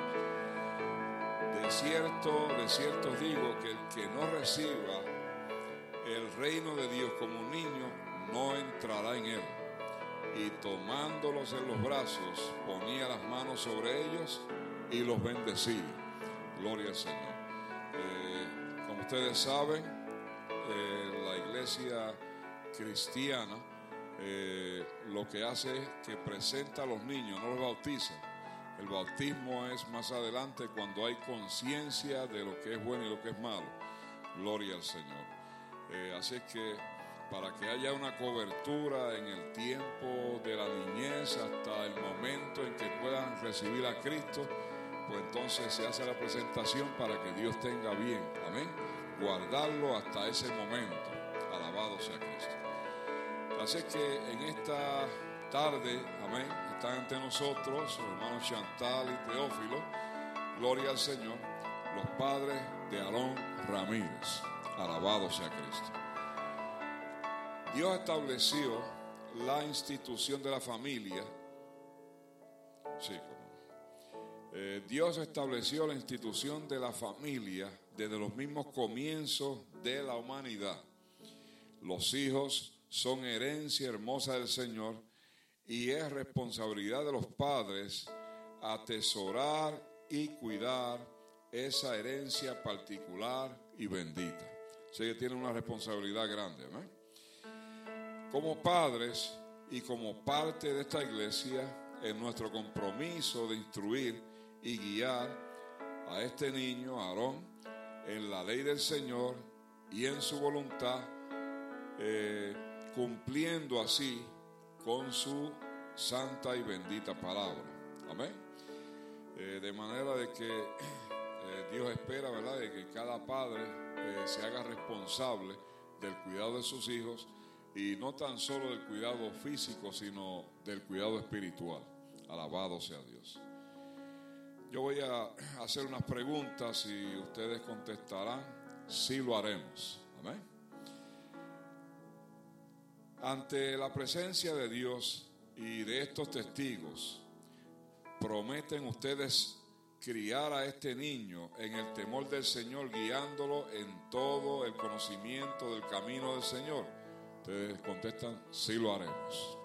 S1: De cierto, de cierto digo que el que no reciba el reino de Dios como un niño, no entrará en él. Y tomándolos en los brazos, ponía las manos sobre ellos y los bendecía. Gloria al Señor. Eh, como ustedes saben, eh, la iglesia cristiana eh, lo que hace es que presenta a los niños, no los bautiza. El bautismo es más adelante cuando hay conciencia de lo que es bueno y lo que es malo. Gloria al Señor. Así que para que haya una cobertura en el tiempo de la niñez hasta el momento en que puedan recibir a Cristo, pues entonces se hace la presentación para que Dios tenga bien. Amén. Guardarlo hasta ese momento. Alabado sea Cristo. Así que en esta tarde, amén, están ante nosotros los hermanos Chantal y Teófilo, gloria al Señor, los padres de Aarón Ramírez. Alabado sea Cristo. Dios estableció la institución de la familia. Sí, eh, Dios estableció la institución de la familia desde los mismos comienzos de la humanidad. Los hijos son herencia hermosa del Señor y es responsabilidad de los padres atesorar y cuidar esa herencia particular y bendita. Así que tiene una responsabilidad grande. Como padres y como parte de esta iglesia, es nuestro compromiso de instruir y guiar a este niño, Aarón, en la ley del Señor y en su voluntad. Eh, cumpliendo así con su santa y bendita palabra. Amén. Eh, de manera de que eh, Dios espera, ¿verdad?, de que cada padre se haga responsable del cuidado de sus hijos y no tan solo del cuidado físico, sino del cuidado espiritual. Alabado sea Dios. Yo voy a hacer unas preguntas y ustedes contestarán si lo haremos. Amén. Ante la presencia de Dios y de estos testigos, prometen ustedes criar a este niño en el temor del Señor, guiándolo en todo el conocimiento del camino del Señor. Ustedes contestan, sí lo haremos.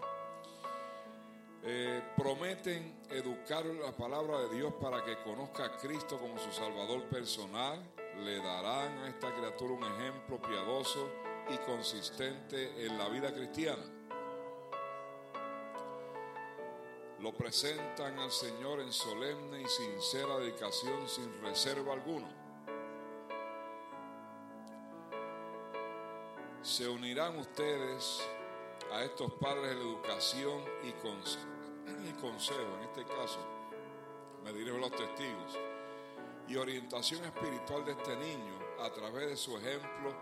S1: Eh, prometen educar la palabra de Dios para que conozca a Cristo como su Salvador personal. Le darán a esta criatura un ejemplo piadoso y consistente en la vida cristiana. lo presentan al Señor en solemne y sincera dedicación sin reserva alguna. Se unirán ustedes a estos padres de la educación y, consejo, en este caso, me dirijo a los testigos, y orientación espiritual de este niño a través de su ejemplo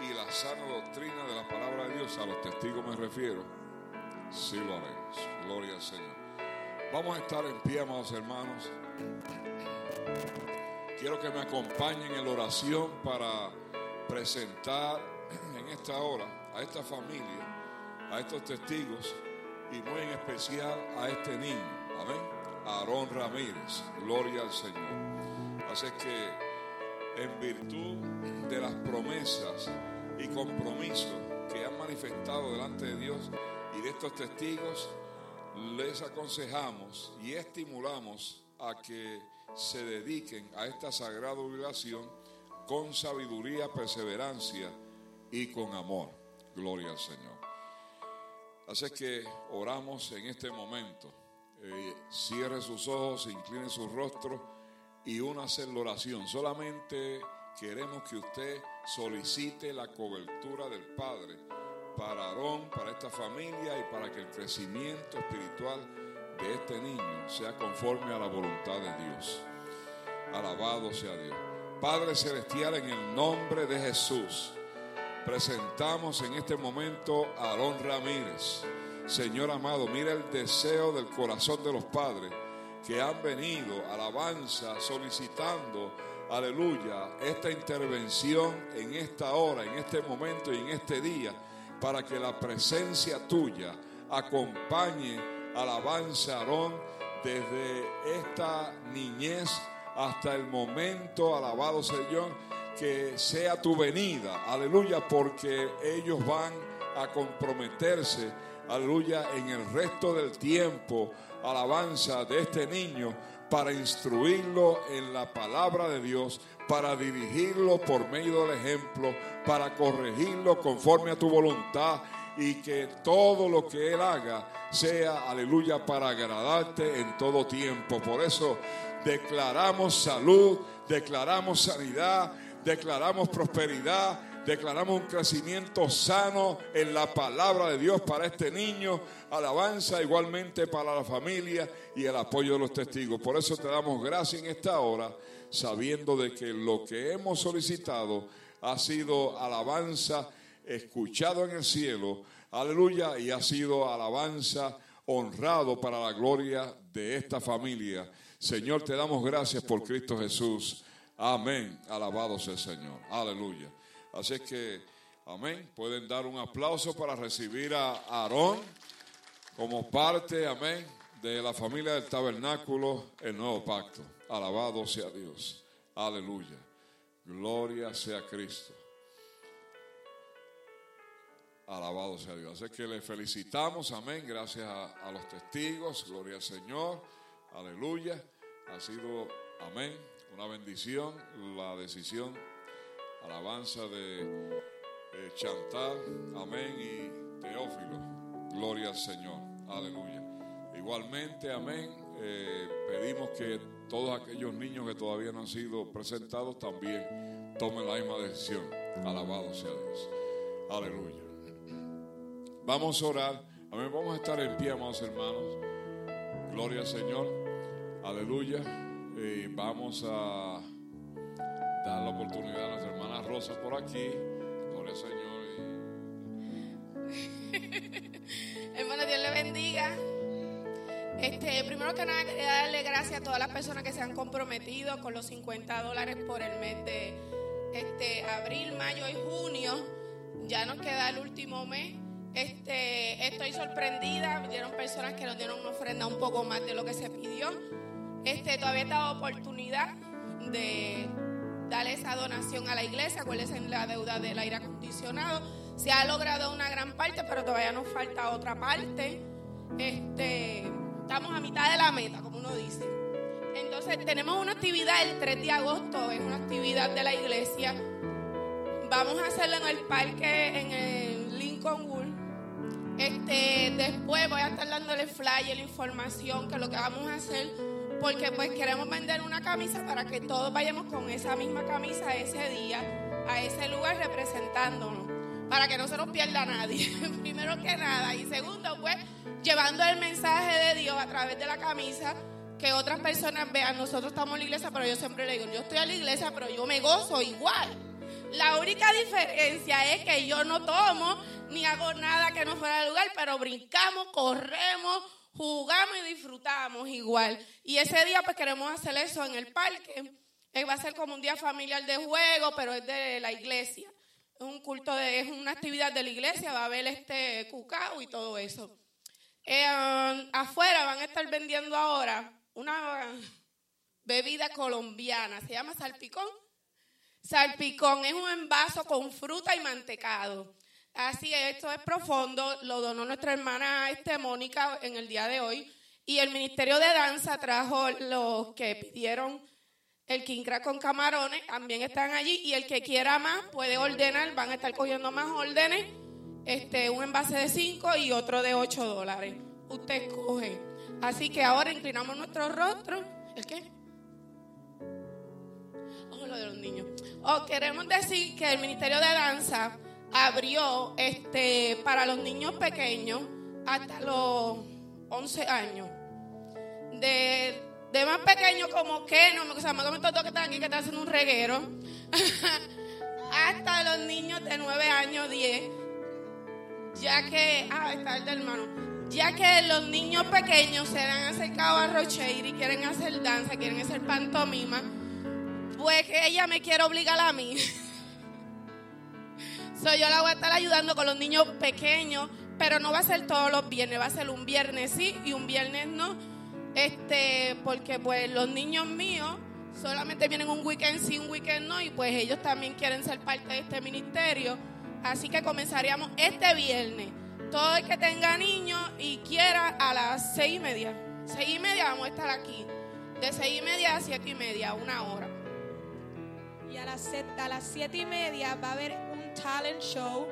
S1: y la sana doctrina de la palabra de Dios. A los testigos me refiero. Sí lo haremos. Gloria al Señor. Vamos a estar en pie, amados hermanos. Quiero que me acompañen en la oración para presentar en esta hora a esta familia, a estos testigos y muy en especial a este niño. Amén. Aarón Ramírez. Gloria al Señor. Así que en virtud de las promesas y compromisos que han manifestado delante de Dios y de estos testigos, les aconsejamos y estimulamos a que se dediquen a esta sagrada obligación con sabiduría, perseverancia y con amor. Gloria al Señor. Así que oramos en este momento. Eh, cierre sus ojos, incline su rostro y una la oración. Solamente queremos que usted solicite la cobertura del Padre para Aarón, para esta familia y para que el crecimiento espiritual de este niño sea conforme a la voluntad de Dios. Alabado sea Dios. Padre Celestial, en el nombre de Jesús, presentamos en este momento a Aarón Ramírez. Señor amado, mira el deseo del corazón de los padres que han venido, alabanza, solicitando, aleluya, esta intervención en esta hora, en este momento y en este día, para que la presencia tuya acompañe, alabanza, Aarón, desde esta niñez hasta el momento, alabado Señor, que sea tu venida, aleluya, porque ellos van a comprometerse, aleluya, en el resto del tiempo, alabanza de este niño para instruirlo en la palabra de Dios, para dirigirlo por medio del ejemplo, para corregirlo conforme a tu voluntad y que todo lo que él haga sea, aleluya, para agradarte en todo tiempo. Por eso declaramos salud, declaramos sanidad, declaramos prosperidad, declaramos un crecimiento sano en la palabra de Dios para este niño, alabanza igualmente para la familia y el apoyo de los testigos. Por eso te damos gracias en esta hora, sabiendo de que lo que hemos solicitado ha sido alabanza escuchado en el cielo, aleluya, y ha sido alabanza honrado para la gloria de esta familia. Señor, te damos gracias por Cristo Jesús. Amén. Alabado sea el Señor. Aleluya. Así que, amén. Pueden dar un aplauso para recibir a Aarón como parte, amén, de la familia del tabernáculo, el nuevo pacto. Alabado sea Dios. Aleluya. Gloria sea Cristo. Alabado sea Dios. Así que le felicitamos, amén. Gracias a, a los testigos. Gloria al Señor. Aleluya. Ha sido, amén una bendición la decisión, alabanza de Chantal, amén, y Teófilo. Gloria al Señor, aleluya. Igualmente, amén, eh, pedimos que todos aquellos niños que todavía no han sido presentados también tomen la misma decisión. Alabado sea Dios. Aleluya. Vamos a orar. Amén. Vamos a estar en pie, amados hermanos. Gloria al Señor. Aleluya. Y vamos a dar la oportunidad a las hermanas Rosas por aquí. Gloria al Señor.
S14: Hermano, Dios le bendiga. Este, primero que nada, quería darle gracias a todas las personas que se han comprometido con los 50 dólares por el mes de este, abril, mayo y junio. Ya nos queda el último mes. Este, estoy sorprendida. Dieron personas que nos dieron una ofrenda un poco más de lo que se pidió. Este, todavía está oportunidad de darle esa donación a la iglesia. Acuérdense en la deuda del aire acondicionado. Se ha logrado una gran parte, pero todavía nos falta otra parte. Este, estamos a mitad de la meta, como uno dice. Entonces, tenemos una actividad el 3 de agosto, es una actividad de la iglesia. Vamos a hacerlo en el parque, en el Lincoln Wood. Este, después voy a estar dándole flyer, la información, que es lo que vamos a hacer, porque pues queremos vender una camisa para que todos vayamos con esa misma camisa ese día, a ese lugar representándonos, para que no se nos pierda nadie, primero que nada, y segundo, pues llevando el mensaje de Dios a través de la camisa, que otras personas vean, nosotros estamos en la iglesia, pero yo siempre le digo, yo estoy en la iglesia, pero yo me gozo igual. La única diferencia es que yo no tomo ni hago nada que no fuera del lugar, pero brincamos, corremos, jugamos y disfrutamos igual. Y ese día pues queremos hacer eso en el parque. Eh, va a ser como un día familiar de juego, pero es de la iglesia. Es un culto, de, es una actividad de la iglesia, va a haber este cucao y todo eso. Eh, um, afuera van a estar vendiendo ahora una bebida colombiana, se llama salpicón. Salpicón es un envaso con fruta y mantecado. Así es, esto es profundo, lo donó nuestra hermana este, Mónica en el día de hoy. Y el Ministerio de Danza trajo los que pidieron el quincra con camarones, también están allí. Y el que quiera más puede ordenar, van a estar cogiendo más órdenes. Este, un envase de 5 y otro de 8 dólares. Usted escoge. Así que ahora inclinamos nuestro rostro. ¿El qué? Oh, lo de los niños. Oh, queremos decir que el Ministerio de Danza abrió este para los niños pequeños hasta los 11 años. De, de más pequeños como que, no, o sea, me dos que están aquí que están haciendo un reguero, hasta los niños de 9 años, 10, ya que, ah, está el del hermano, ya que los niños pequeños se han acercado a Rocheir y quieren hacer danza, quieren hacer pantomima, pues que ella me quiere obligar a mí. so, yo la voy a estar ayudando con los niños pequeños, pero no va a ser todos los viernes, va a ser un viernes sí y un viernes no. Este, porque pues los niños míos solamente vienen un weekend sí, un weekend no, y pues ellos también quieren ser parte de este ministerio. Así que comenzaríamos este viernes. Todo el que tenga niños y quiera a las seis y media. Seis y media vamos a estar aquí. De seis y media a siete y media, una hora.
S3: Y a las, a las siete y media va a haber talent show.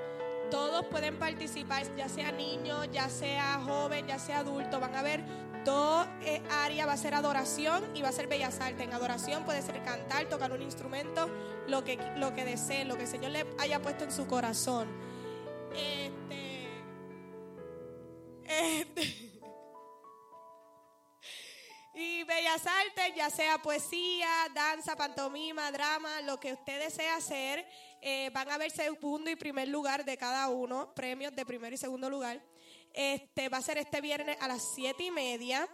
S3: Todos pueden participar, ya sea niño, ya sea joven, ya sea adulto. Van a ver dos eh, áreas, va a ser adoración y va a ser bellas artes. En adoración puede ser cantar, tocar un instrumento, lo que, lo que desee, lo que el Señor le haya puesto en su corazón. Este, este. Y bellas artes, ya sea poesía, danza, pantomima, drama, lo que usted desee hacer, eh, van a ver segundo y primer lugar de cada uno, premios de primero y segundo lugar. Este va a ser este viernes a las siete y media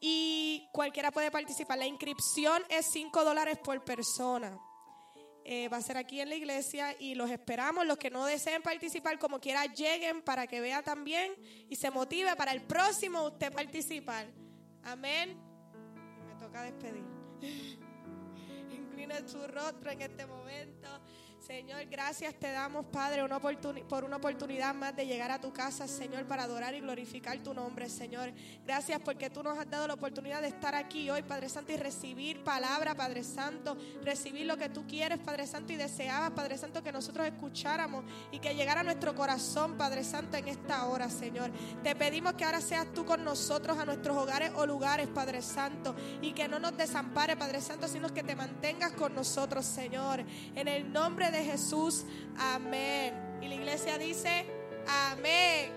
S3: y cualquiera puede participar. La inscripción es 5 dólares por persona. Eh, va a ser aquí en la iglesia y los esperamos. Los que no deseen participar, como quiera, lleguen para que vea también y se motive para el próximo usted participar. Amén. Me toca despedir. Inclina su rostro en este momento. Señor, gracias te damos, Padre, por una oportunidad más de llegar a tu casa, Señor, para adorar y glorificar tu nombre, Señor. Gracias porque tú nos has dado la oportunidad de estar aquí hoy, Padre Santo, y recibir palabra, Padre Santo, recibir lo que tú quieres, Padre Santo, y deseabas, Padre Santo, que nosotros escucháramos y que llegara a nuestro corazón, Padre Santo, en esta hora, Señor. Te pedimos que ahora seas tú con nosotros a nuestros hogares o lugares, Padre Santo, y que no nos desampare, Padre Santo, sino que te mantengas con nosotros, Señor. En el nombre Jesús. Amén. Y la iglesia dice, amén.